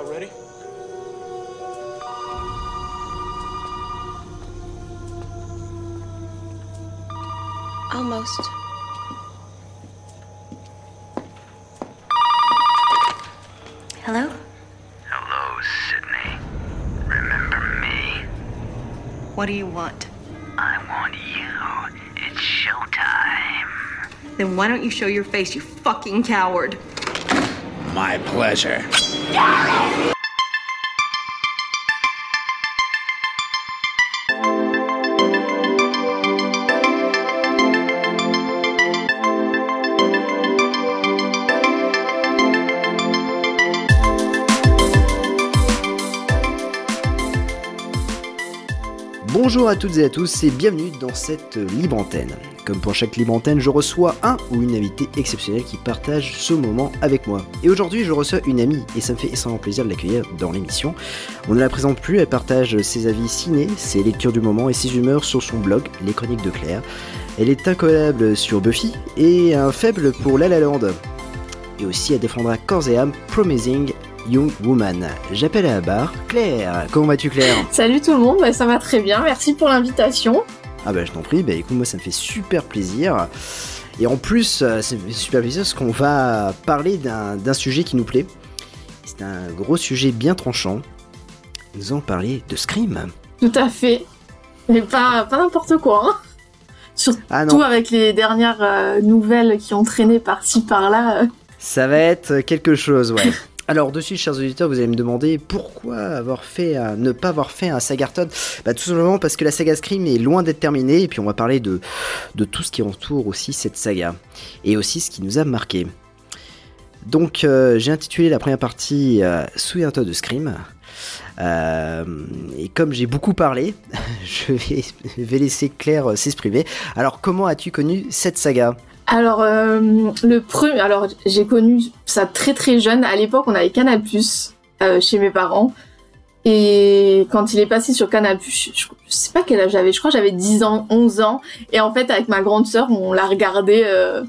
about ready? Almost. Hello? Hello, Sydney. Remember me? What do you want? I want you. It's showtime. Then why don't you show your face, you fucking coward? My pleasure. Bonjour à toutes et à tous et bienvenue dans cette libre antenne. Comme pour chaque libre je reçois un ou une invitée exceptionnelle qui partage ce moment avec moi. Et aujourd'hui, je reçois une amie et ça me fait extrêmement plaisir de l'accueillir dans l'émission. On ne la présente plus, elle partage ses avis ciné, ses lectures du moment et ses humeurs sur son blog Les Chroniques de Claire. Elle est incollable sur Buffy et un faible pour La La Land. Et aussi, elle défendra corps Promising Young Woman. J'appelle à la barre Claire. Comment vas-tu Claire? Salut tout le monde, bah, ça va très bien, merci pour l'invitation. Ah bah je t'en prie, bah écoute moi ça me fait super plaisir. Et en plus, euh, me fait super plaisir parce qu'on va parler d'un d'un sujet qui nous plaît. C'est un gros sujet bien tranchant. Nous allons parler de Scream. Tout à fait. Mais pas, pas n'importe quoi. Hein. Surtout Ah avec les dernières euh, nouvelles qui ont traîné par-ci par-là. euh. ça va être quelque chose, ouais. Alors dessus, chers auditeurs, vous allez me demander pourquoi avoir fait ne pas avoir fait un Sagarton bah, Tout simplement parce que la saga Scream est loin d'être terminée, et puis on va parler de, tout ce qui entoure aussi cette saga, et aussi ce qui nous a marqué. Donc euh, j'ai intitulé la première partie euh, Souviens-toi de Scream. Euh, et comme j'ai beaucoup parlé, je vais, laisser Claire s'exprimer. Alors comment as-tu connu cette saga? Alors, euh, le premier, alors j'ai connu ça très très jeune. À l'époque, on avait Canal euh, chez mes parents. Et quand il est passé sur Canal je, je, sais pas quel âge j'avais, je crois que j'avais 10 ans, 11 ans. Et en fait, avec ma grande sœur, on l'a regardé euh,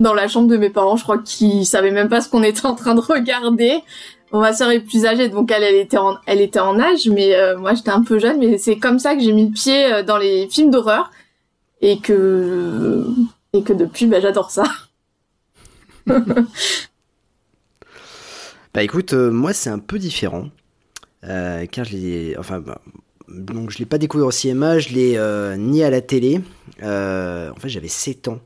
dans la chambre de mes parents. Je crois qu'ils savaient même pas ce qu'on était en train de regarder. Ma sœur est plus âgée, donc elle, elle était en, elle était en âge, mais euh, moi j'étais un peu jeune. Mais c'est comme ça que j'ai mis le pied dans les films d'horreur et que et que depuis, bah, j'adore ça. Bah écoute, euh, moi c'est un peu différent. Euh, car je l'ai. Enfin, bah, donc je l'ai pas découvert au cinéma, je l'ai euh, ni à la télé. En fait, j'avais 7 ans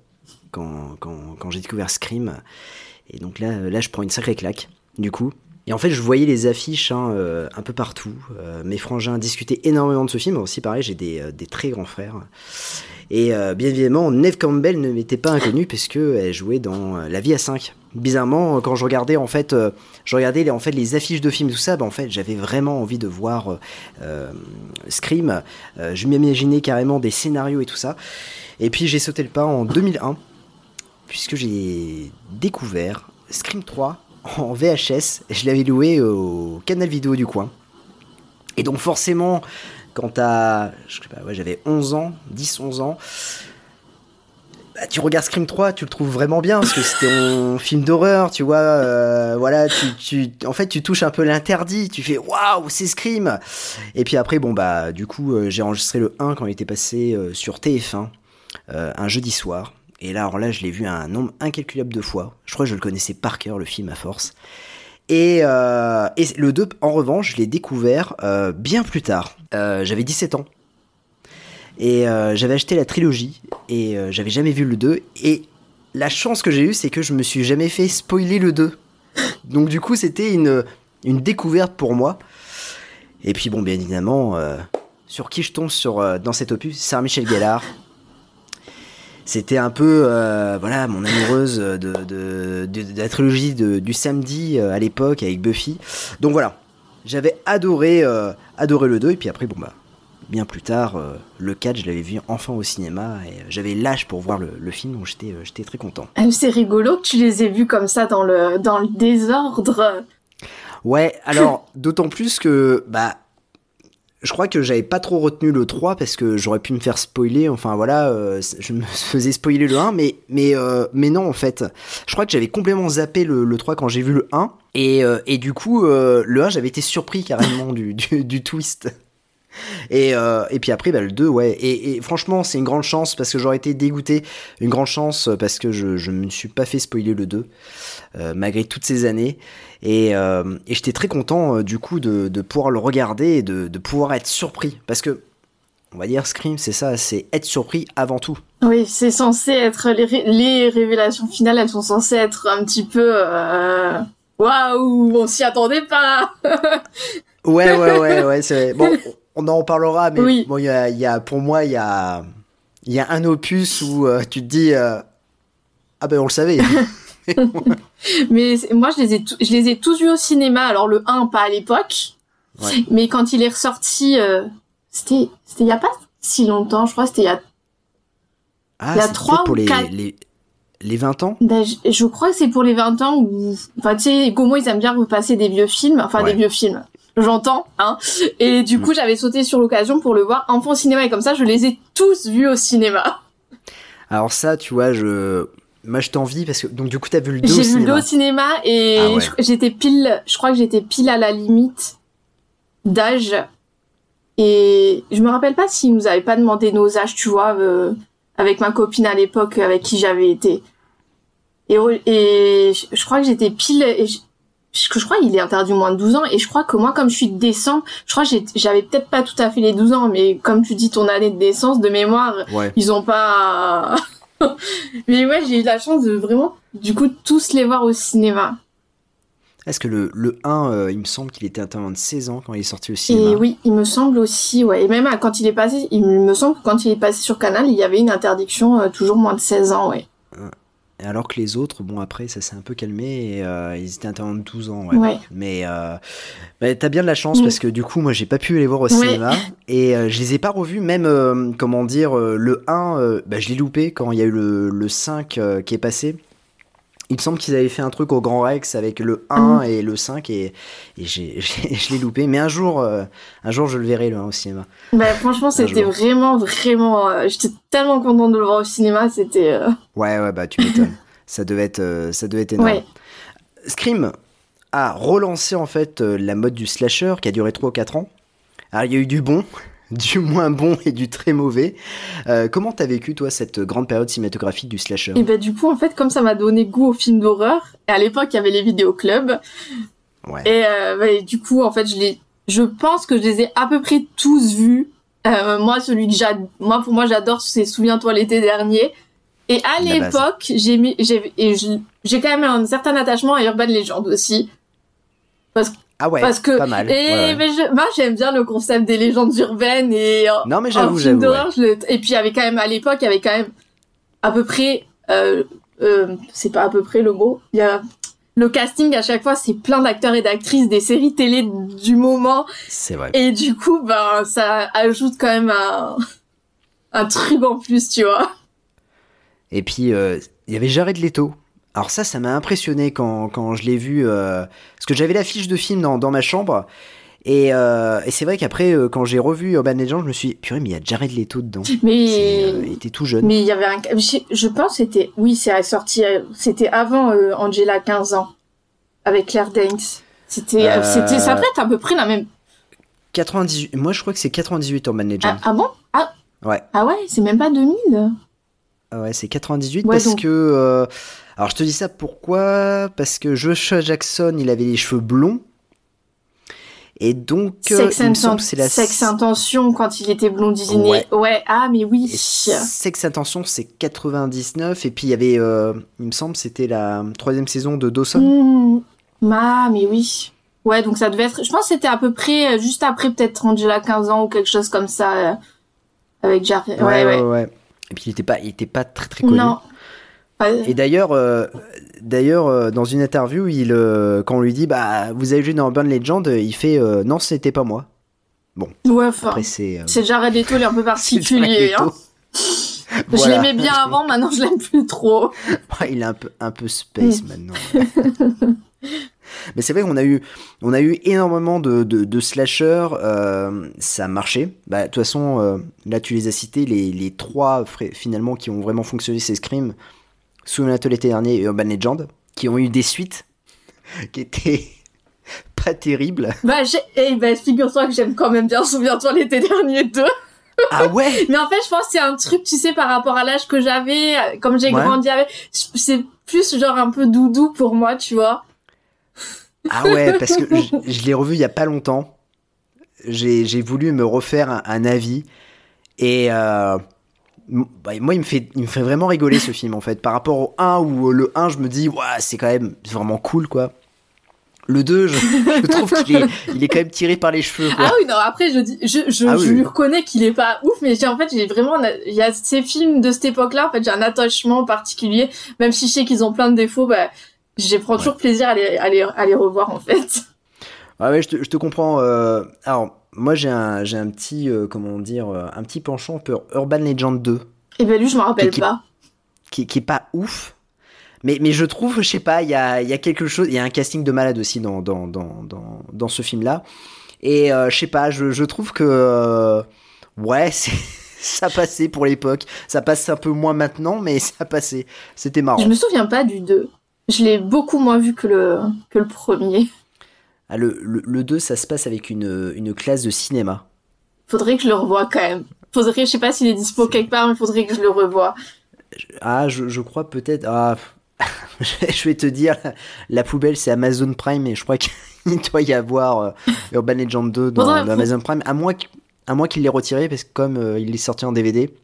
quand, quand, quand j'ai découvert Scream. Et donc là, là, je prends une sacrée claque, du coup. Et en fait, je voyais les affiches hein, euh, un peu partout. Euh, mes frangins discutaient énormément de ce film. Aussi, pareil, j'ai des, euh, très grands frères. Et bien évidemment, Neve Campbell ne m'était pas inconnue parce jouait dans La Vie à 5. Bizarrement, quand je regardais en fait, je regardais les, en fait les affiches de films tout ça, bah, en fait j'avais vraiment envie de voir Scream. Je m'imaginais carrément des scénarios et tout ça. Et puis j'ai sauté le pas en 2001 puisque j'ai découvert Scream 3 en VHS. Je l'avais loué au canal vidéo du coin. Et donc forcément, quand pas, ouais, j'avais 11 ans, 10-11 ans, bah, tu regardes Scream 3, tu le trouves vraiment bien parce que c'était un film d'horreur, tu vois. euh, voilà, tu, en fait, tu touches un peu l'interdit. Tu fais waouh, c'est Scream. Et puis après, bon bah, du coup, euh, j'ai enregistré le 1 quand il était passé euh, sur TF1 euh, un jeudi soir. Et là, alors là, je l'ai vu un nombre incalculable de fois. Je crois que je le connaissais par cœur, le film à force. Et, euh, le 2, en revanche, je l'ai découvert euh, bien plus tard. Euh, j'avais 17 ans. Et j'avais acheté la trilogie et j'avais jamais vu le 2. Et la chance que j'ai eue, c'est que je me suis jamais fait spoiler le 2. Donc du coup, c'était une, découverte pour moi. Et puis bon, bien évidemment, sur qui je tombe sur, dans cet opus? Sarah Michel Gellar. C'était un peu, euh, voilà, mon amoureuse de, de, de- de la trilogie du samedi euh, à l'époque avec Buffy. Donc voilà, j'avais adoré, euh, adoré le 2 et puis après, bon bah, bien plus tard, le 4, je l'avais vu enfin au cinéma et j'avais l'âge pour voir le, le film, donc j'étais j'étais très content. Ah, C'est rigolo que tu les aies vus comme ça dans le, dans le désordre. Ouais, alors d'autant plus que bah je crois que j'avais pas trop retenu le 3 parce que j'aurais pu me faire spoiler, enfin voilà, euh, je me faisais spoiler le 1 mais mais euh, mais non en fait. Je crois que j'avais complètement zappé le, le 3 quand j'ai vu le 1 Et, euh, et du coup, le 1, j'avais été surpris carrément du, du, twist. Et, et puis après, bah, le 2, ouais. Et, franchement, c'est une grande chance parce que j'aurais été dégoûté. Une grande chance parce que je, je me suis pas fait spoiler le 2, euh, malgré toutes ces années. Et, euh, et j'étais très content, euh, du coup, de, de pouvoir le regarder et de, de pouvoir être surpris. Parce que, on va dire, Scream, c'est ça, c'est être surpris avant tout. Oui, c'est censé être les, ré- les révélations finales, elles sont censées être un petit peu euh, waouh, on s'y attendait pas. Ouais, ouais, ouais, ouais, c'est vrai. Bon, on en reparlera, mais Oui. bon, il y a, il y a, pour moi, il y a, y a un opus où euh, tu te dis, euh, ah ben on le savait. Mais moi, je les ai, je les ai tous vus au cinéma. Alors le 1, pas à l'époque, Ouais. mais quand il est ressorti, euh, c'était, c'était il y a pas si longtemps. Je crois c'était il y a. Ah, Il y a c'était trois pour ou les, les, les 20 ans? Ben, je, je crois que c'est pour les 20 ans où, enfin, tu sais, Gomo, ils aiment bien repasser des vieux films, enfin Ouais. des vieux films. J'entends, hein. Et du Mm. coup, j'avais sauté sur l'occasion pour le voir enfin au cinéma et comme ça, je les ai tous vus au cinéma. Alors ça, tu vois, je, moi je t'envie parce que, donc du coup, t'as vu le 2 au J'ai vu le cinéma. deux au cinéma et Ah ouais. j'étais pile, je crois que j'étais pile à la limite d'âge. Et je me rappelle pas s'ils nous avaient pas demandé nos âges, tu vois, euh, avec ma copine à l'époque avec qui j'avais été. Et, et je, crois que j'étais pile, et je, je, crois qu'il est interdit moins de 12 ans, et je crois que moi, comme je suis de décembre, je crois que j'avais peut-être pas tout à fait les 12 ans, mais comme tu dis ton année de naissance, de mémoire, Ouais. ils ont pas. Mais ouais, j'ai eu la chance de vraiment, du coup, tous les voir au cinéma. Est-ce que le, le 1, euh, il me semble qu'il était interdit de 16 ans quand il est sorti au cinéma Et oui, il me semble aussi, ouais. Et même euh, quand il est passé, il me semble que quand il est passé sur Canal, il y avait une interdiction euh, toujours moins de 16 ans, ouais. Alors que les autres, bon après ça s'est un peu calmé et euh, ils étaient interdits de 12 ans. Ouais. Ouais. Mais euh, bah, t'as bien de la chance Mm. parce que du coup moi j'ai pas pu les voir au Ouais. cinéma et euh, je les ai pas revus même euh, comment dire euh, le 1 euh, bah, je l'ai loupé quand il y a eu le, le 5 euh, qui est passé. Il me semble qu'ils avaient fait un truc au Grand Rex avec le 1 Mm. et le 5 et, et j'ai, j'ai- je l'ai loupé. Mais un jour, euh, un jour je le verrai le 1 au cinéma. Bah, franchement, c'était jour. vraiment, vraiment, euh, j'étais tellement contente de le voir au cinéma, c'était, euh, Ouais ouais bah tu m'étonnes. ça devait être, ça devait être énorme. ouais. Scream a relancé en fait la mode du slasher qui a duré 3 ou 4 ans. Alors il y a eu du bon, du moins bon et du très mauvais. Euh, comment t'as vécu toi cette grande période cinématographique du slasher? Et bah, du coup, en fait, comme ça m'a donné goût aux films d'horreur, et à l'époque, il y avait les vidéoclubs, Ouais. Et, euh, bah, et du coup, en fait, je les, je pense que je les ai à peu près tous vus. Euh, moi, celui que j'adore, moi, pour moi, j'adore, c'est Souviens-toi l'été dernier. Et à l'époque, j'ai mis, j'ai, et j'ai quand même un certain attachement à Urban Legend aussi. Ah ouais, parce que, pas mal. et, ouais, ouais. mais je, moi, j'aime bien le concept des légendes urbaines et, euh, Non mais j'avoue, j'avoue. ouais. le- et puis il y avait quand même, à l'époque, il y avait quand même à peu près, euh, euh, c'est pas à peu près le mot, il y a, le casting à chaque fois, c'est plein d'acteurs et d'actrices des séries télé du moment. C'est vrai. Et du coup, ben, ça ajoute quand même un, un truc en plus, tu vois. Et puis euh, il y avait Jared Leto. Alors ça, ça m'a impressionné quand, quand je l'ai vu, euh, parce que j'avais l'affiche de film dans, dans ma chambre. Et, euh, et c'est vrai qu'après, euh, quand j'ai revu Urban Legend, je me suis dit, purée, mais il y a Jared Leto dedans. Mais, euh, il était tout jeune. mais il y avait un, je, pense que c'était, oui, c'est sorti, c'était avant Angela 15 ans, avec Claire Danes. C'était, c'était, ça devait être à peu près la même, 98, moi je crois que c'est 98 Urban Legend. ah, ah bon? Ah, Ouais. ah ouais, c'est même pas 2000. Ah ouais, c'est 98 Ouais, parce donc- que. Euh, alors je te dis ça pourquoi? Parce que Joshua Jackson, il avait les cheveux blonds. Et donc, euh, Sex, il me Inten- la. Sex Intention quand il était blondiné. Ouais. Ouais. ah, mais oui. Et Sex Intention, c'est 99. Et puis il y avait, euh, il me semble, c'était la troisième saison de Dawson. Mmh. Ah, mais oui. Ouais, donc ça devait être. Je pense que c'était à peu près euh, juste après peut-être Angela 15 ans ou quelque chose comme ça euh, avec Jared. Ouais, ouais. Et puis il était pas, il était pas très très connu. Non. Et d'ailleurs, euh, d'ailleurs, euh, dans une interview, il, euh, quand on lui dit, bah, vous avez joué dans Urban Legend, il fait, non, c'était pas moi. Ouais, enfin. C'est. Jared Leto, il est un peu particulier. Hein. Leto. Je Voilà. l'aimais bien avant, maintenant je l'aime plus trop. Il est un peu, un peu space Mm. maintenant. Mais c'est vrai qu'on a eu, on a eu énormément de, de, de slashers, euh, ça a marché. Bah, de toute façon, euh, là tu les as cités, les, les trois finalement qui ont vraiment fonctionné, c'est Scream, Souviens-toi l'été dernier et Urban Legend, qui ont eu des suites. qui était pas terrible. Bah, eh ben, figure-toi que j'aime quand même bien Souviens-toi l'été dernier 2. Ah ouais? Mais en fait, je pense que c'est un truc, tu sais, par rapport à l'âge que j'avais, euh, comme j'ai Ouais. grandi avec, c'est plus genre un peu doudou pour moi, tu vois. Ah ouais, parce que je, je l'ai revu il y a pas longtemps. J'ai voulu me refaire un, un avis. Et euh, bah, moi, il me, fait, il me fait vraiment rigoler ce film, en fait. Par rapport au 1, où le 1, je me dis, ouais, c'est quand même vraiment cool, quoi. Le 2, je, je trouve qu'il est, il est quand même tiré par les cheveux, quoi. Ah oui, non, après, je dis, je, je, Ah je oui, lui reconnais qu'il est pas ouf, mais j'ai, en fait, j'ai vraiment, il y a ces films de cette époque-là, en fait, j'ai un attachement particulier, même si je sais qu'ils ont plein de défauts, bah, j'ai prends toujours plaisir à les, à les, à les revoir, en fait. Ah ouais, je te, je te comprends. euh, alors, moi, j'ai un, j'ai un petit, euh, comment dire, euh, un petit penchant pour Urban Legend 2. Et ben, lui, je m'en rappelle Qui- pas. qui, qui est pas ouf. Mais, mais je trouve, je sais pas, il y a, y a quelque chose, il y a un casting de malade aussi dans, dans, dans, dans, dans ce film-là. Et euh, je sais pas, je, je trouve que, euh, ouais, c'est, ça passait pour l'époque. Ça passe un peu moins maintenant, mais ça passait. C'était marrant. Je me souviens pas du 2. Je l'ai beaucoup moins vu que le, que le premier. Ah, le, le, le 2, ça se passe avec une, une classe de cinéma. Faudrait que je le revoie quand même. Faudrait, je sais pas s'il est dispo quelque part, mais faudrait que je le revoie. Ah, je, je crois peut-être. Ah, je vais te dire, la poubelle c'est Amazon Prime et je crois qu'il doit y avoir euh, Urban Legend 2 dans, Amazon Prime, à moins, qu'- à moins qu'il l'ait retiré parce que comme euh, il est sorti en DVD,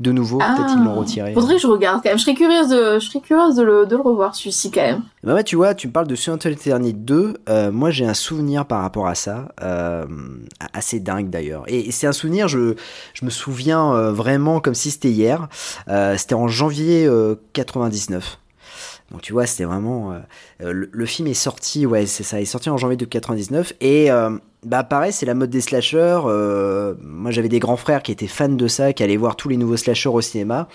de nouveau, peut-être ils l'ont retiré. Ah. Faudrait que je regarde quand même. Je serais curieuse de, je serais curieuse de le, de le revoir celui-ci quand même. Bah ouais, tu vois, tu me parles de Souvenir l'éternité 2. euh, moi, j'ai un souvenir par rapport à ça, euh, assez dingue d'ailleurs. Et, et c'est un souvenir, je, je me souviens euh, vraiment comme si c'était hier. Euh, c'était en janvier euh, 99. Donc tu vois, c'était vraiment. euh, euh, le, le film est sorti, ouais, c'est ça, est sorti en janvier de 99. Et euh, bah pareil, c'est la mode des slashers. euh, moi, j'avais des grands frères qui étaient fans de ça, qui allaient voir tous les nouveaux slashers au cinéma.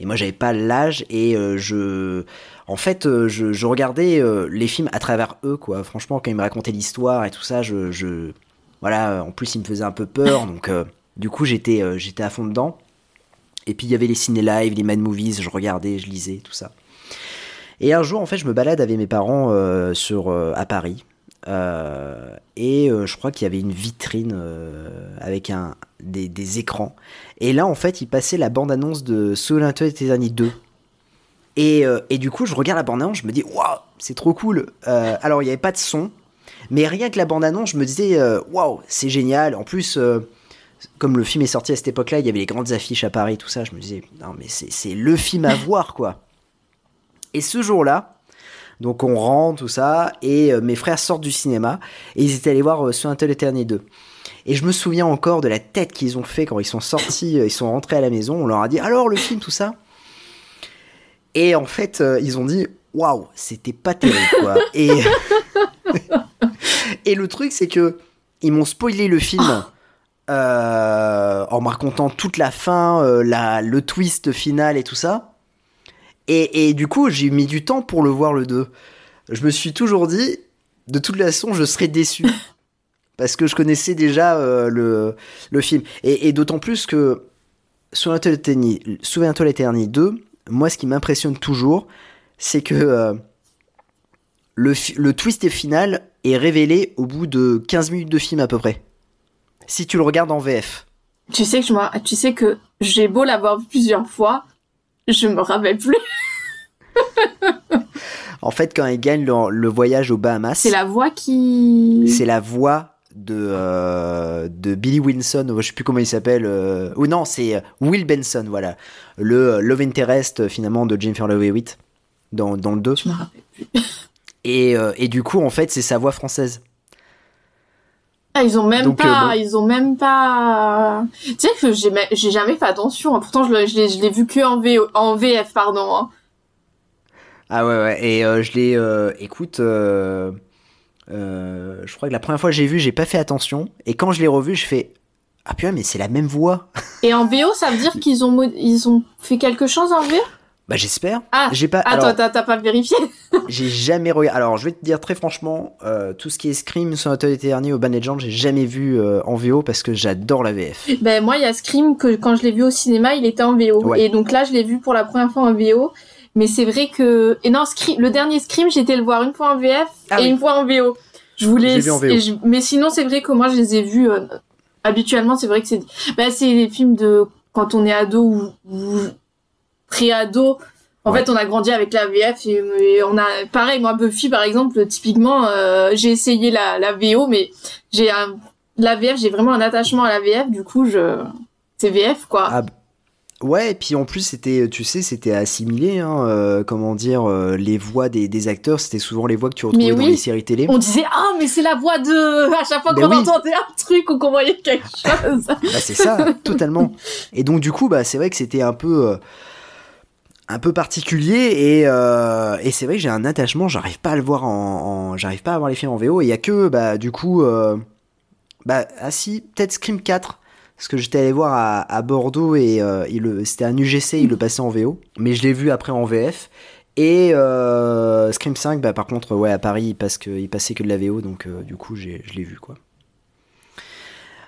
Et moi, j'avais pas l'âge et je. En fait, je, je regardais les films à travers eux, quoi. Franchement, quand ils me racontaient l'histoire et tout ça, je, je- voilà. En plus, ils me faisaient un peu peur, donc du coup, j'étais, j'étais à fond dedans. Et puis, il y avait les ciné live, les mad movies, je regardais, je lisais, tout ça. Et un jour, en fait, je me balade avec mes parents euh, sur euh, à Paris. Euh, et je crois qu'il y avait une vitrine avec un, des, des écrans. Et là, en fait, il passait la bande-annonce de Souviens-toi tes derniers 2. Et, et du coup, je regarde la bande-annonce, je me dis, waouh, c'est trop cool. Alors, il n'y avait pas de son, mais rien que la bande-annonce, je me disais, waouh, c'est génial. En plus, comme le film est sorti à cette époque-là, il y avait les grandes affiches à Paris, tout ça. Je me disais, non, mais c'est le film à voir, quoi. Et ce jour-là, donc on rentre, tout ça, et euh, mes frères sortent du cinéma, et ils étaient allés voir euh, Souviens-toi l'éternité 2. Et je me souviens encore de la tête qu'ils ont fait quand ils sont sortis, euh, ils sont rentrés à la maison, on leur a dit alors le film, tout ça? Et en fait, ils ont dit waouh, c'était pas terrible quoi. et, et le truc, c'est que ils m'ont spoilé le film. en me racontant toute la fin, la, le twist final et tout ça. Et, et du coup, j'ai mis du temps pour le voir le 2. Je me suis toujours dit, de toute façon, je serais déçu. Parce que je connaissais déjà euh, le, le film. Et, et d'autant plus que Souviens-toi l'éternité 2, moi, ce qui m'impressionne toujours, c'est que euh, le, le twist final est révélé au bout de 15 minutes de film à peu près. Si tu le regardes en VF. Tu sais que je tu sais que j'ai beau l'avoir vu plusieurs fois, je me rappelle plus. En fait, quand il gagne le, le voyage aux Bahamas, C'est la voix qui. c'est la voix de, euh, de Billy Wilson, je sais plus comment il s'appelle, euh, ou non, c'est Will Benson, voilà, le euh, Love Interest euh, finalement de Jennifer Love Hewitt dans, dans le 2. Je me rappelle plus. Et, euh, et du coup, en fait, c'est sa voix française. Ah, ils ont même Donc, pas, euh, bon. ils ont même pas. Tu sais que j'ai, ma- j'ai jamais fait attention. hein. Pourtant, je l'ai, je l'ai, vu que en, VF, pardon. hein. Ah ouais, ouais, et euh, je l'ai, euh, écoute, je crois que la première fois que j'ai vu, j'ai pas fait attention, et quand je l'ai revu, je fais, ah putain, mais c'est la même voix. Et en VO, ça veut dire qu'ils ont, ils ont fait quelque chose en VO Bah j'espère. Ah, J'ai pas. ah, toi, t'as, t'as pas vérifié J'ai jamais regardé. Alors, je vais te dire très franchement, euh, tout ce qui est Scream, sur Hotel Éternel ou Ban Legend, j'ai jamais vu euh, en VO parce que j'adore la VF. Ben moi, il y a Scream que quand je l'ai vu au cinéma, il était en VO. Ouais. Et donc là, je l'ai vu pour la première fois en VO. Mais c'est vrai que et non, Scream- le dernier Scream, j'ai été le voir une fois en VF Ah et oui. une fois en VO. Je voulais. Vu en VO. je- Mais sinon, c'est vrai que moi, je les ai vus euh, habituellement. C'est vrai que c'est bah, c'est les films de quand on est ado ou, ou pré-ado. En Ouais. fait, on a grandi avec la VF et, et on a pareil. Moi, Buffy, par exemple, typiquement, euh, j'ai essayé la, la VO, mais j'ai un la VF, j'ai vraiment un attachement à la VF. Du coup, je c'est VF quoi. Ah, Ouais, et puis en plus, c'était, tu sais, c'était assimilé, hein, euh, comment dire, euh, les voix des, des acteurs, c'était souvent les voix que tu retrouvais dans les séries télé. On disait ah mais c'est la voix de à chaque fois Ben qu'on oui. entendait un truc ou qu'on voyait quelque chose. Bah, c'est ça, totalement. Et donc, du coup, bah, c'est vrai que c'était un peu. euh, un peu particulier et, euh, et c'est vrai que j'ai un attachement j'arrive pas à le voir en, j'arrive pas à voir les films en VO et il y a que bah du coup euh, bah ah si peut-être Scream 4 parce que j'étais allé voir à, Bordeaux et euh, c'était un UGC il le passait en VO mais je l'ai vu après en VF et Scream 5 bah par contre ouais à Paris parce que il passait que de la VO donc du coup je l'ai vu quoi.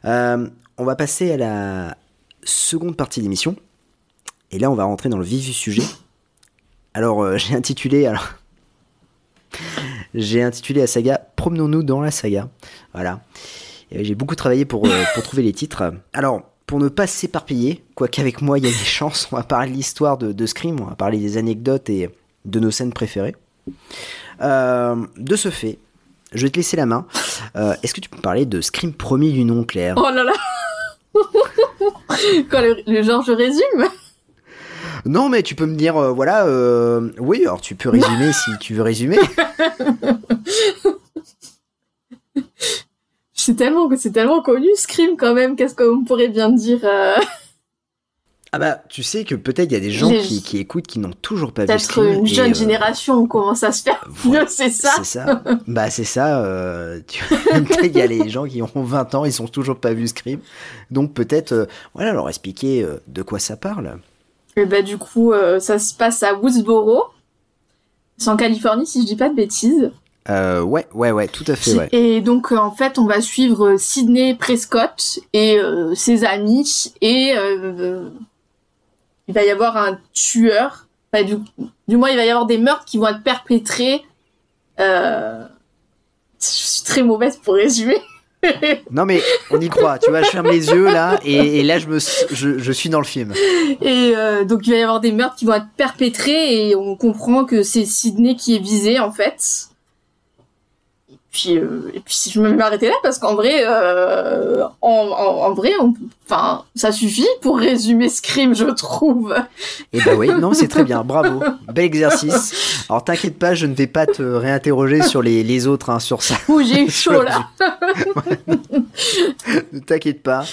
On va passer à la seconde partie de l'émission et là on va rentrer dans le vif du sujet alors euh, j'ai intitulé alors j'ai intitulé la saga Promenons-nous dans la saga. Voilà. J'ai beaucoup travaillé pour, euh, pour trouver les titres. Alors, pour ne pas s'éparpiller, quoique avec moi il y a des chances, on va parler de l'histoire de, de Scream, on va parler des anecdotes et de nos scènes préférées. Euh, de ce fait, je vais te laisser la main. Est-ce que tu peux me parler de Scream premier du nom, Claire? Oh là là. Quand le, le genre je résume. Non, mais tu peux me dire, euh, voilà, euh, oui, alors tu peux résumer si tu veux résumer. C'est tellement c'est tellement connu Scream quand même. Qu'est-ce qu'on pourrait bien dire euh, Ah bah, tu sais que peut-être il y a des gens Les- qui, qui écoutent qui n'ont toujours pas vu Peut-être Scream. une et, jeune génération commence à se faire voilà, c'est ça. C'est ça. Bah c'est ça. tu- peut-être il y a les gens qui ont 20 ans, ils sont toujours pas vu Scream. Donc peut-être, voilà, leur expliquer de quoi ça parle. Et bah du coup euh, ça se passe à Woodsboro. C'est en Californie si je dis pas de bêtises. Euh, ouais, ouais, ouais, tout à fait, ouais. Et donc euh, en fait, on va suivre Sydney Prescott et euh, ses amis et euh, il va y avoir un tueur. Enfin, du, du moins, il va y avoir des meurtres qui vont être perpétrés. Je suis très mauvaise pour résumer. Non mais on y croit. Tu vois, je ferme les yeux là et, et là je me, je, je suis dans le film. Et euh, donc il va y avoir des meurtres qui vont être perpétrés et on comprend que c'est Sydney qui est visé en fait. Et puis, euh, et puis si je me mets arrêter là parce qu'en vrai, euh, en, en, en vrai, enfin, ça suffit pour résumer Scream, je trouve. Et bah oui, non, c'est très bien, bravo, bel exercice. Alors t'inquiète pas, je ne vais pas te réinterroger sur les, les autres, hein, sur ça. Ouh, j'ai eu chaud là. ne t'inquiète pas.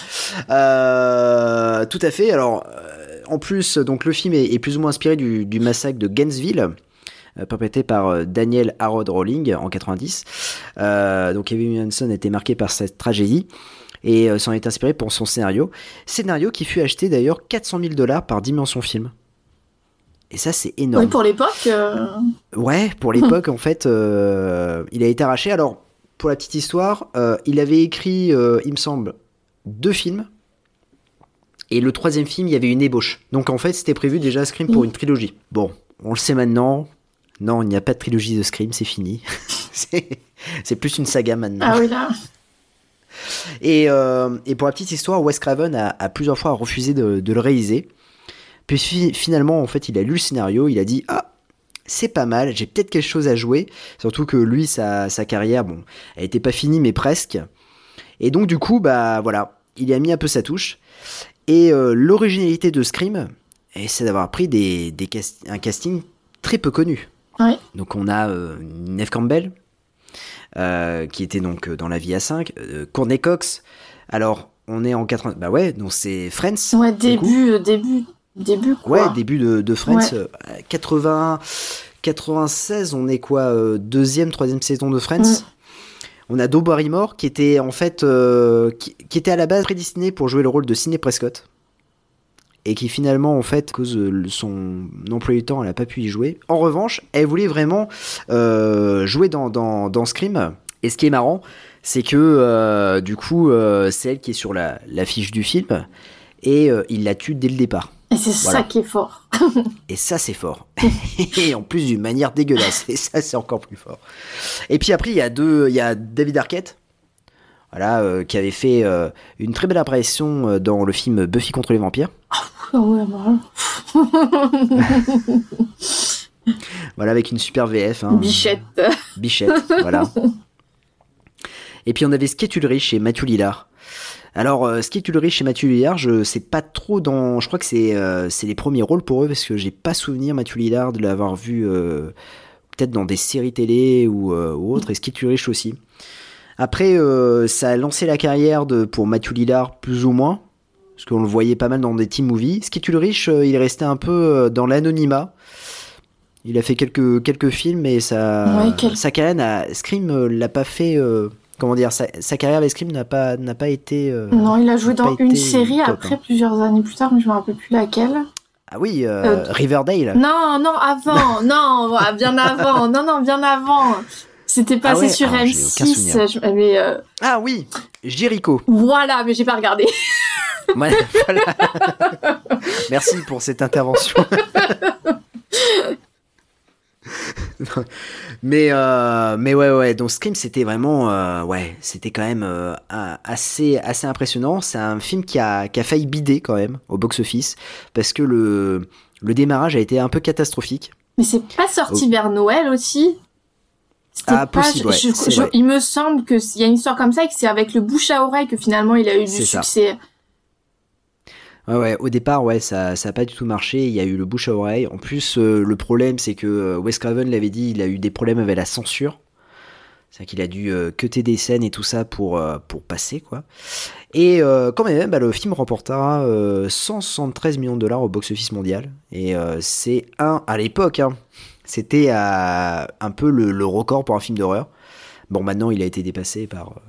Euh, tout à fait. Alors, euh, en plus, donc le film est, est plus ou moins inspiré du, du massacre de Gainesville. Euh, perpétré par euh, Daniel Harold Rowling en 90. Euh, donc Kevin Williamson été marqué par cette tragédie et s'en est inspiré pour son scénario. Scénario qui fut acheté d'ailleurs 400 000 dollars par Dimension Film. Et ça c'est énorme. Oui, pour l'époque. euh, Ouais, pour l'époque, en fait, euh, il a été arraché. Alors, pour la petite histoire, euh, il avait écrit, il me semble, deux films. Et le troisième film, il y avait une ébauche. Donc, en fait, c'était prévu déjà Scream pour une trilogie. Bon, on le sait maintenant. Non, il n'y a pas de trilogie de Scream, c'est fini. c'est plus une saga maintenant. Ah oui, là. Et, euh, et pour la petite histoire, Wes Craven a, a plusieurs fois refusé de, de le réaliser. Puis fi- finalement, en fait, il a lu le scénario, il a dit Ah, c'est pas mal, j'ai peut-être quelque chose à jouer. Surtout que lui, sa, sa carrière, bon, elle était pas finie, mais presque. Et donc, du coup, bah voilà, il y a mis un peu sa touche. Et euh, l'originalité de Scream, c'est d'avoir pris des, des cast- un casting très peu connu. Donc, on a euh, Neve Campbell, euh, qui était donc euh, dans la vie à 5, euh, Courtney Cox. Alors, on est en 80. Bah ouais, donc c'est Friends. Ouais, début, début, début quoi. Ouais, début de, de Friends. Ouais. euh, 80, 96, on est quoi euh, Deuxième, troisième saison de Friends. Mm. On a Drew Barrymore qui était en fait euh, qui, qui était à la base prédestiné pour jouer le rôle de Sidney Prescott et qui finalement en fait cause de son emploi du temps elle a pas pu y jouer. En revanche, elle voulait vraiment euh, jouer dans, dans, dans Scream et ce qui est marrant c'est que euh, du coup euh, c'est elle qui est sur la l'affiche du film et euh, il la tue dès le départ. Et c'est Voilà. ça qui est fort. Et ça c'est fort. et en plus d'une manière dégueulasse. Et ça, c'est encore plus fort. Et puis après, il y a deux, il y a David Arquette, voilà, euh, qui avait fait euh, une très belle apparition euh, dans le film Buffy contre les vampires. Ah ouais, bah, Voilà, avec une super VF. hein. Bichette. Bichette, voilà. Et puis on avait Skate Ulrich et Mathieu Lillard. Alors, euh, Skate Ulrich et Mathieu Lillard, je sais pas trop dans. Je crois que c'est c'est les premiers rôles pour eux parce que j'ai pas souvenir, Mathieu Lillard, de l'avoir vu peut-être dans des séries télé ou, ou autre, et Skate Ulrich aussi. Après, euh, ça a lancé la carrière de, pour Mathieu Lillard, plus ou moins, parce qu'on le voyait pas mal dans des team movies. Skate Ulrich, euh, il est resté un peu euh, dans l'anonymat. Il a fait quelques, quelques films, mais sa, Ouais, quel- sa carrière, n'a- Scream euh, l'a pas fait. comment dire, sa, sa carrière avec Scream n'a pas, n'a pas été. euh, Non, il a joué dans une série top, après hein. plusieurs années plus tard, mais je me rappelle plus laquelle. Ah oui, euh, Euh, Riverdale. Non, non, avant, non, bien avant, non, non, bien avant. C'était passé Ah ouais sur Ah, j'ai aucun M6. souvenir. je- mais euh, Ah oui, Jericho. voilà, mais j'ai pas regardé. Voilà. Merci pour cette intervention. mais euh, mais ouais ouais donc Scream c'était vraiment euh, ouais c'était quand même euh, assez assez impressionnant c'est un film qui a qui a failli bider quand même au box office parce que le le démarrage a été un peu catastrophique Mais c'est pas sorti vers Noël aussi? Ah, pas- possible, ouais, je- je-. Il me semble que il y a une histoire comme ça et que c'est avec le bouche à oreille que finalement il a eu du ça. succès. Ouais, ouais, au départ, ouais, ça, ça a pas du tout marché. Il y a eu le bouche à oreille. En plus, euh, le problème, c'est que euh, Wes Craven l'avait dit, il a eu des problèmes avec la censure. C'est-à-dire qu'il a dû euh, cutter des scènes et tout ça pour, euh, pour passer, quoi. Et quand même, bah, le film remportera euh, 173 millions de dollars au box-office mondial. Et c'est un, à l'époque, hein, c'était euh, un peu le, le record pour un film d'horreur. Bon, maintenant, il a été dépassé par, euh,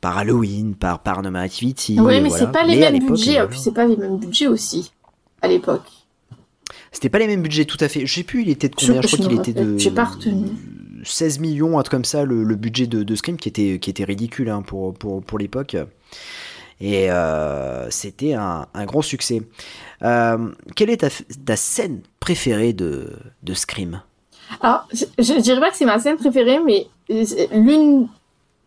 par Halloween, par Paranormal Activity. oui, mais voilà. c'est pas les Mais mêmes budgets. voilà. Puis c'est pas les mêmes budgets aussi à l'époque. C'était pas les mêmes budgets, tout à fait. Je sais plus, il était de combien Je, je crois qu'il était de. J'ai pas retenu. 16 millions, un truc comme ça, le, le budget de, de Scream, qui était, qui était ridicule hein, pour, pour, pour l'époque. Et euh, c'était un, un gros succès. Euh, quelle est ta, ta scène préférée de, de Scream? Alors, je, je dirais pas que c'est ma scène préférée, mais c'est l'une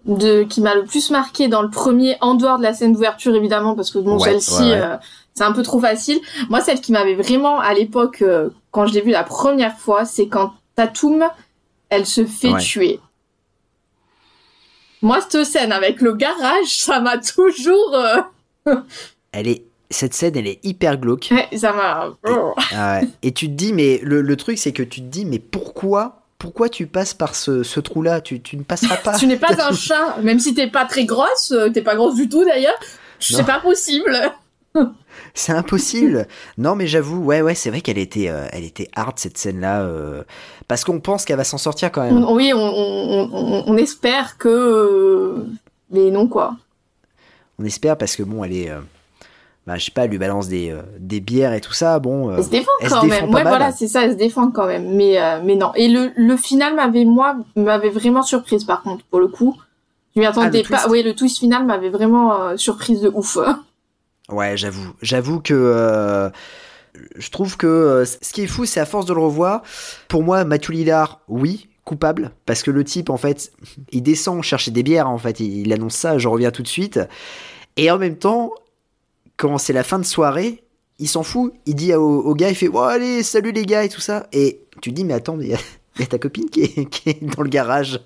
de qui m'a le plus marqué dans le premier, en dehors de la scène d'ouverture évidemment, parce que bon, Ouais, celle-ci, ouais, ouais. euh, c'est un peu trop facile. Moi, celle qui m'avait vraiment à l'époque, euh, quand je l'ai vue la première fois, c'est quand Tatum, elle se fait tuer. Moi, cette scène avec le garage, ça m'a toujours, euh, elle est, Cette scène, elle est hyper glauque. ouais, ça m'a. oh. Ah. Et tu te dis, mais le, le truc, c'est que tu te dis, mais pourquoi pourquoi tu passes par ce, ce trou-là? Tu, tu ne passeras pas. Tu n'es pas un chat, même si t'es pas très grosse, euh, t'es pas grosse du tout d'ailleurs. C'est pas possible. C'est impossible. non, mais j'avoue, ouais, ouais, c'est vrai qu'elle était, euh, elle était hard cette scène-là, euh, parce qu'on pense qu'elle va s'en sortir quand même. On- oui, on, on, on, espère que. Mais non, quoi. On espère parce que bon, elle est, euh, bah, je sais pas, elle lui balance des, euh, des bières et tout ça. Bon, euh, Elle se défend elle quand se défend même. Ouais, mal. voilà, c'est ça, elle se défend quand même. Mais, euh, mais non. Et le, le final m'avait, moi, m'avait vraiment surprise par contre, pour le coup. Je m'y attendais Ah, pas. Oui, le twist final m'avait vraiment surprise de ouf. Ouais, j'avoue. J'avoue que je trouve que ce qui est fou, c'est à force de le revoir. Pour moi, Mathieu Lillard, oui, coupable, parce que le type, en fait, il descend chercher des bières. En fait, il, il annonce ça. Je reviens tout de suite. Et en même temps, quand c'est la fin de soirée, il s'en fout. Il dit au, au gars, il fait, oh allez, salut les gars et tout ça. Et tu te dis, mais attends, mais il y a- il y, a ta copine qui est, qui est dans le garage.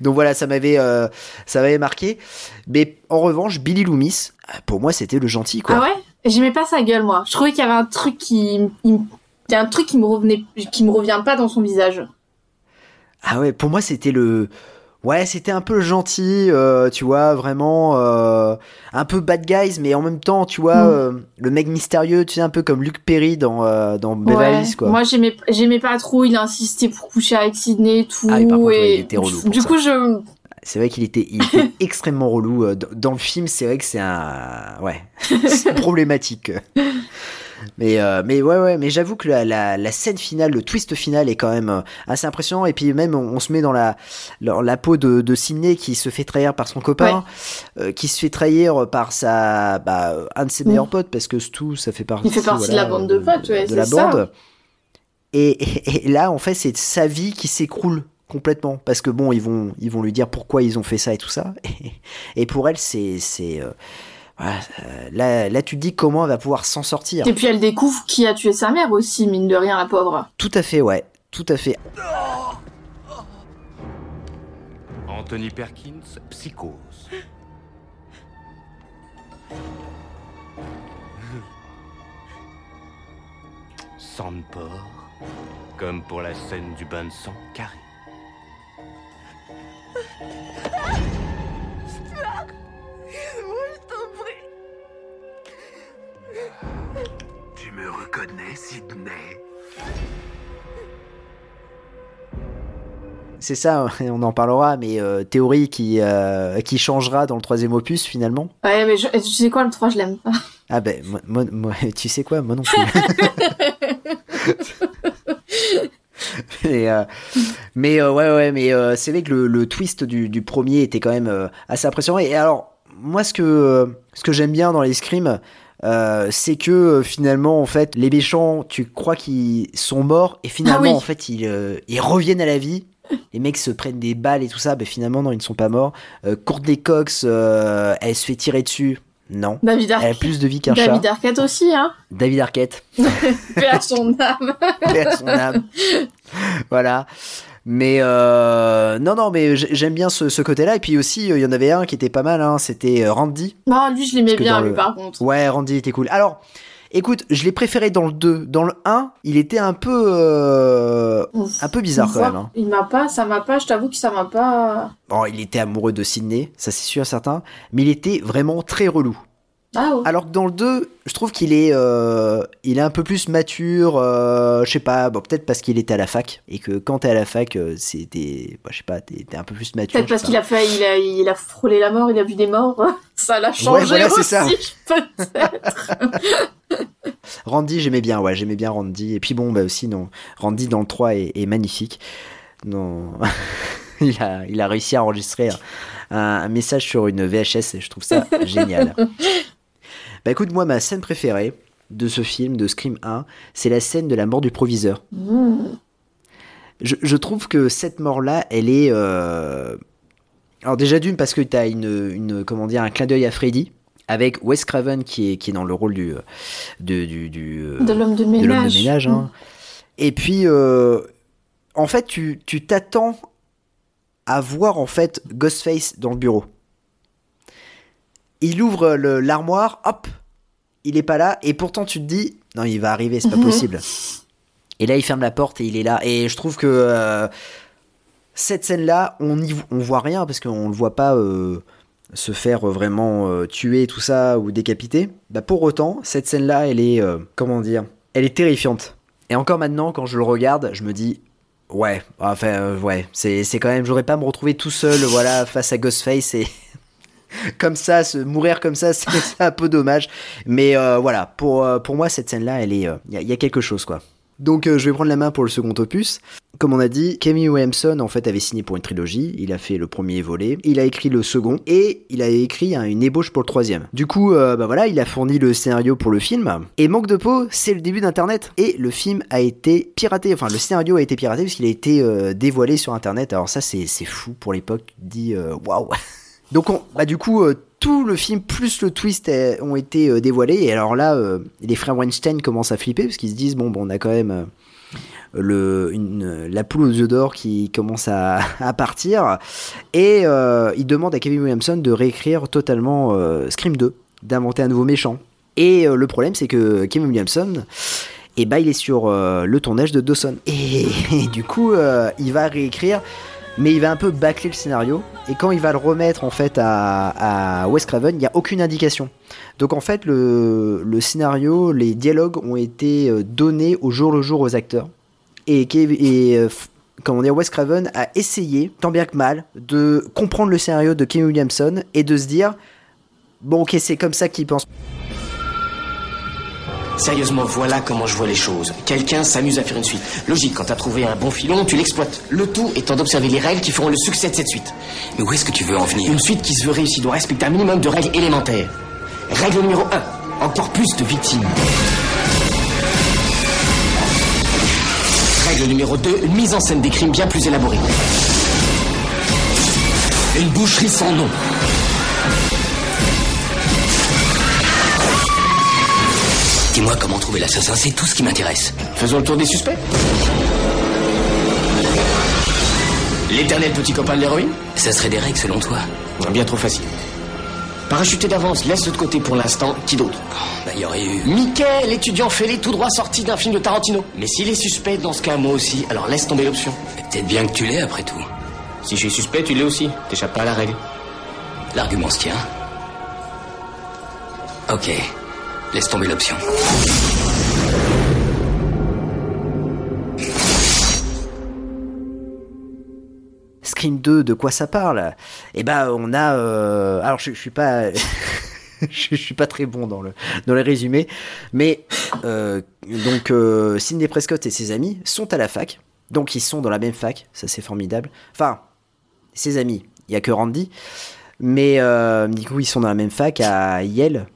Donc voilà, ça m'avait, euh, ça m'avait marqué. Mais en revanche, Billy Loomis, pour moi, c'était le gentil, quoi. Ah ouais? J'aimais pas sa gueule, moi. Je trouvais qu'il y avait un truc qui. il- Il y a un truc qui me revenait, qui me revient pas dans son visage. Ah ouais, pour moi c'était le, ouais, c'était un peu gentil, euh, tu vois, vraiment euh, un peu bad guys, mais en même temps, tu vois, Mm. euh, le mec mystérieux, tu sais, un peu comme Luke Perry dans dans Beverly Ouais. Quoi. Moi, j'aimais, j'aimais pas trop. Il insistait pour coucher avec Sidney tout. Ah, contre, et il était relou du ça. coup, je, C'est vrai qu'il était, il était extrêmement relou dans, dans le film. C'est vrai que c'est un, ouais, c'est problématique. Mais euh, mais ouais ouais, mais j'avoue que la, la, la scène finale, le twist final est quand même euh, assez impressionnant. Et puis même, on, on se met dans la dans la peau de, de Sidney qui se fait trahir par son copain, euh, qui se fait trahir par sa bah, un de ses Mm. meilleurs potes parce que Stu, ça fait partie. Il fait partie de la bande de potes, ouais, de la ça. bande. Et, et- et là, en fait, c'est sa vie qui s'écroule complètement parce que bon, ils vont, ils vont lui dire pourquoi ils ont fait ça et tout ça. Et, et pour elle, c'est, c'est, euh, voilà, euh, là, là, tu te dis comment elle va pouvoir s'en sortir. Et puis elle découvre qui a tué sa mère aussi, mine de rien, la pauvre. Tout à fait, ouais, tout à fait. Anthony Perkins, Psychose. Sang de porc, comme pour la scène du bain de sang carré. Tu me reconnais, Sidney C'est ça, on en parlera, mais euh, théorie qui, euh, qui changera dans le troisième opus finalement. Ouais, mais je, tu sais quoi, le 3, je l'aime pas. Ah ben, moi, moi- moi- tu sais quoi, moi non plus. mais euh, mais euh, ouais, ouais, mais euh, c'est vrai que le, le twist du, du premier était quand même euh, assez impressionnant. Et alors, moi, ce que, ce que j'aime bien dans les scrims, euh, c'est que euh, finalement, en fait, les méchants, tu crois qu'ils sont morts, et finalement, Ah oui. en fait, ils, euh, ils reviennent à la vie. Les mecs se prennent des balles et tout ça, ben finalement, non, ils ne sont pas morts. Euh, Courtney Cox, elle se fait tirer dessus. Non. David Elle a Arquette. plus de vie qu'un chat. David Arquette aussi, hein. David Arquette. Paix à son âme. paix à son âme. voilà. Mais euh, non, non, mais j'ai- j'aime bien ce, ce côté-là. Et puis aussi, euh, il y en avait un qui était pas mal. Hein, C'était euh, Randy. Non, lui, je l'aimais bien, lui, le- par contre. Ouais, Randy était cool. Alors, écoute, je l'ai préféré dans le 2. Dans le 1, il était un peu, euh, un peu bizarre quand même. hein. Il m'a pas, ça m'a pas, je t'avoue que ça m'a pas. Bon, il était amoureux de Sydney, ça c'est sûr certain. Mais il était vraiment très relou. Ah ouais. Alors que dans le 2, je trouve qu'il est, euh, il est un peu plus mature, euh, je sais pas, bon, peut-être parce qu'il était à la fac, et que quand t'es à la fac, euh, c'était, bah, je sais pas, t'es un peu plus mature. Peut-être parce qu'il a fait, il a, il a frôlé la mort, il a vu des morts. Ça l'a changé voilà, aussi, ça. peut-être. Randy, j'aimais bien, ouais, j'aimais bien Randy, et puis bon, bah aussi, non, Randy dans le 3 est, est magnifique. Non, il a, il a réussi à enregistrer un, un message sur une VHS, et je trouve ça génial. Bah écoute, moi, ma scène préférée de ce film, de Scream 1, c'est la scène de la mort du proviseur. Mmh. Je, je trouve que cette mort-là, elle est. euh, Alors, déjà d'une, parce que tu as une, une, comment dire, un clin d'œil à Freddy, avec Wes Craven qui est, qui est dans le rôle du. de, du, du, euh, De l'homme de ménage. de ménage. hein. Et puis, euh, en fait, tu tu t'attends à voir en fait Ghostface dans le bureau. Il ouvre l'armoire, hop, il est pas là, et pourtant tu te dis, non, il va arriver, c'est pas Mhm. possible. Et là, il ferme la porte et il est là. Et je trouve que euh, cette scène-là, on y, on voit rien parce qu'on le voit pas euh, se faire vraiment euh, tuer, tout ça, ou décapiter. Bah, pour autant, cette scène-là, elle est, comment dire, elle est terrifiante. Et encore maintenant, quand je le regarde, je me dis, ouais, enfin, ouais, c'est c'est quand même, j'aurais pas à me retrouver tout seul, voilà, face à Ghostface et. comme ça, se mourir comme ça, c'est un peu dommage. Mais euh, voilà, pour, euh, pour moi, cette scène-là, il y, a- y a quelque chose, quoi. Donc, euh, je vais prendre la main pour le second opus. Comme on a dit, Kevin Williamson, en fait, avait signé pour une trilogie. Il a fait le premier volet, il a écrit le second, et il a écrit hein, une ébauche pour le troisième. Du coup, euh, bah voilà, il a fourni le scénario pour le film. Et manque de peau, c'est le début d'Internet. Et le film a été piraté, enfin, le scénario a été piraté parce qu'il a été euh, dévoilé sur Internet. Alors ça, c'est fou pour l'époque. Tu te dis, euh, waouh donc on, bah du coup, euh, tout le film plus le twist ont été euh, dévoilés. Et alors là, euh, les frères Weinstein commencent à flipper parce qu'ils se disent bon, bon on a quand même le, la poule aux yeux d'or qui commence à, partir. Et ils demandent à Kevin Williamson de réécrire totalement Scream 2, d'inventer un nouveau méchant. Et le problème, c'est que Kevin Williamson, et bah, il est sur le tournage de Dawson. Et, du coup, il va réécrire mais il va un peu bâcler le scénario et quand il va le remettre en fait à, à Wes Craven, il n'y a aucune indication. Donc en fait le, le scénario, les dialogues ont été euh, donnés au jour le jour aux acteurs et, et euh, comment dire, Wes Craven a essayé tant bien que mal de comprendre le scénario de Kevin Williamson et de se dire bon ok c'est comme ça qu'il pense. Sérieusement, voilà comment je vois les choses. Quelqu'un s'amuse à faire une suite. Logique, quand t'as trouvé un bon filon, tu l'exploites. Le tout étant d'observer les règles qui feront le succès de cette suite. Mais où est-ce que tu veux en venir Une suite qui se veut réussie doit respecter un minimum de règles élémentaires. Règle numéro 1. Encore plus de victimes. Règle numéro 2, une mise en scène des crimes bien plus élaborée. Une boucherie sans nom. Dis-moi comment trouver l'assassin, c'est tout ce qui m'intéresse. Faisons le tour des suspects. L'éternel petit copain de l'héroïne Ça serait des règles selon toi Bien trop facile. Parachuté d'avance, laisse-le de côté pour l'instant. Qui d'autre Bah, il y aurait eu. Mickey, l'étudiant fêlé tout droit sorti d'un film de Tarantino. Mais s'il est suspect, dans ce cas, moi aussi, alors laisse tomber l'option. Peut-être bien que tu l'es après tout. Si je suis suspect, tu l'es aussi. T'échappes pas à la règle. L'argument se tient. Ok. Laisse tomber l'option. Scream 2, de quoi ça parle? Eh ben, on a. euh, Alors, je, je suis pas. je, suis pas très bon dans le dans les résumés, mais euh, donc euh, Sidney Prescott et ses amis sont à la fac, donc ils sont dans la même fac, ça c'est formidable. Enfin, ses amis, il y a que Randy, mais euh, du coup ils sont dans la même fac à Yale.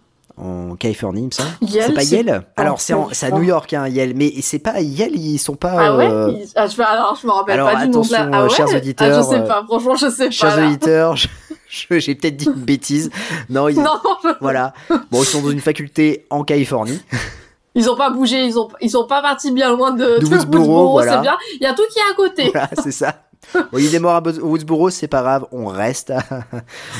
En Californie, il me semble. C'est pas Yale Alors, c'est à New York, hein, Yale. Mais c'est pas Yale, ils sont pas. Ah ouais euh, ils- ah, je, Alors, je me rappelle alors, pas du nom de la... Ah euh, ouais chers Ah, auditeurs, je sais euh, pas, franchement, je sais pas. Chers là. auditeurs, je- je- j'ai peut-être dit une bêtise. Non, ils, Non, je- voilà. Bon, ils sont dans une faculté en Californie. ils ont pas bougé, ils ont, ils sont pas partis bien loin de, De Woodsboro, voilà. c'est bien. Il y a tout qui est à côté. Voilà, c'est ça. Bon, il est mort à Bo- Woodsboro, c'est pas grave, on reste. à-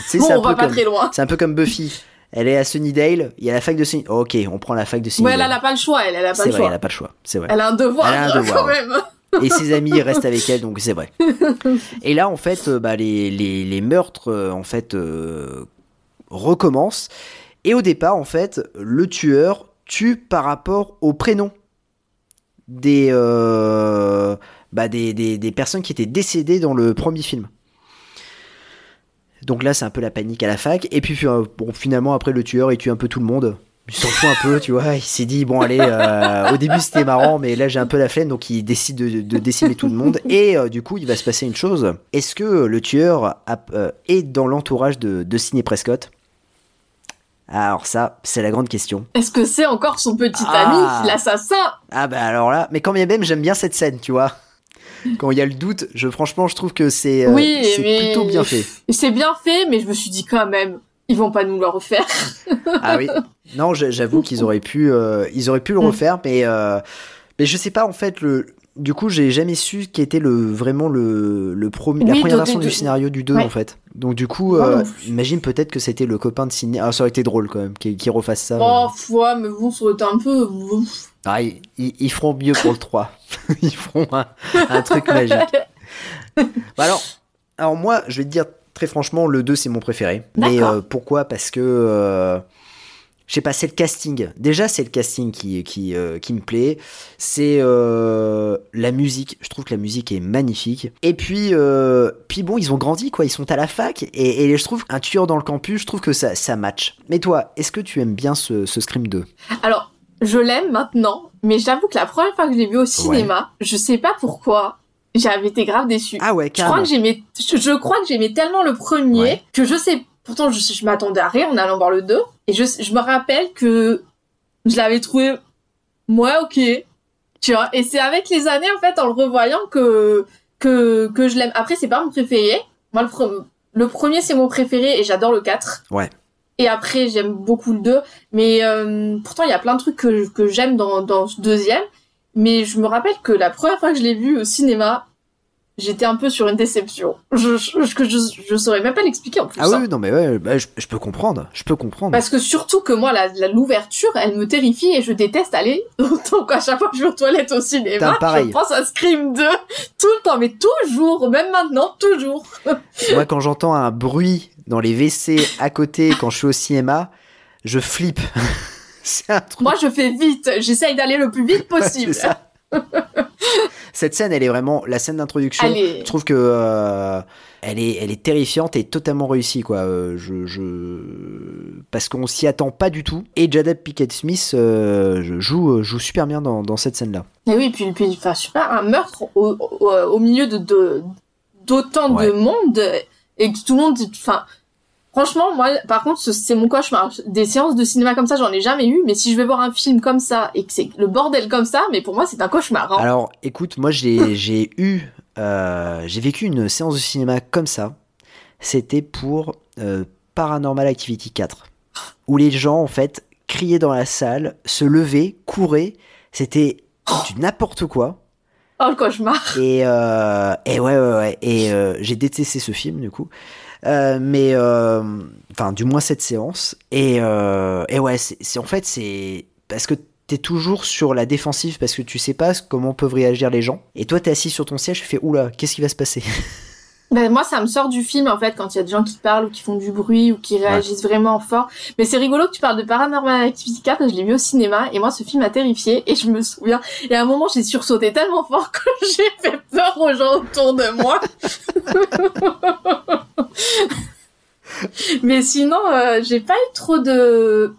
C'est Bon, on va pas comme- très loin. C'est un peu comme Buffy. Elle est à Sunnydale, il y a la fac de Sunnydale. ok, on prend la fac de Ouais, Sunnydale. elle, elle a pas le choix, elle, elle a pas c'est le vrai, choix. elle a pas le choix. C'est vrai. Elle a un devoir, Elle a un devoir, quand ouais. même. et ses amis restent avec elle, donc c'est vrai. Et là, en fait, euh, bah, les, les, les meurtres, euh, en fait, euh, recommencent. Et au départ, en fait, le tueur tue par rapport au prénom des, euh, bah, des, des, des personnes qui étaient décédées dans le premier film. Donc là, c'est un peu la panique à la fac. Et puis, euh, bon, finalement, après, le tueur, il tue un peu tout le monde. Il s'en fout un peu, tu vois. Il s'est dit, bon, allez, euh, au début, c'était marrant, mais là, j'ai un peu la flemme, donc il décide de, de décimer tout le monde. Et euh, du coup, il va se passer une chose. Est-ce que le tueur a- euh, est dans l'entourage de, de Sidney Prescott? Alors, ça, c'est la grande question. Est-ce que c'est encore son petit Ah. ami, l'assassin? Ah, bah alors là, mais quand bien même, j'aime bien cette scène, tu vois. Quand il y a le doute, je, franchement, je trouve que c'est euh, Oui, plutôt bien fait. C'est bien fait, mais je me suis dit quand même, ils vont pas nous le refaire. Ah oui. Non, j'a- j'avoue qu'ils auraient pu, euh, ils auraient pu le Mm. refaire, mais euh, mais je sais pas en fait le. Du coup, j'ai jamais su qui était le vraiment le, le premier, la première de- version de- du scénario du 2 Ouais. en fait. Donc du coup, euh, imagine peut-être que c'était le copain de Sidney. Ah, ça aurait été drôle quand même qu'il qu'il refasse ça. Oh, foi, mais bon, ça aurait été un peu. Ah, ils, ils- ils feront mieux pour le 3. ils feront un, un truc magique. Bah alors, alors moi, je vais te dire très franchement, le 2 c'est mon préféré. Mais euh, pourquoi? Parce que euh, je sais pas, c'est le casting. Déjà, c'est le casting qui qui euh, qui me plaît. C'est euh, la musique. Je trouve que la musique est magnifique. Et puis euh, puis bon, ils ont grandi quoi. Ils sont à la fac et, et je trouve un tueur dans le campus. Je trouve que ça ça match. Mais toi, est-ce que tu aimes bien ce, ce Scream 2 Alors, je l'aime maintenant, mais j'avoue que la première fois que je l'ai vu au cinéma, je sais pas pourquoi, j'avais été grave déçue. Ah ouais, je crois carrément. que j'aimais, je, je crois que j'aimais tellement le premier Ouais. que je sais, pourtant je, je m'attendais à rien en allant voir le 2, et je, je me rappelle que je l'avais trouvé, ouais, ok, tu vois, et c'est avec les années, en fait, en le revoyant que, que, que je l'aime. Après, c'est pas mon préféré. Moi, le, pre- le premier, c'est mon préféré, et j'adore le 4. Ouais. Et après, j'aime beaucoup le 2. Mais euh, pourtant, il y a plein de trucs que, que j'aime dans, dans ce deuxième. Mais je me rappelle que la première fois que je l'ai vu au cinéma, j'étais un peu sur une déception. Je, je, je, je, saurais même pas l'expliquer en plus. Ah oui, hein. oui, non mais ouais, bah, je, peux comprendre, je peux comprendre. Parce que surtout que moi, la, l'ouverture, elle me terrifie et je déteste aller. Donc à chaque fois que je vais aux toilettes au cinéma, je pense à Scream 2 tout le temps, mais toujours, même maintenant, toujours. Moi, quand j'entends un bruit dans les WC à côté quand je suis au cinéma, je flippe. c'est un truc. Moi, je fais vite. J'essaye d'aller le plus vite possible. Ça. Cette scène, elle est vraiment la scène d'introduction. Je trouve que euh, elle est, elle est terrifiante et totalement réussie, quoi. Euh, je, je... parce qu'on s'y attend pas du tout. Et Jada Pickett Smith euh, joue, joue super bien dans, dans cette scène-là. Et oui, puis, puis enfin, je sais pas, un meurtre au, au, au milieu de, de- d'autant de Ouais. monde et que tout le monde, enfin, Franchement, moi, par contre, ce- c'est mon cauchemar. Des séances de cinéma comme ça, j'en ai jamais eu. Mais si je vais voir un film comme ça et que c'est le bordel comme ça, mais pour moi, c'est un cauchemar. hein. Alors, écoute, moi j'ai eu, euh, j'ai vécu une séance de cinéma comme ça. C'était pour euh, Paranormal Activity 4, où les gens en fait criaient dans la salle, se levaient, couraient. C'était du n'importe quoi. Oh, le cauchemar. Et, euh, et ouais, ouais, ouais. Et j'ai détesté ce film, du coup. Euh, mais, euh, enfin, du moins cette séance. Et, euh, et ouais, c'est en fait, c'est parce que t'es toujours sur la défensive parce que tu sais pas comment peuvent réagir les gens. Et toi, t'es assis sur ton siège, tu fais oula, qu'est-ce qui va se passer? Ben, moi, ça me sort du film, en fait, quand il y a des gens qui parlent ou qui font du bruit ou qui réagissent vraiment fort. Mais c'est rigolo que tu parles de Paranormal Activity 4, je l'ai vu au cinéma, et moi, ce film m'a terrifié et je me souviens, et à un moment, j'ai sursauté tellement fort que j'ai fait peur aux gens autour de moi. Mais sinon, euh, j'ai pas eu trop de...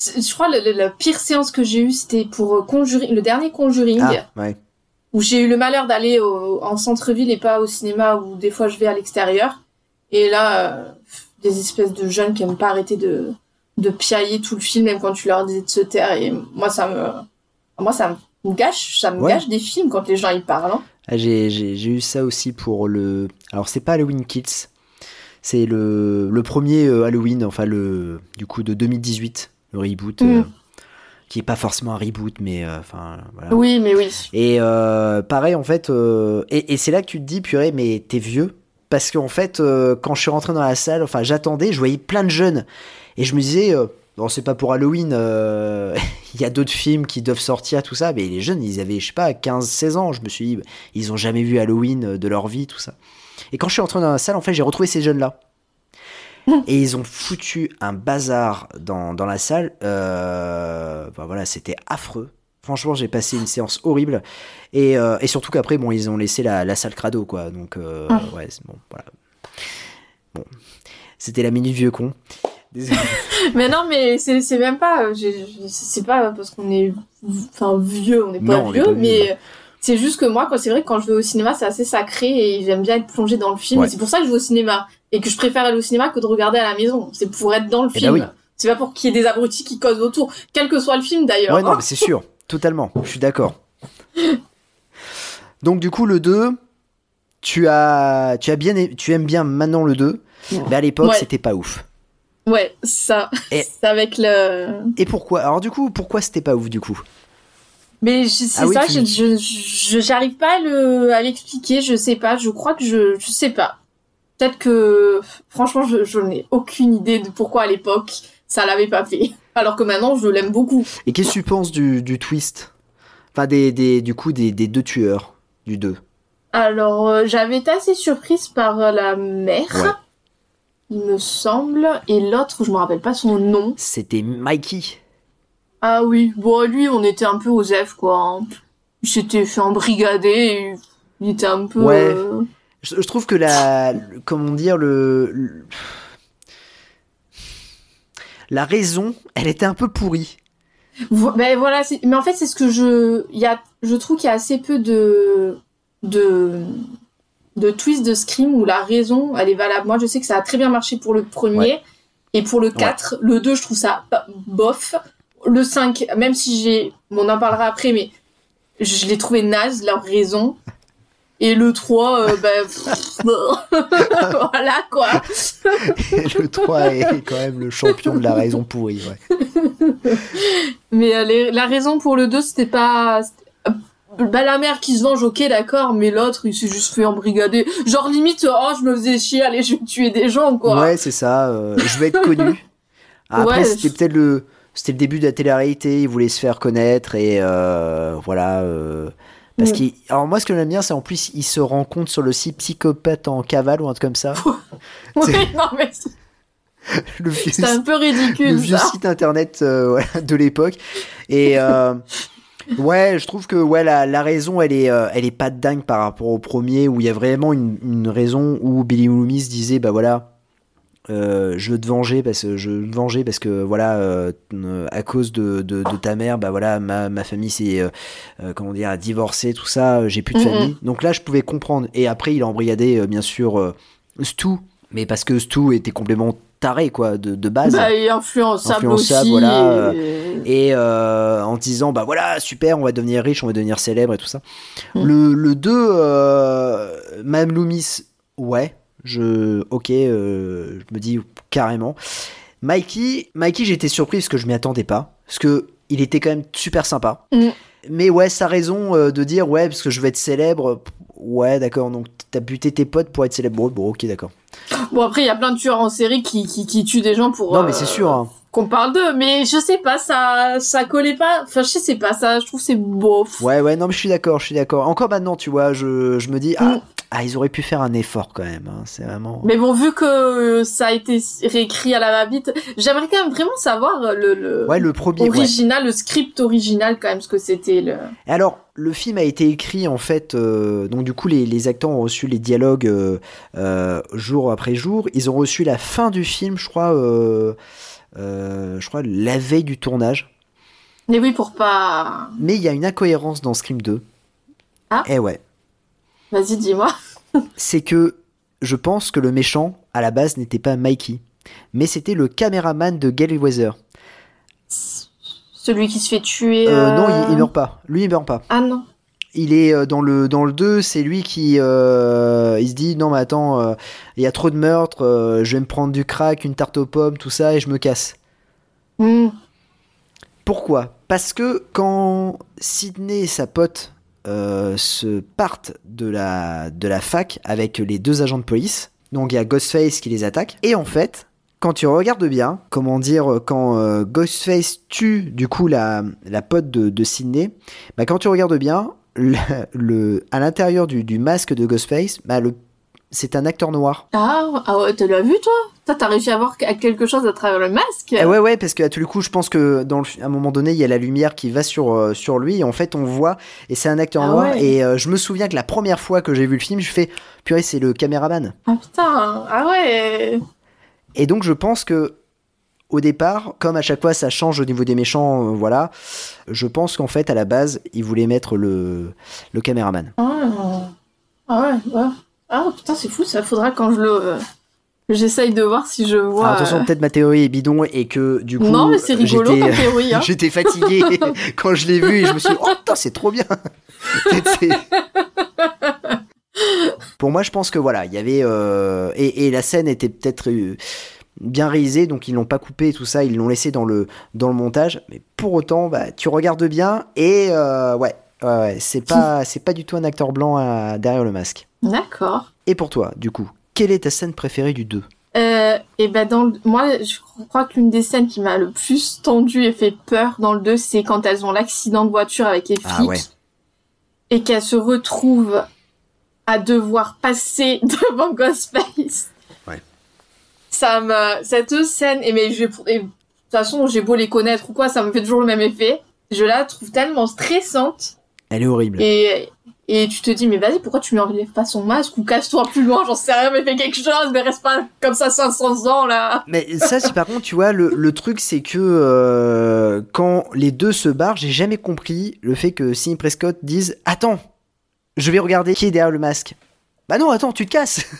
Je crois que la pire séance que j'ai eue, c'était pour euh, Conjuring, le dernier Conjuring Ah, ouais. Où j'ai eu le malheur d'aller en centre-ville et pas au cinéma où des fois je vais à l'extérieur. Et là, euh, des espèces de jeunes qui aiment pas arrêter de, de piailler tout le film, même quand tu leur disais de se taire. Et moi, ça me, moi, ça me gâche, ça me Ouais. gâche des films quand les gens y parlent. hein. Ah, j'ai eu ça aussi pour le. Alors, c'est pas Halloween Kills. C'est le, le premier euh, Halloween, enfin, le, du coup, de 2018, le reboot. Mm. euh, qui est pas forcément un reboot, mais euh, enfin, voilà. Oui, mais oui. Et euh, pareil, en fait, euh, et, et c'est là que tu te dis, purée, mais t'es vieux. Parce qu'en fait, quand je suis rentré dans la salle, enfin, j'attendais, je voyais plein de jeunes. Et je me disais, bon, c'est pas pour Halloween, euh, il y a d'autres films qui doivent sortir, tout ça. Mais les jeunes, ils avaient, je sais pas, 15-16 ans. Je me suis dit, ils ont jamais vu Halloween de leur vie, tout ça. Et quand je suis rentré dans la salle, en fait, j'ai retrouvé ces jeunes-là. Et ils ont foutu un bazar dans, dans la salle. Euh, voilà, c'était affreux. Franchement, j'ai passé une séance horrible. Et, euh, et surtout qu'après, bon, ils ont laissé la, la salle crado, quoi. Donc, euh, Ah. ouais, bon, voilà. Bon. C'était la minute vieux con. Désolé. Mais non, mais c'est même pas, c'est pas parce qu'on est, enfin, vieux, on n'est pas Non, on est vieux, pas vieux, mais c'est juste que moi, c'est vrai que quand je vais au cinéma, c'est assez sacré et j'aime bien être plongée dans le film. Ouais. C'est pour ça que je vais au cinéma et que je préfère aller au cinéma que de regarder à la maison. C'est pour être dans le Eh film. ben oui. C'est pas pour qu'il y ait des abrutis qui causent autour, quel que soit le film d'ailleurs. Ouais, non, mais c'est sûr. Totalement. Je suis d'accord. Donc, du coup, le 2, tu as, tu as bien, tu aimes bien maintenant le 2. Mais à l'époque, Ouais. c'était pas ouf. Ouais, ça. Et- avec le. Et pourquoi? Alors, du coup, pourquoi c'était pas ouf, du coup? Mais c'est Ah oui, ça, tu- je, j'arrive pas à le, à l'expliquer, je sais pas, je crois que je, je sais pas. Peut-être que, franchement, je, je n'ai aucune idée de pourquoi à l'époque ça l'avait pas fait. Alors que maintenant, je l'aime beaucoup. Et qu'est-ce que tu penses du, du twist? Enfin, des, des, du coup, des, des deux tueurs du 2. Alors, euh, j'avais été assez surprise par euh, la mère, Ouais. il me semble, et l'autre, je me rappelle pas son nom. C'était Mikey. Ah oui, bon, lui, on était un peu aux F, quoi. hein. Il s'était fait embrigader, et il était un peu... Ouais. euh, Je, je trouve que la. le- Comment dire, le. le- La raison, elle était un peu pourrie. Vo- Ben voilà, mais en fait c'est ce que je, il y a, je trouve qu'il y a assez peu de, de, de twist de Scream où la raison elle est valable. Moi je sais que ça a très bien marché pour le premier Ouais. et pour le 4, le 2 je trouve ça pas- bof. Le 5, même si j'ai, bon, on en parlera après, mais je l'ai trouvé naze leur raison. Et le 3, euh, ben, pff, voilà quoi. Et le 3 est quand même le champion de la raison pourrie. Ouais. Mais euh, les- la raison pour le 2, c'était pas. euh, Bah, la mère qui se venge, ok, d'accord, mais l'autre, il s'est juste fait embrigader. Genre, limite, oh, je me faisais chier, allez, je vais tuer des gens, quoi. Ouais, c'est ça. euh, je vais être connu. Après, Ouais, c'était je- peut-être le. C'était le début de la télé-réalité, il voulait se faire connaître et euh, voilà. euh, parce qu'il. Alors, moi, ce que j'aime bien, c'est en plus, il se rend compte sur le site psychopathe en cavale ou un truc comme ça. Ouais, non, mais c'est le vieux, c'est un peu le ridicule, vieux ça. site internet euh, de l'époque. Et ouais, je trouve que ouais, la, la raison, elle est, elle est pas dingue par rapport au premier où il y a vraiment une, une raison où Billy Loomis disait bah voilà. Euh, je veux te venger parce que je veux te venger parce que voilà euh, à cause de, de, de ta mère bah voilà ma, ma famille s'est euh, comment dire a divorcé tout ça j'ai plus de famille. Donc là je pouvais comprendre. Et après il a embrigadé bien sûr Stu. Mais parce que Stu était complètement taré quoi de, de base. Bah, et influençable, Influençable, aussi. voilà, et- et en disant bah voilà super on va devenir riche on va devenir célèbre et tout ça. Mm. le, le 2 euh, Madame Loomis ouais je ok euh, je me dis carrément Mikey Mikey j'étais surpris parce que je m'y attendais pas parce que il était quand même super sympa Mm. mais ouais sa raison euh, de dire ouais parce que je vais être célèbre ouais d'accord donc t'as buté tes potes pour être célèbre bon, bon ok d'accord Bon, après, il y a plein de tueurs en série qui, qui, qui tuent des gens pour. non euh, mais c'est sûr hein. Qu'on parle d'eux, mais je sais pas, ça, ça collait pas. Enfin, je sais pas, ça, je trouve c'est bof. Ouais, ouais, non, mais je suis d'accord, je suis d'accord. Encore maintenant, tu vois, je, je me dis, ah, Mm. Ah, ils auraient pu faire un effort quand même. hein, C'est vraiment. Mais bon, vu que ça a été réécrit à la va-vite, j'aimerais quand même vraiment savoir le, le Ouais, le premier. ouais. original, le script original quand même, ce que c'était le. Et Alors, le film a été écrit en fait, euh, donc du coup, les, les acteurs ont reçu les dialogues euh, euh, jour après jour. Ils ont reçu la fin du film, je crois, euh, euh, je crois la veille du tournage. Mais oui, pour pas. Mais il y a une incohérence dans Scream 2. Ah. Eh ouais. Vas-y, dis-moi. C'est que je pense que le méchant, à la base, n'était pas Mikey, mais c'était le caméraman de Gary Weather. Celui qui se fait tuer. Euh, euh, Non, il, il meurt pas. Lui, il meurt pas. Ah non. il est euh, dans le dans le 2, c'est lui qui euh, il se dit non mais attends, euh, il y a trop de meurtres, euh, je vais me prendre du crack, une tarte aux pommes, tout ça et je me casse. Hmm. Pourquoi? Parce que quand Sidney et sa pote euh, se partent de la de la fac avec les deux agents de police, donc il y a Ghostface qui les attaque. Et en fait quand tu regardes bien, comment dire, quand euh, Ghostface tue du coup la, la pote de, de Sidney, bah, quand tu regardes bien, le- à l'intérieur du, du masque de Ghostface, bah, le, c'est un acteur noir. Ah, ah ouais, t'as l'as vu toi? Toi, t'as réussi à voir quelque chose à travers le masque Eh ouais, ouais, parce qu'à tout le coup, je pense que dans le, à un moment donné, il y a la lumière qui va sur, euh, sur lui, et en fait, on voit, et c'est un acteur Ah noir, ouais. et euh, je me souviens que la première fois que j'ai vu le film, je fais, purée, c'est le caméraman. Ah putain, ah ouais. Et donc je pense que au départ, comme à chaque fois ça change au niveau des méchants, euh, voilà, je pense qu'en fait à la base ils voulaient mettre le, le caméraman. Ah, ah ouais, ouais. Ah putain, c'est fou, ça faudra quand je le. euh, J'essaye de voir si je vois. Alors, attention, euh, peut-être ma théorie est bidon et que du coup Non, mais c'est rigolo comme théorie. Hein. J'étais fatigué quand je l'ai vu et je me suis dit, oh putain, c'est trop bien. Pour moi, je pense que voilà, il y avait. euh, et, et la scène était peut-être euh, bien réalisée, donc ils l'ont pas coupé et tout ça, ils l'ont laissé dans le, dans le montage. Mais pour autant, bah, tu regardes bien et euh, ouais, ouais, ouais, c'est pas, c'est pas du tout un acteur blanc à- derrière le masque. D'accord. Et pour toi, du coup, quelle est ta scène préférée du 2 Euh, et ben dans le- moi je crois que l'une des scènes qui m'a le plus tendu et fait peur dans le 2 c'est quand elles ont l'accident de voiture avec les flics Ah ouais. et qu'elles se retrouvent à devoir passer devant Ghostface. Ouais. Ça me cette scène et mais je et de toute façon j'ai beau les connaître ou quoi ça me fait toujours le même effet. Je la trouve tellement stressante Elle est horrible. et et tu te dis mais vas-y pourquoi tu lui enlèves pas son masque ou casse-toi plus loin j'en sais rien mais fais quelque chose mais reste pas comme ça 500 ans là. Mais ça, c'est par contre, tu vois, le, le truc, c'est que euh, quand les deux se barrent, j'ai jamais compris le fait que Sidney Prescott dise Attends, je vais regarder qui est derrière le masque. Bah non, attends, tu te casses.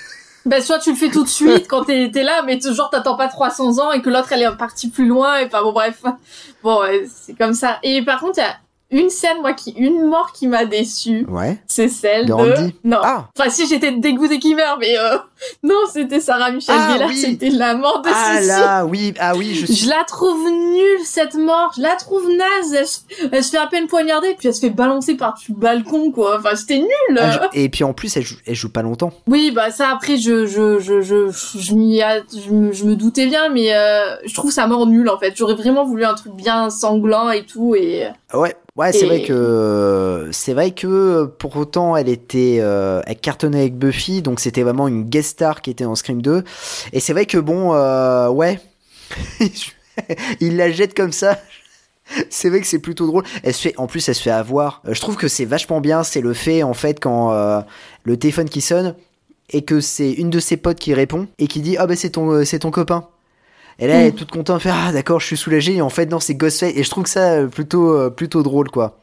Ben, soit tu le fais tout de suite quand t'es là, mais genre t'attends pas 300 ans et que l'autre elle est partie plus loin et enfin bon bref. Bon, c'est comme ça. Et par contre, il y a une scène, moi, qui, une mort qui m'a déçue. Ouais. C'est celle De Non. Ah Enfin, si j'étais dégoûtée qu'il meurt, mais euh, non, c'était Sarah Michelle Ah, Gellar, oui. c'était la mort de Ah Sissi. là, oui, ah oui, je suis. Je la trouve nulle cette mort, je la trouve naze. Elle, se- elle se fait à peine poignarder, puis elle se fait balancer par-dessus le balcon, quoi. Enfin, c'était nul. Ah, je- Et puis en plus, elle joue, elle joue pas longtemps. Oui, bah ça après je je je je je m'y a- je me, je me doutais bien, mais euh, je trouve ça mort nul en fait. J'aurais vraiment voulu un truc bien sanglant et tout et Ouais, ouais, c'est Et- vrai que c'est vrai que pour autant elle était euh, elle cartonnait avec Buffy, donc c'était vraiment une guest star qui était en Scream 2. Et c'est vrai que bon, euh, ouais, il la jette comme ça. C'est vrai que c'est plutôt drôle. Elle se fait, en plus, elle se fait avoir. Euh, Je trouve que c'est vachement bien. C'est le fait en fait quand euh, le téléphone qui sonne et que c'est une de ses potes qui répond et qui dit ah bah c'est ton euh, c'est ton copain. Et là, elle est toute contente, elle fait ah d'accord, je suis soulagée. Et en fait non, c'est Ghostface. Et je trouve que ça euh, plutôt euh, plutôt drôle quoi.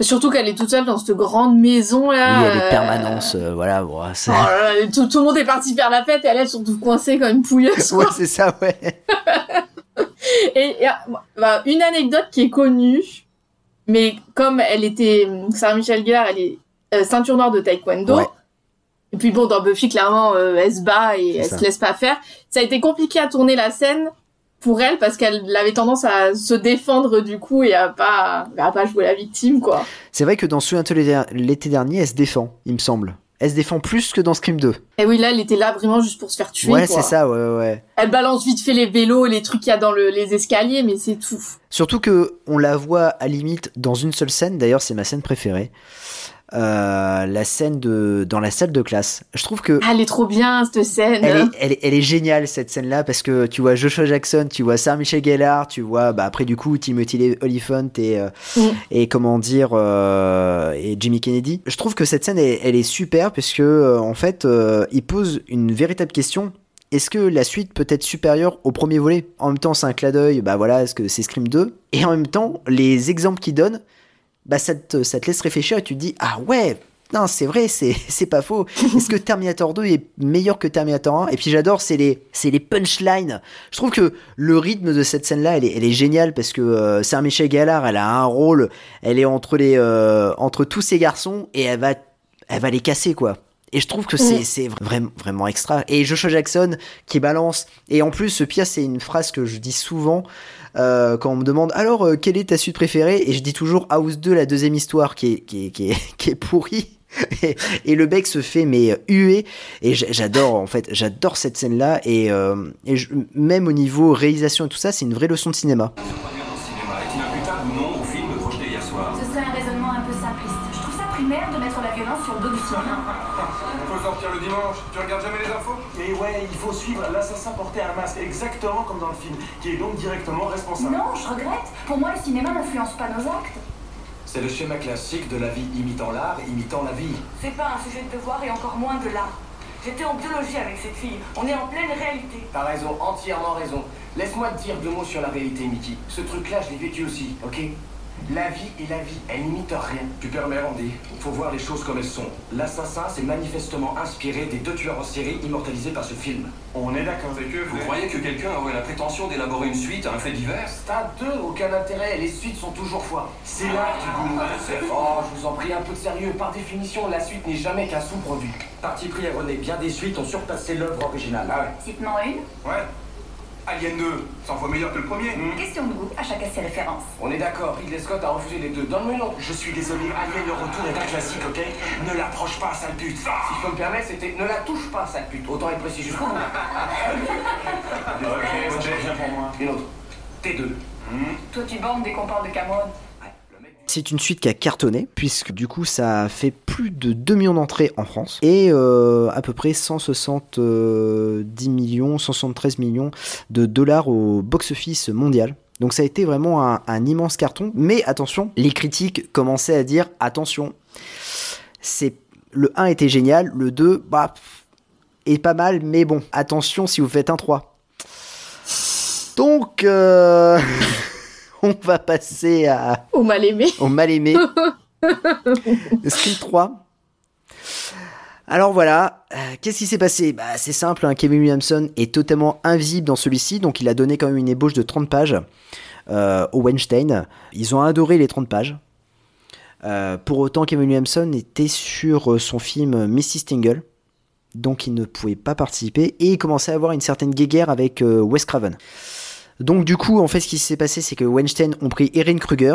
Surtout qu'elle est toute seule dans cette grande maison là. Oui, il y a des euh, permanences, euh, voilà, bon. Oh là là, tout, tout le monde est parti faire la fête et elle est surtout coincée comme une pouilleuse. Ouais, c'est ça, ouais. Et, et, bah, une anecdote qui est connue, mais comme elle était, Sarah Michelle Gellar, elle est euh, ceinture noire de taekwondo. Ouais. Et puis bon, dans Buffy, clairement, euh, elle se bat et elle ça. se laisse pas faire. Ça a été compliqué à tourner la scène pour elle parce qu'elle avait tendance à se défendre du coup et à pas, à pas jouer la victime, quoi. C'est vrai que dans Souviens-toi l'été- l'été dernier, elle se défend, il me semble. Elle se défend plus que dans Scream 2. Et oui, là, elle était là vraiment juste pour se faire tuer. ouais, c'est ça, ouais, ouais. Elle balance vite fait les vélos, les trucs qu'il y a dans le- les escaliers, mais c'est tout. Surtout que on la voit à limite dans une seule scène. D'ailleurs, c'est ma scène préférée. Euh, la scène de dans la salle de classe. Je trouve que Ah, elle est trop bien, cette scène. elle est, elle, est, elle est géniale cette scène-là parce que tu vois Joshua Jackson, tu vois Sarah Michelle Gellar, tu vois bah, après du coup Timothy Olyphant et euh, Mm. et comment dire euh, et Jimmy Kennedy. Je trouve que cette scène elle, elle est super parce que en fait il pose une véritable question. Est-ce que la suite peut être supérieure au premier volet? En même temps, c'est un clin d'œil, bah voilà, est-ce que c'est Scream 2 Et en même temps, les exemples qu'il donne, bah ça te, ça te laisse réfléchir et tu te dis ah ouais non c'est vrai c'est pas faux. Est-ce que Terminator 2 est meilleur que Terminator 1 et puis j'adore c'est les c'est les punchlines. Je trouve que le rythme de cette scène là elle est, elle est géniale parce que euh, Sarah Michelle Gellar elle a un rôle elle est entre les euh, entre tous ces garçons et elle va elle va les casser quoi. Et je trouve que c'est Mm. c'est vraiment vraiment extra. Et Joshua Jackson qui balance et en plus ce pire c'est une phrase que je dis souvent euh, quand on me demande alors euh, quelle est ta suite préférée? Et je dis toujours House 2 la deuxième histoire qui est qui est qui est, qui est pourrie. Et, le bec se fait mais euh, huer et j'adore en fait j'adore cette scène là et, même au niveau réalisation et tout ça c'est une vraie leçon de cinéma exactement comme dans le film, qui est donc directement responsable. Non, je regrette. Pour moi, le cinéma n'influence pas nos actes. C'est le schéma classique de la vie imitant l'art, imitant la vie. C'est pas un sujet de devoir et encore moins de l'art. J'étais en biologie avec cette fille. On est en pleine réalité. T'as raison, entièrement raison. Laisse-moi te dire deux mots sur la réalité, Mickey. Ce truc-là, je l'ai vécu aussi, ok? La vie est la vie, elle n'imite rien. Tu permets, Randy Faut voir les choses comme elles sont. L'assassin s'est manifestement inspiré des deux tueurs en série immortalisés par ce film. On est d'accord. C'est que vous croyez que quelqu'un aurait la prétention d'élaborer une suite à un fait divers? Stade 2, aucun intérêt, les suites sont toujours foires. C'est l'art du goût. Oh, je vous en prie, un peu de sérieux. Par définition, la suite n'est jamais qu'un sous-produit. Parti pris erroné, bien des suites ont surpassé l'œuvre originale. Ah ouais. Cite-moi une. Ouais. Alien 2, 100 fois meilleur que le premier. Question de goût, à chacun ses références. On est d'accord, Ridley Scott a refusé les deux. Donne-moi une autre. Je suis désolé, Alien le retour est un classique, ok? Ne l'approche pas, sale pute. Si je peux me permettre, c'était ne la touche pas, sale pute. Autant être précis jusqu'au bout. Ok, ok, viens pour moi. Une autre. T2. Toi, tu bandes dès qu'on parle de Cameron. C'est une suite qui a cartonné, puisque du coup ça a fait plus de 2 millions d'entrées en France, et euh, à peu près 170 millions, 173 millions de dollars au box-office mondial. Donc ça a été vraiment un, un immense carton, mais attention, les critiques commençaient à dire attention, c'est le 1 était génial, le 2 bah est pas mal, mais bon, attention si vous faites un 3. Donc euh, on va passer à Au mal aimé. au mal aimé. Scream 3. Alors voilà, euh, qu'est-ce qui s'est passé? Bah, C'est simple, hein, Kevin Williamson est totalement invisible dans celui-ci, donc il a donné quand même une ébauche de 30 pages euh, au Weinstein. Ils ont adoré les 30 pages. Euh, pour autant, Kevin Williamson était sur son film Missy Stingle, donc il ne pouvait pas participer, et il commençait à avoir une certaine guéguerre avec Wes Craven. Donc du coup, en fait, ce qui s'est passé, c'est que Weinstein ont pris Erin Kruger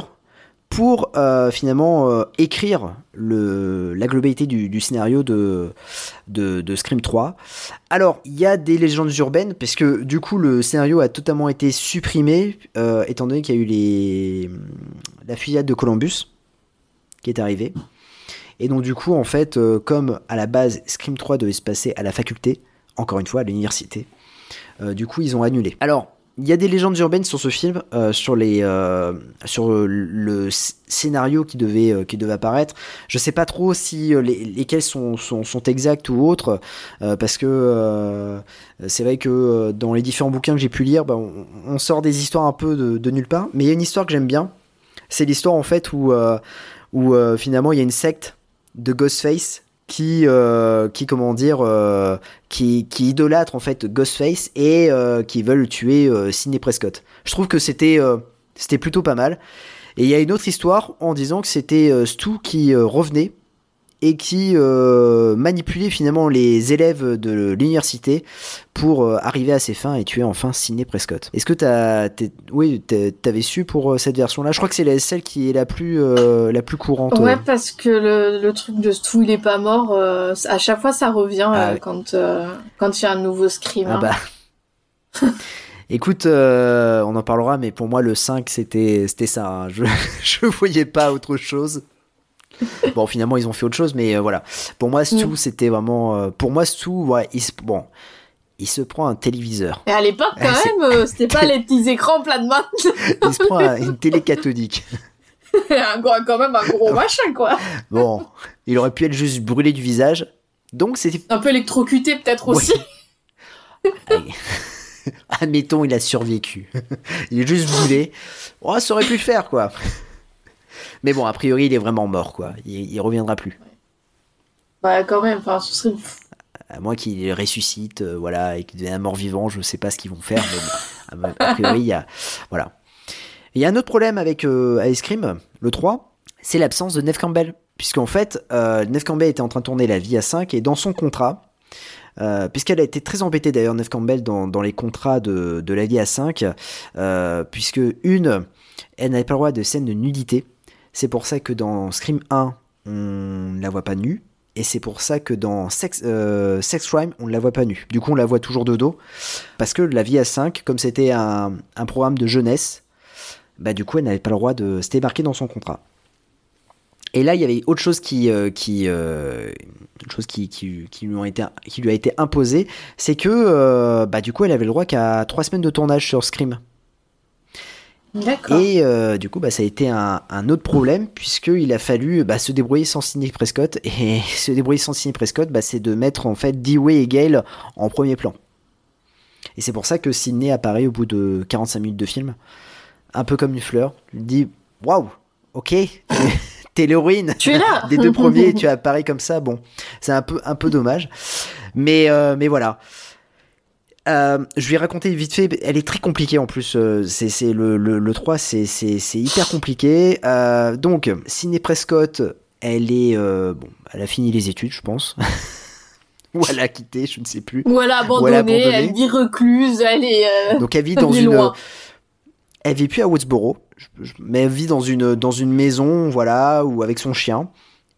pour euh, finalement euh, écrire la globalité du, scénario de, de, Scream 3. Alors, il y a des légendes urbaines, parce que du coup, le scénario a totalement été supprimé, euh, étant donné qu'il y a eu les, la fusillade de Columbus, qui est arrivée. Et donc, du coup, en fait, comme à la base, Scream 3 devait se passer à la faculté, encore une fois, à l'université, du coup, ils ont annulé. Alors, il y a des légendes urbaines sur ce film, euh, sur les, euh, sur le scénario qui devait, euh, qui devait apparaître. Je sais pas trop si les, lesquels sont, sont, exacts ou autres, parce que c'est vrai que dans les différents bouquins que j'ai pu lire, bah, on, sort des histoires un peu de, de nulle part. Mais il y a une histoire que j'aime bien. C'est l'histoire en fait où, où finalement il y a une secte de Ghostface qui, euh, qui comment dire, euh, qui, qui idolâtre en fait Ghostface et euh, qui veulent tuer euh, Sidney Prescott. Je trouve que c'était euh, c'était plutôt pas mal. Et il y a une autre histoire en disant que c'était euh, Stu qui revenait et qui euh, manipulait finalement les élèves de l'université pour euh, arriver à ses fins et tuer enfin Sidney Prescott. Est-ce que t'as, t'es- oui, t'avais su pour euh, cette version-là? Je crois que c'est la- celle qui est la plus, la plus courante. Ouais, parce que le, le truc de Stu, il est pas mort. à chaque fois, ça revient Ah quand quand il y a un nouveau scream. Ah hein. bah. Écoute, euh, on en parlera, mais pour moi le 5 c'était c'était ça. hein. Je je voyais pas autre chose. Bon, finalement ils ont fait autre chose, mais euh, voilà. Pour moi Stu Mm. c'était vraiment. euh, pour moi Stu, ouais, il se bon, il se prend un téléviseur. Et à l'époque, quand même, euh, c'était pas les petits écrans plats de main. Il se prend un- une télé cathodique. un gros, quand même un gros machin, quoi. Bon, il aurait pu être juste brûlé du visage. Donc c'était. Un peu électrocuté, peut-être Ouais. aussi. Admettons, il a survécu. il est juste brûlé. Oh, ça aurait pu le faire, quoi. Mais bon, a priori, il est vraiment mort, quoi. Il, il reviendra plus. Bah, quand même, enfin, ce serait. À moins qu'il ressuscite, euh, voilà, et qu'il devienne un mort-vivant, je sais pas ce qu'ils vont faire, mais bon, a priori, il y a. Voilà. Il y a un autre problème avec euh, Ice Cream, le 3, c'est l'absence de Neve Campbell. Puisqu'en fait, euh, Neve Campbell était en train de tourner La Vie à 5, et dans son contrat, euh, puisqu'elle a été très embêtée d'ailleurs, Neve Campbell, dans, dans les contrats de, de La Vie à 5, euh, puisque une, elle n'avait pas le droit de scène de nudité. C'est pour ça que dans Scream 1, on ne la voit pas nue. Et c'est pour ça que dans Sex, euh, Sex Crime, on ne la voit pas nue. Du coup, on la voit toujours de dos. Parce que La Vie à 5, comme c'était un, programme de jeunesse, bah du coup, elle n'avait pas le droit de... C'était marqué dans son contrat. Et là, il y avait autre chose qui, qui, chose lui a été imposée, c'est que, euh, bah du coup, elle avait le droit qu'à trois semaines de tournage sur Scream. Et euh, du coup, bah, ça a été un, un autre problème, puisqu'il a fallu bah, se débrouiller sans Sidney Prescott. Et se débrouiller sans Sidney Prescott, bah, c'est de mettre en fait Dewey et Gale en premier plan. Et c'est pour ça que Sidney apparaît au bout de 45 minutes de film, un peu comme une fleur. Il dit Waouh, ok, t'es l'héroïne des deux premiers, tu apparais comme ça. Bon, c'est un peu, un peu dommage. Mais, euh, mais voilà. Euh, je vais raconter vite fait. Elle est très compliquée en plus. euh, c'est le, le, le 3, c'est hyper compliqué. Euh, donc, Sidney Prescott, elle est. bon, elle a fini les études, je pense. Ou elle a quitté, je ne sais plus. Ou elle a elle abandonné, elle vit recluse, elle est. Donc, elle vit dans une. Elle vit plus à Woodsboro, mais elle vit dans une, dans une maison, voilà, ou avec son chien.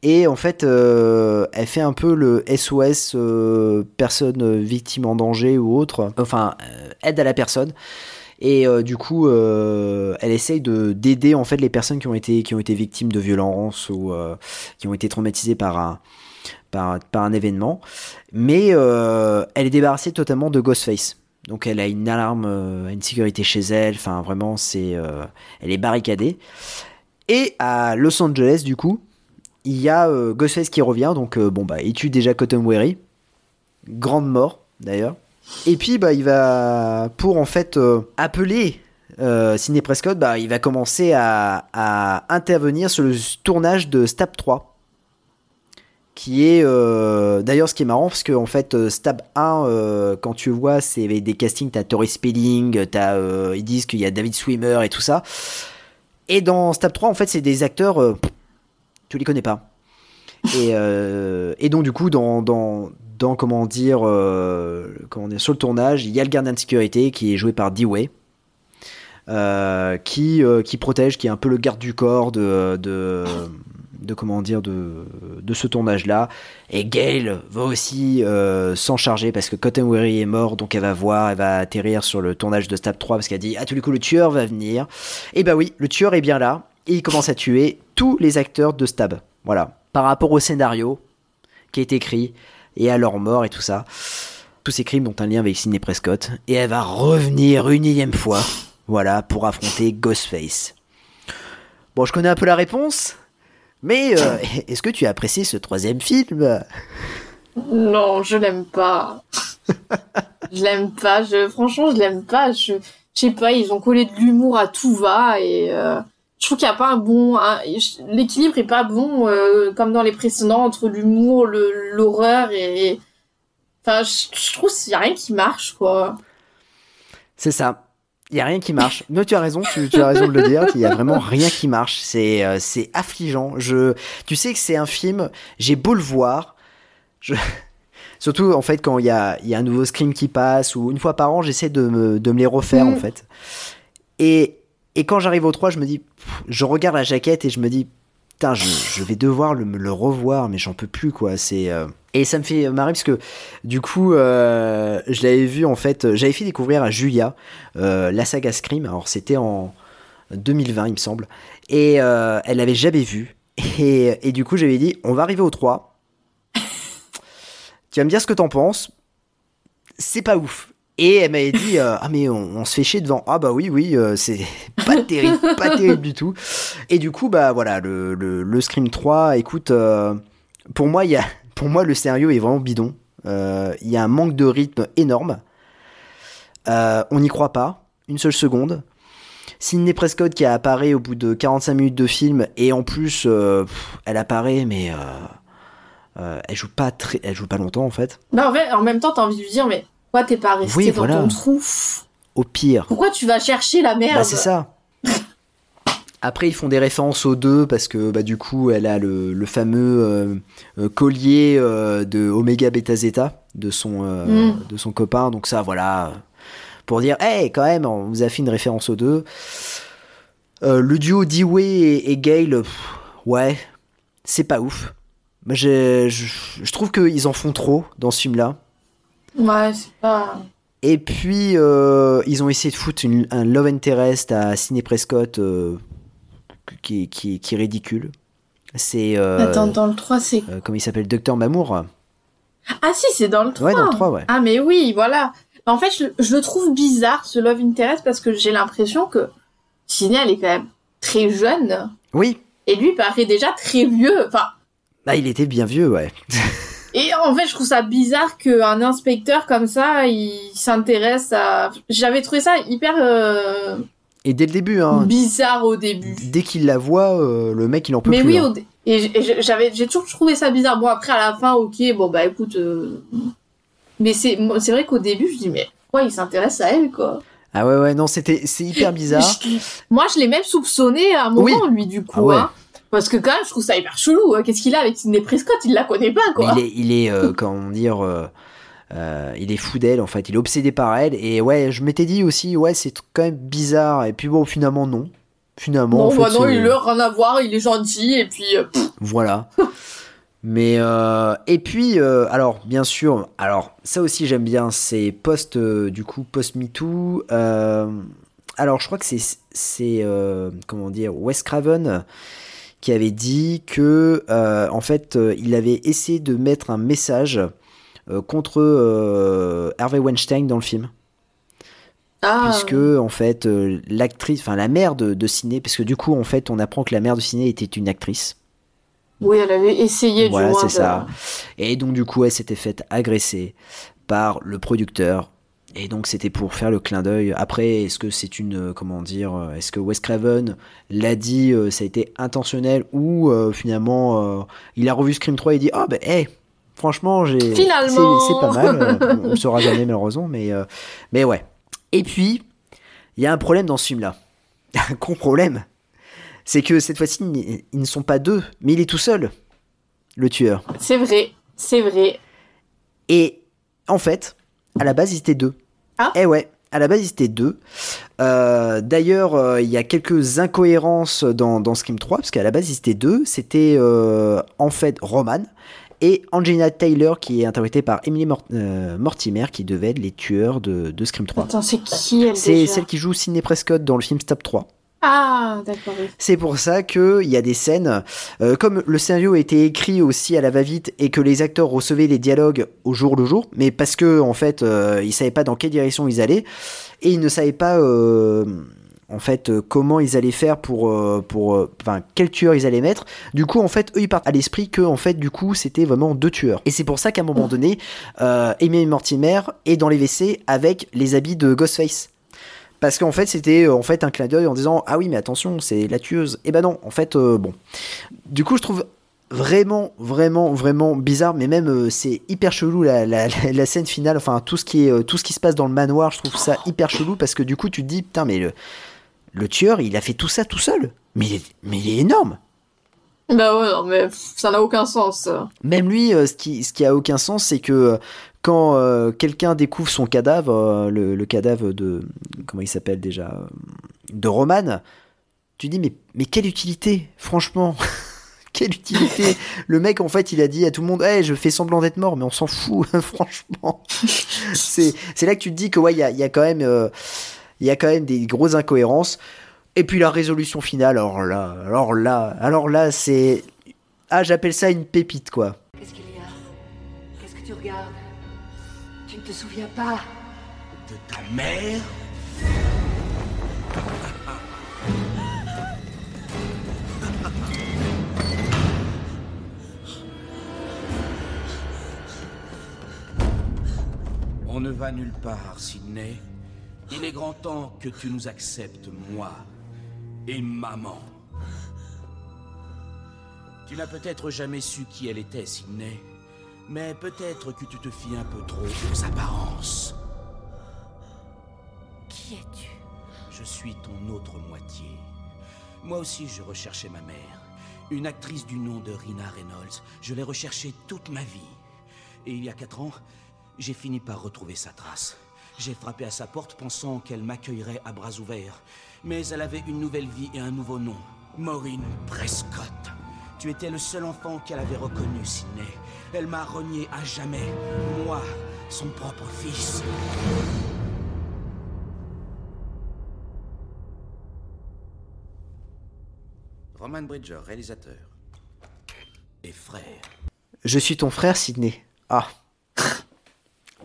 Et en fait, euh, elle fait un peu le SOS, euh, personne victime en danger ou autre. Enfin, euh, aide à la personne. Et euh, du coup, euh, elle essaye de d'aider en fait les personnes qui ont été qui ont été victimes de violences ou euh, qui ont été traumatisées par un par, un événement. Mais euh, elle est débarrassée totalement de Ghostface. Donc elle a une alarme, euh, une sécurité chez elle. Enfin vraiment, c'est euh, elle est barricadée. Et à Los Angeles, du coup, il y a euh, Ghostface qui revient. Donc euh, bon bah, il tue déjà Cotton Weary. Grande mort d'ailleurs. Et puis bah il va pour en fait euh, appeler euh, Sidney Prescott, bah il va commencer à, intervenir sur le tournage de Stab 3 qui est d'ailleurs ce qui est marrant parce que en fait Stab 1 euh, quand tu vois c'est des castings t'as Tori Spelling t'as ils disent qu'il y a David Swimmer et tout ça et dans Stab 3 en fait c'est des acteurs tu les connais pas et, euh, donc du coup dans, dans, comment dire euh, comment dire sur le tournage il y a le gardien de sécurité qui est joué par Dewey euh, qui, euh, qui protège, qui est un peu le garde du corps de, de, comment dire de, de ce tournage-là. Et Gail va aussi s'en charger parce que Cotton Weary est mort, donc elle va voir, elle va atterrir sur le tournage de Stab 3 parce qu'elle dit à tous les coups le tueur va venir. Et bah oui, le tueur est bien là et il commence à tuer tous les acteurs de Stab. Voilà, par rapport au scénario qui est écrit et à leur mort et tout ça. Tous ces crimes ont un lien avec Sidney Prescott et elle va revenir une énième fois, voilà, pour affronter Ghostface. Bon, je connais un peu la réponse, mais euh, est-ce que tu as apprécié ce troisième film? Non, je l'aime pas. je l'aime pas. Je, franchement, je l'aime pas. Je, sais pas, ils ont collé de l'humour à tout va et euh, je trouve qu'il n'y a pas un bon, un- l'équilibre est pas bon euh, comme dans les précédents entre l'humour, l'horreur et, enfin, je, je trouve qu'il y a rien qui marche quoi. C'est ça. Il y a rien qui marche. Non, tu as raison, tu, tu as raison de le dire. Il y a vraiment rien qui marche. C'est euh, c'est affligeant. Je, tu sais que c'est un film. J'ai beau le voir, je, surtout en fait quand il y a, y a un nouveau scream qui passe ou une fois par an, j'essaie de me, de me les refaire Mm. en fait. Et et quand j'arrive au 3, je me dis, je regarde la jaquette et je me dis, putain, je, vais devoir le, le revoir, mais j'en peux plus quoi. C'est euh, et ça me fait marrer parce que du coup, euh, je l'avais vu en fait, j'avais fait découvrir à Julia euh, la saga Scream. Alors c'était en 2020, il me semble, et elle l'avait jamais vu. Et, et du coup, j'avais dit, on va arriver au 3. tu vas me dire ce que t'en penses. C'est pas ouf. Et elle m'avait dit, euh, ah mais on, se fait chier devant. Ah bah oui, oui, euh, c'est pas terrible, pas terrible du tout. Et du coup, bah voilà, le, le, Scream 3, écoute, euh, pour moi, il a, pour moi, le scénario est vraiment bidon. Il y a un manque de rythme énorme. On n'y croit pas, une seule seconde. Sidney Prescott qui apparaît au bout de 45 minutes de film et en plus, elle apparaît, mais elle joue pas très, elle joue pas longtemps en fait. En fait, en même temps, t'as envie de lui dire, mais pourquoi t'es pas resté Oui, dans voilà. ton trou Au pire. Pourquoi tu vas chercher la merde Bah, c'est ça. Après, ils font des références aux deux parce que bah, du coup, elle a le, le fameux euh, euh, collier euh, de Omega Beta Zeta de son, euh, Mm. de son copain. Donc, ça, voilà. Pour dire, hey, quand même, on vous a fait une référence aux deux. Le duo Dewey et, et Gale, pff, ouais, c'est pas ouf. Je, je trouve qu'ils en font trop dans ce film-là. Ouais, c'est pas. Et puis, euh, ils ont essayé de foutre une- un love interest à Sidney Prescott euh, qui, qui, qui est ridicule. C'est. euh, Attends, dans le 3, c'est. comment il s'appelle? Docteur Mamour? Ah si, c'est dans le 3. Ouais, dans le 3, ouais. Ah mais oui, voilà. En fait, je, je le trouve bizarre, ce Love Interest, parce que j'ai l'impression que Sidney, elle est quand même très jeune. Oui. Et lui paraît déjà très vieux. Enfin, Ah, il était bien vieux, ouais. et en fait, je trouve ça bizarre qu'un inspecteur comme ça, il s'intéresse à... J'avais trouvé ça hyper euh, Et dès le début, hein, bizarre au début. dès qu'il la voit, euh, le mec, il en peut Mais plus. oui, hein. dé- et j'avais, j'ai toujours trouvé ça bizarre. Bon, après, à la fin, ok, bon, bah écoute... euh, Mais c'est, c'est vrai qu'au début, je dis, mais pourquoi il s'intéresse à elle, quoi? Ah ouais, ouais, non, c'était, c'est hyper bizarre. Moi, je l'ai même soupçonné à un moment, Oui. lui, du coup. Ah ouais. hein. Parce que quand même, je trouve ça hyper chelou. hein. Qu'est-ce qu'il a avec Sidney Prescott? Il la connaît pas, Mais quoi. il est, il est euh, comment dire, euh, euh, il est fou d'elle en fait. Il est obsédé par elle. Et ouais, je m'étais dit aussi, ouais, c'est quand même bizarre. Et puis bon, finalement non. Finalement, non, en fait, bah non, il a rien à voir, il est gentil, et puis... voilà. Mais euh, et puis euh, alors bien sûr, alors ça aussi j'aime bien, c'est post euh, du coup post MeToo. Alors je crois que c'est c'est comment dire Wes Craven qui avait dit que euh, en fait euh, il avait essayé de mettre un message euh, contre Harvey Weinstein dans le film Ah, puisque en fait l'actrice enfin la mère de, de Ciné parce que du coup en fait on apprend que la mère de Ciné était une actrice Oui, elle avait essayé, voilà, du moins. c'est de- ça. Et donc, du coup, elle s'était faite agresser par le producteur. Et donc, c'était pour faire le clin d'œil. Après, est-ce que c'est une. euh, Comment dire euh, Est-ce que Wes Craven l'a dit, euh, ça a été intentionnel ou euh, finalement, euh, il a revu Scream 3 et dit Ah, ben, hé Franchement, j'ai. c'est- Finalement. C'est pas mal. On ne saura jamais, malheureusement. Mais, euh, mais ouais. Et puis, il y a un problème dans ce film-là. Un gros problème. C'est que cette fois-ci, ils ne sont pas deux, mais il est tout seul, le tueur. C'est vrai, c'est vrai. Et en fait, à la base, ils étaient deux. Ah. Eh ouais, à la base, ils étaient deux. Euh, D'ailleurs, euh, il y a quelques incohérences dans, dans Scream 3, parce qu'à la base, ils étaient deux. C'était euh, en fait Roman et Angelina Taylor, qui est interprétée par Emily Mort- Mortimer, qui devaient être les tueurs de, de Scream 3. Attends, c'est qui elle C'est celle qui joue Sidney Prescott dans le film Stop 3. Ah, d'accord, oui. C'est pour ça qu'il y a des scènes, euh, comme le scénario a été écrit aussi à la va-vite et que les acteurs recevaient les dialogues au jour le jour, mais parce que en fait euh, ils savaient pas dans quelle direction ils allaient et ils ne savaient pas euh, en fait comment ils allaient faire pour euh, pour enfin quel tueur ils allaient mettre. Du coup en fait eux ils partent à l'esprit que en fait du coup c'était vraiment deux tueurs et c'est pour ça qu'à un moment donné euh, Amy Mortimer est dans les WC avec les habits de Ghostface parce qu'en fait c'était euh, en fait un clin d'œil en disant ah oui mais attention c'est la tueuse. Et ben non, en fait euh, bon. Du coup je trouve vraiment vraiment vraiment bizarre mais même euh, c'est hyper chelou la, la, la scène finale enfin tout ce qui est tout ce qui se passe dans le manoir je trouve ça hyper chelou parce que du coup tu te dis putain mais le le tueur il a fait tout ça tout seul mais il est, mais il est énorme Bah ouais, non, mais ça n'a aucun sens. même lui, euh, ce, qui, ce qui a aucun sens, c'est que quand euh, quelqu'un découvre son cadavre, euh, le, cadavre de. Comment il s'appelle déjà euh, De Roman, tu dis, mais, quelle utilité Franchement Quelle utilité Le mec, en fait, il a dit à tout le monde Hey, je fais semblant d'être mort, mais on s'en fout, franchement. c'est là que tu te dis que, ouais, il y a, y a quand même. des grosses incohérences. Et puis la résolution finale, alors là, alors là, alors là, c'est. Ah, j'appelle ça une pépite, quoi. Qu'est-ce qu'il y a? Qu'est-ce que tu regardes? Te souviens pas De ta mère? On ne va nulle part, Sidney. Il est grand temps que tu nous acceptes, moi et maman. Tu n'as peut-être jamais su qui elle était, Sidney, mais peut-être que tu te fies un peu trop aux apparences. Qui es-tu? Je suis ton autre moitié. Moi aussi, je recherchais ma mère. Une actrice du nom de Rina Reynolds. Je l'ai recherchée toute ma vie. Et il y a quatre ans, j'ai fini par retrouver sa trace. J'ai frappé à sa porte pensant qu'elle m'accueillerait à bras ouverts. Mais elle avait une nouvelle vie et un nouveau nom. Maureen Prescott. Tu étais le seul enfant qu'elle avait reconnu, Sidney. Elle m'a renié à jamais. Moi, son propre fils. Roman Bridger, réalisateur. Et frère. Je suis ton frère, Sidney. Ah.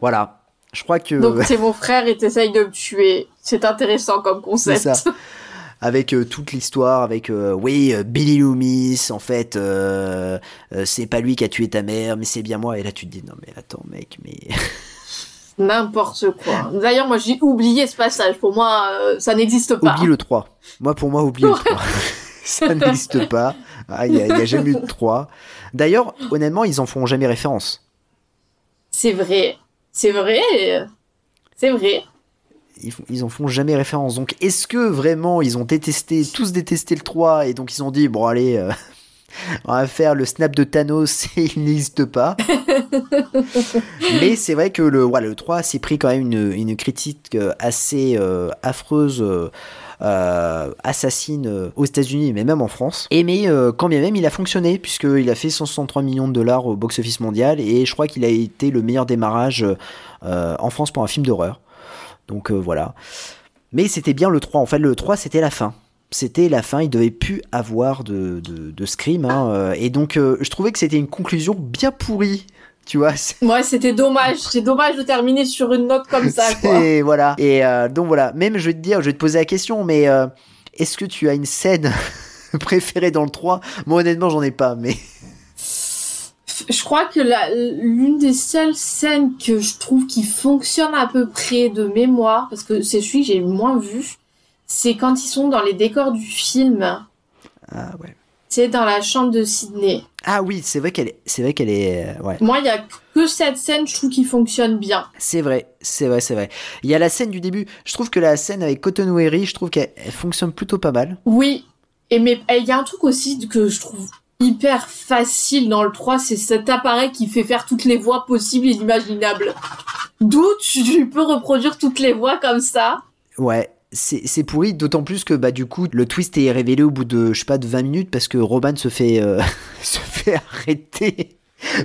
voilà. Je crois que. Donc c'est mon frère et t'essayes de me tuer. C'est intéressant comme C'est concept. ça. Avec euh, toute l'histoire, avec euh, oui, euh, Billy Loomis, en fait, c'est pas lui qui a tué ta mère, mais c'est bien moi. Et là, tu te dis non, mais attends, mec, mais N'importe quoi. D'ailleurs, moi j'ai oublié ce passage. Pour moi, euh, ça n'existe pas. oublie le 3. Moi, pour moi, oublie le 3. ça n'existe pas. Ah, Il n'y a, il y a jamais eu de 3. D'ailleurs, honnêtement, ils en font jamais référence. C'est vrai. C'est vrai. C'est vrai. Ils, font- ils en font jamais référence. Donc, est-ce que vraiment ils ont détesté, tous détesté le 3 et donc ils ont dit, bon, allez, euh, on va faire le snap de Thanos et il n'existe pas. Mais c'est vrai que le, voilà, le 3 s'est pris quand même une, une critique euh, assez euh, affreuse. euh, assassine aux États-Unis mais même en France. Et mais euh, quand bien même il a fonctionné puisqu'il a fait 163 millions de dollars au box-office mondial et je crois qu'il a été le meilleur démarrage euh, en France pour un film d'horreur. Donc euh, voilà. Mais c'était bien le 3. En fait, le 3, c'était la fin. C'était la fin. Il devait plus avoir de, de, de Scream. hein, euh, Et donc, euh, je trouvais que c'était une conclusion bien pourrie. Tu vois, Ouais, c'était dommage. C'est dommage de terminer sur une note comme ça, quoi. voilà. Et euh, donc voilà. Même, je vais te dire, je vais te poser la question, mais euh, est-ce que tu as une scène préférée dans le 3 Moi, honnêtement, j'en ai pas, mais. Je crois que l'une des seules scènes que je trouve qui fonctionne à peu près de mémoire, parce que c'est celui que j'ai le moins vu, c'est quand ils sont dans les décors du film. Ah ouais. C'est dans la chambre de Sydney. Ah oui, c'est vrai qu'elle est. C'est vrai qu'elle est. euh, ouais. Moi, il y a que cette scène, je trouve, qui fonctionne bien. C'est vrai, c'est vrai, c'est vrai. Il y a la scène du début. Je trouve que la scène avec Cotton Weary, je trouve qu'elle elle fonctionne plutôt pas mal. Oui. Et mais il y a un truc aussi que je trouve hyper facile dans le 3, c'est cet appareil qui fait faire toutes les voix possibles et imaginables. D'où tu peux reproduire toutes les voix comme ça? Ouais, c'est pourri, d'autant plus que bah du coup le twist est révélé au bout de je sais pas de 20 minutes parce que Roman se fait euh, se fait arrêter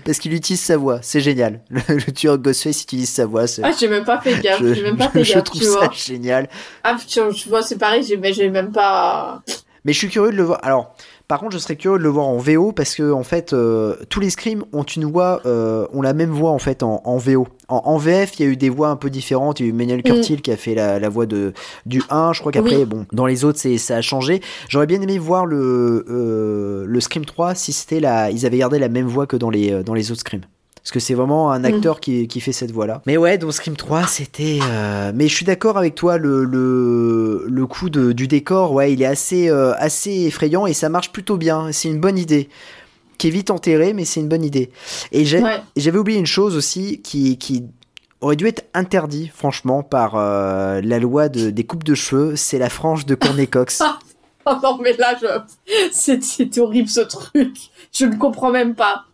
parce qu'il utilise sa voix, c'est génial. Le, le tueur Ghostface utilise sa voix. Ah, j'ai même pas fait gaffe, je, j'ai même pas fait je gaffe, trouve tu ça vois. génial. Ah, tu, vois, c'est pareil, mais j'ai même pas. Mais je suis curieux de le voir. Alors, par contre, je serais curieux de le voir en VO parce que en fait, euh, tous les scrims ont une voix, euh, ont la même voix en fait en, en VO. En, en VF, il y a eu des voix un peu différentes. Il y a eu Manuel Curtil qui a fait la, la voix de du 1. Je crois qu'après, Oui. bon, dans les autres, c'est ça a changé. J'aurais bien aimé voir le euh, le Scream 3 si c'était la, ils avaient gardé la même voix que dans les euh, dans les autres scrims. Parce que c'est vraiment un acteur qui, qui fait cette voix-là. Mais ouais, donc Scream 3, c'était. euh, Mais je suis d'accord avec toi, le, le, le coup de, du décor, ouais, il est assez, euh, assez effrayant et ça marche plutôt bien. C'est une bonne idée. Qui est vite enterré, mais c'est une bonne idée. Et Ouais. j'avais oublié une chose aussi qui, qui aurait dû être interdit, franchement, par euh, la loi de, des coupes de cheveux. C'est la frange de Courtney Cox. Oh non, mais là, je... c'est- c'était horrible ce truc. Je ne comprends même pas.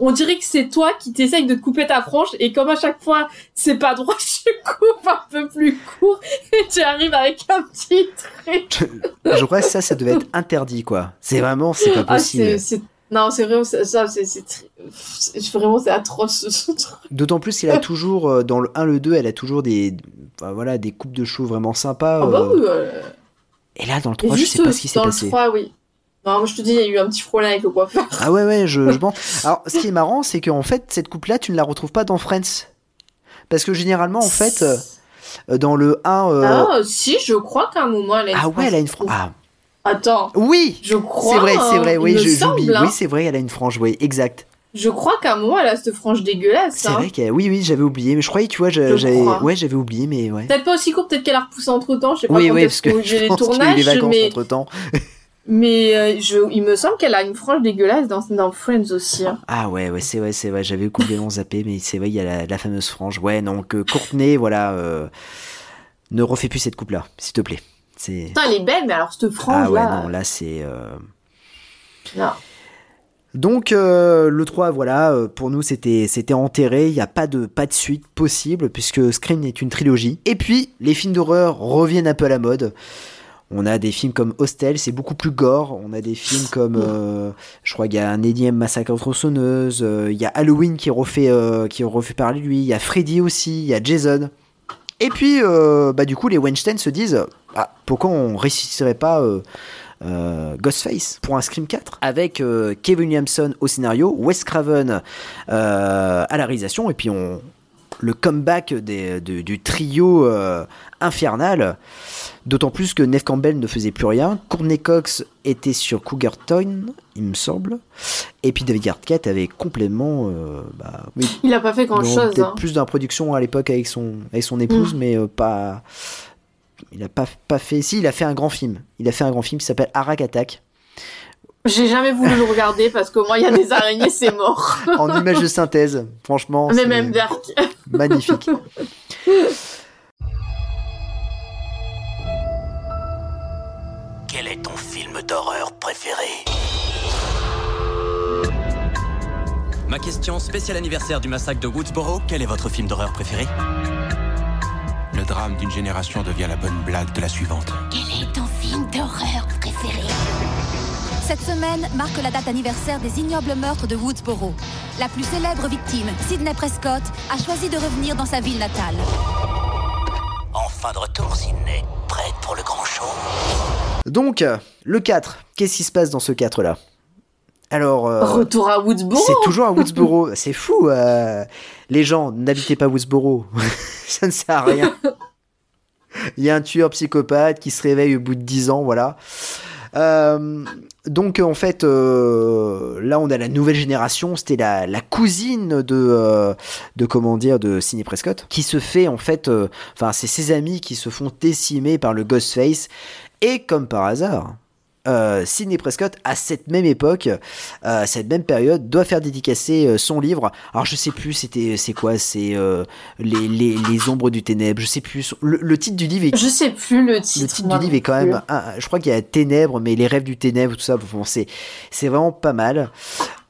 On dirait que c'est toi qui t'essayes de couper ta frange et comme à chaque fois c'est pas droit, je coupe un peu plus court et tu arrives avec un petit trait. je crois que ça, ça devait être interdit, quoi. C'est vraiment, c'est pas Ah, possible. Non, c'est vraiment ça, c'est, vraiment c'est atroce ce truc. D'autant plus qu'elle a toujours, euh, dans le 1, le 2, elle a toujours des, voilà, des coupes de cheveux vraiment sympas. Ah bah euh. oui, euh, Et là, dans le et 3, je sais pas ce qui s'est dans le passé. 3, oui. Non, moi je te dis, il y a eu un petit problème avec le coiffeur. Ah ouais, ouais, je, je pense. Alors, ce qui est marrant, c'est qu'en fait, cette coupe-là, tu ne la retrouves pas dans Friends. Parce que généralement, en fait, euh, dans le 1. euh, Ah, si, je crois qu'à un moment elle a une Ah ouais, elle a une frange. Ah, Attends, oui je crois. C'est vrai, c'est vrai, hein, oui, je- j'oublie. semble, hein. Oui, c'est vrai, elle a une frange, oui, exact. Je crois qu'à un moment, elle a cette frange dégueulasse. C'est hein. vrai qu'elle. Oui, oui, j'avais oublié, mais je croyais, tu vois, je- Je j'avais. crois. Ouais, j'avais oublié, mais ouais. Peut-être pas aussi court, peut-être qu'elle a repoussé entre temps. Je sais pas Oui, quand oui, parce que je les a eu tournages, les vacances mais, entre temps. Mais euh, je, il me semble qu'elle a une frange dégueulasse dans, dans Friends aussi. hein. Ah ouais, ouais, c'est vrai, c'est vrai, j'avais complètement zappé, mais c'est vrai, il y a la, la fameuse frange. Ouais, donc euh, Courtenay, voilà, euh, ne refais plus cette coupe-là, s'il te plaît. C'est. Putain, elle est belle, mais alors cette frange Ah ouais, là. non, là c'est. euh, non. Donc euh, le 3, voilà, euh, pour nous c'était c'était enterré, il n'y a pas de, pas de suite possible puisque Scream est une trilogie. Et puis les films d'horreur reviennent un peu à la mode. On a des films comme Hostel, c'est beaucoup plus gore. On a des films comme, euh, je crois qu'il y a un énième massacre en tronçonneuse. euh, Il y a Halloween qui est refait, euh, qui refait par lui. Il y a Freddy aussi. Il y a Jason. Et puis, bah du coup, les Weinstein se disent, ah, pourquoi on ressusciterait pas euh, Ghostface pour un Scream 4 avec euh, Kevin Williamson au scénario, Wes Craven euh, à la réalisation et puis on le comeback des- de- du trio infernal. D'autant plus que Neve Campbell ne faisait plus rien. Courtney Cox était sur Cougar Town, il me semble. Et puis David Arquette avait complètement. euh, bah, oui, Il a pas fait grand non, chose. peut-être Hein. plus dans la production à l'époque avec son, avec son épouse, Mm. mais euh, pas. Il a pas, pas fait. Si, il a fait un grand film. Il a fait un grand film qui s'appelle Arak Attack. J'ai jamais voulu le regarder parce que moi, il y a des araignées, c'est mort. en image de synthèse. Franchement, Mais même Dark. magnifique. Quel est ton film d'horreur préféré Ma question spéciale anniversaire du massacre de Woodsboro, quel est votre film d'horreur préféré Le drame d'une génération devient la bonne blague de la suivante. Quel est ton film d'horreur préféré Cette semaine marque la date anniversaire des ignobles meurtres de Woodsboro. La plus célèbre victime, Sidney Prescott, a choisi de revenir dans sa ville natale. Enfin de retour, Sydney. Prête pour le grand show Donc, le 4. Qu'est-ce qui se passe dans ce 4-là Alors. euh, Retour à Woodsboro. C'est toujours à Woodsboro. C'est fou. euh, Les gens, n'habitez pas Woodsboro. Ça ne sert à rien. Il y a un tueur psychopathe qui se réveille au bout de 10 ans, voilà. Euh, donc en fait, euh, là on a la nouvelle génération. C'était la, cousine de, euh, de comment dire, de Sidney Prescott, qui se fait en fait, enfin c'est ses amis qui se font décimer par le Ghostface. Et comme par hasard, euh, Sidney Prescott, à cette même époque, euh, cette même période, doit faire dédicacer euh, son livre. Alors je sais plus, c'était c'est quoi, c'est euh, les, les, les ombres du ténèbre. Je sais plus. Le, le titre du livre est Je sais plus le titre. le titre du livre est quand même, je crois qu'il y a Ténèbres, mais les rêves du ténèbre, tout ça, bon, c'est, c'est vraiment pas mal.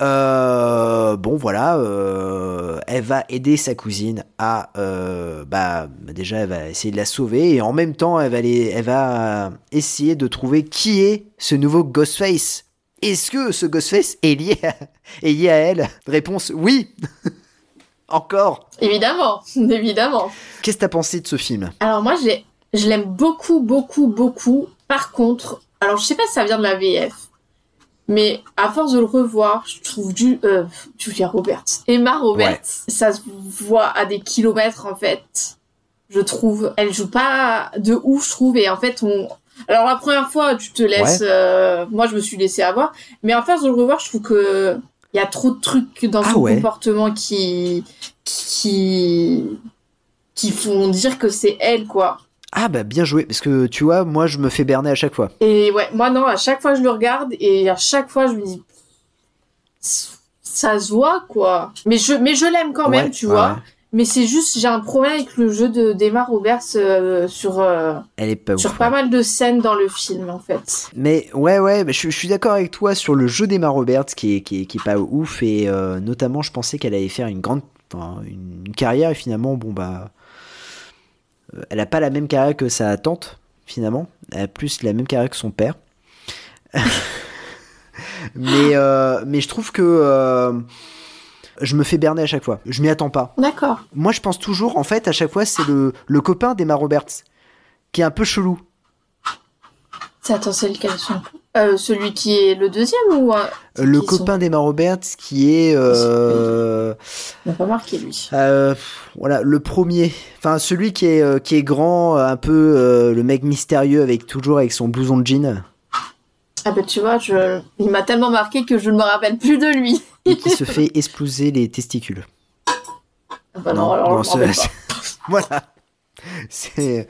Euh, bon, voilà, euh, elle va aider sa cousine à, euh, bah, déjà, elle va essayer de la sauver et en même temps, elle va aller, elle va essayer de trouver qui est ce nouveau Ghostface. Est-ce que ce Ghostface est lié à, est lié à elle? Réponse oui. Encore. Évidemment, évidemment. Qu'est-ce que t'as pensé de ce film? Alors moi, je l'aime beaucoup, beaucoup, beaucoup. Par contre, alors je sais pas si ça vient de la VF, mais à force de le revoir, je trouve du, euh, Julia Roberts, Emma Roberts, Ouais. ça se voit à des kilomètres en fait. Je trouve, elle joue pas de ouf, je trouve, et en fait on. Alors la première fois, tu te laisses, Ouais. euh, moi je me suis laissé avoir, mais à force de le revoir, je trouve que Il y a trop de trucs dans Ah son ouais. comportement qui, qui, qui font dire que c'est elle, quoi. Ah bah bien joué, parce que tu vois, moi je me fais berner à chaque fois. Et ouais, moi non, à chaque fois je le regarde et à chaque fois je me dis, ça se voit, quoi. Mais je, mais je l'aime quand même, tu ouais, vois. Mais c'est juste, j'ai un problème avec le jeu de d'Emma Roberts euh, sur, euh, Elle est pas ouf. sur pas mal de scènes dans le film, en fait. Mais ouais, ouais, mais je, je suis d'accord avec toi sur le jeu d'Emma Roberts qui est, qui est, qui est pas ouf et euh, notamment je pensais qu'elle allait faire une grande une, carrière et finalement, bon bah, elle a pas la même carrière que sa tante finalement, elle a plus la même carrière que son père. mais, euh, mais je trouve que euh, je me fais berner à chaque fois, je m'y attends pas. D'accord. Moi je pense toujours, en fait, à chaque fois c'est le, le copain d'Emma Roberts qui est un peu chelou. Attends, c'est lequel son- euh, Celui qui est le deuxième ou un... Euh, Le sont- copain d'Emma Roberts qui est euh, On n'a pas marqué lui. euh, voilà le premier. Enfin celui qui est euh, qui est grand un peu euh, le mec mystérieux avec toujours avec son blouson de jean. Ah bah tu vois, je... il m'a tellement marqué que je ne me rappelle plus de lui. et qui se fait exploser les testicules. Ah bah non, alors voilà c'est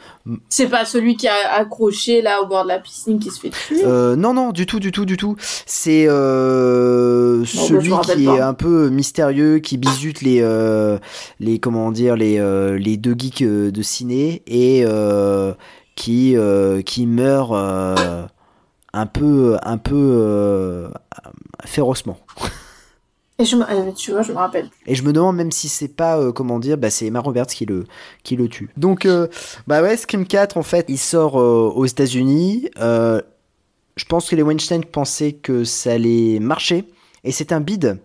C'est pas celui qui a accroché là au bord de la piscine qui se fait tuer? Euh, non, non, du tout, du tout, du tout. C'est euh, bah, celui qui pas. est un peu mystérieux, qui bisute les, euh, les comment dire, les, les deux geeks de ciné et qui, qui meurt un peu, un peu férocement. Et je me... euh, tu vois, je me rappelle. Et je me demande même si c'est pas, euh, comment dire, bah, c'est Emma Roberts qui le, qui le tue. Donc, euh, bah ouais, Scream 4, en fait, il sort euh, aux États-Unis. Euh, je pense que les Weinstein pensaient que ça allait marcher. Et c'est un bid.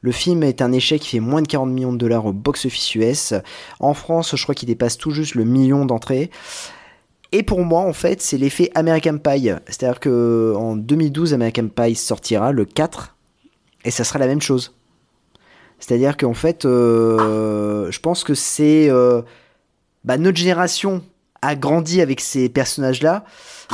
Le film est un échec qui fait moins de 40 millions de dollars au box-office US. En France, je crois qu'il dépasse tout juste le million d'entrées. Et pour moi, en fait, c'est l'effet American Pie. C'est-à-dire que en 2012, American Pie sortira le 4 et ça sera la même chose. C'est-à-dire qu'en fait, euh, je pense que c'est euh, bah, notre génération a grandi avec ces personnages-là.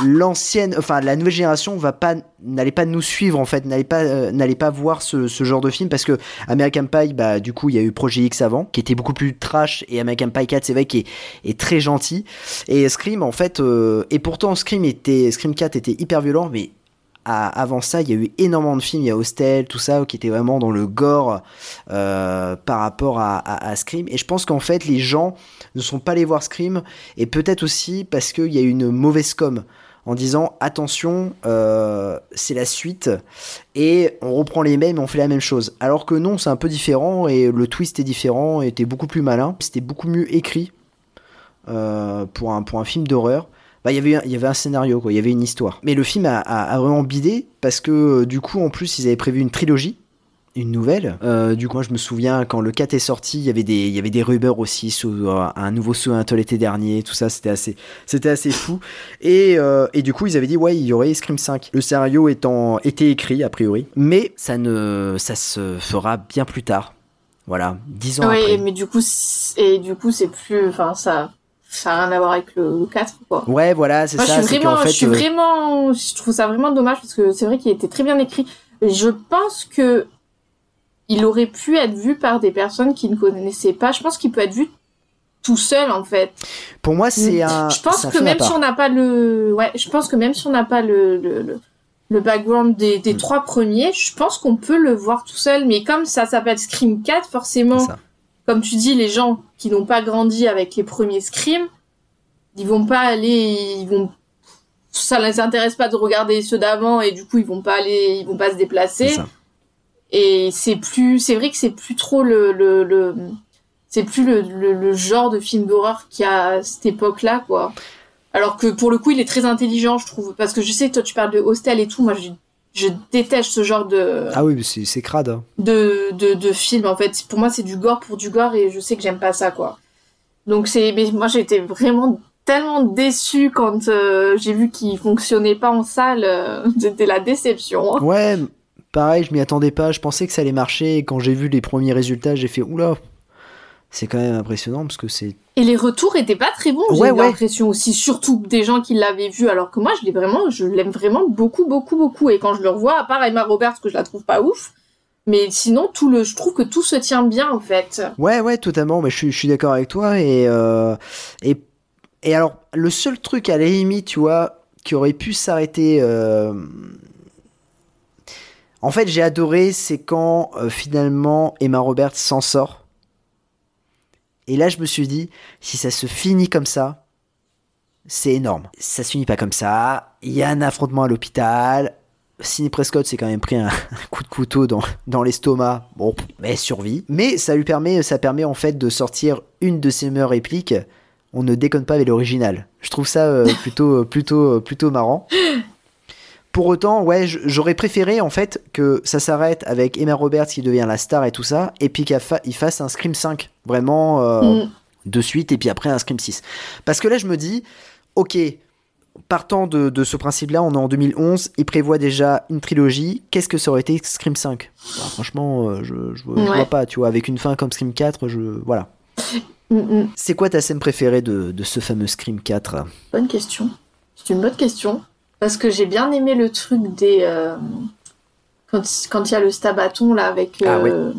L'ancienne, enfin la nouvelle génération va pas, n'allait pas nous suivre en fait, n'allait pas, euh, n'allait pas voir ce, genre de film parce que American Pie, bah du coup il y a eu Projet X avant, qui était beaucoup plus trash et American Pie 4 c'est vrai qui est, est très gentil et Scream en fait, euh, et pourtant Scream était, Scream 4 était hyper violent mais avant ça, il y a eu énormément de films, il y a Hostel, tout ça, qui était vraiment dans le gore euh, par rapport à, Scream. Et je pense qu'en fait, les gens ne sont pas allés voir Scream, et peut-être aussi parce qu'il y a eu une mauvaise com en disant attention, euh, c'est la suite, et on reprend les mêmes et on fait la même chose. Alors que non, c'est un peu différent, et le twist est différent, et était beaucoup plus malin, c'était beaucoup mieux écrit euh, pour, pour un film d'horreur. Bah, il y avait un- il y avait un scénario, quoi. Il y avait une histoire. Mais le film a, a- a vraiment bidé parce que euh, du coup, en plus, ils avaient prévu une trilogie, une nouvelle. Euh, du coup, moi, je me souviens quand le 4 est sorti, il y avait des, il y avait des rumeurs aussi sur euh, un nouveau Soul l'été dernier, tout ça, c'était assez, c'était assez fou. Et, et du coup, ils avaient dit ouais, il y aurait Scream 5. Le scénario étant été écrit a priori, mais ça ne, ça se fera bien plus tard. Voilà, dix ans Oui, après. mais du coup, et du coup, c'est plus, enfin, ça, ça a rien à voir avec le, le 4, quoi. Ouais, voilà, c'est ça. je suis vraiment, fait, je suis euh, vraiment, je trouve ça vraiment dommage parce que c'est vrai qu'il était très bien écrit. Je pense que il aurait pu être vu par des personnes qui ne connaissaient pas. Je pense qu'il peut être vu tout seul, en fait. Pour moi, c'est un. Je pense que même si on n'a pas le, ouais, je pense que même si on n'a pas le, le, le, le background des, Mm. des trois premiers, je pense qu'on peut le voir tout seul. Mais comme ça s'appelle Scream 4, forcément, comme tu dis, les gens qui n'ont pas grandi avec les premiers Scream, ils vont pas aller, ils vont, ça les intéresse pas de regarder ceux d'avant et du coup ils vont pas aller, ils vont pas se déplacer. Et c'est plus, c'est vrai que c'est plus trop le, le, le c'est plus le, le, le genre de film d'horreur qu'il y a à cette époque-là, quoi. Alors que pour le coup, il est très intelligent, je trouve. Parce que je sais que toi, tu parles de Hostel et tout. Moi, je, je déteste ce genre de, Ah oui, mais c'est c'est crade. hein. de, de, de film, en fait. Pour moi, c'est du gore pour du gore et je sais que j'aime pas ça, quoi. Donc, c'est, mais moi, été vraiment tellement déçue quand euh, j'ai vu qu'il fonctionnait pas en salle. euh, C'était la déception. hein. Ouais, pareil, je m'y attendais pas. Je pensais que ça allait marcher. Et quand j'ai vu les premiers résultats, j'ai fait oula. C'est quand même impressionnant parce que c'est. Et les retours étaient pas très bons, j'ai Ouais, eu ouais. l'impression aussi, surtout des gens qui l'avaient vu, alors que moi, je l'ai vraiment, je l'aime vraiment beaucoup, beaucoup, beaucoup. Et quand je le revois, à part Emma Roberts, que je la trouve pas ouf, Mais sinon, tout le, je trouve que tout se tient bien en fait. Ouais, ouais, totalement. Mais je suis, je suis d'accord avec toi. Et, euh, et, et alors, le seul truc à la limite, tu vois, qui aurait pu s'arrêter. euh, En fait, j'ai adoré, c'est quand euh, finalement Emma Roberts s'en sort. Et là, je me suis dit, si ça se finit comme ça, c'est énorme. Ça se finit pas comme ça. Il y a un affrontement à l'hôpital. Sidney Prescott s'est quand même pris un, coup de couteau dans, l'estomac. Bon, mais survit. Mais ça lui permet, ça permet en fait de sortir une de ses meilleures répliques. On ne déconne pas avec l'original. Je trouve ça euh, plutôt, plutôt, plutôt marrant. Pour autant, ouais, j'aurais préféré en fait que ça s'arrête avec Emma Roberts qui devient la star et tout ça, et puis qu'il fa- il fasse un Scream 5, vraiment euh, Mm. de suite, et puis après un Scream 6. Parce que là, je me dis, ok, partant de, de ce principe-là, on est en 2011, il prévoit déjà une trilogie, qu'est-ce que ça aurait été Scream 5 Bah, Franchement, euh, je, je, je Ouais. vois pas, tu vois, avec une fin comme Scream 4, je, voilà. Mm, mm. C'est quoi ta scène préférée de, de ce fameux Scream 4 Bonne question. C'est une bonne question. Parce que j'ai bien aimé le truc des. euh, quand quand il y a le stabaton là avec. Ah euh,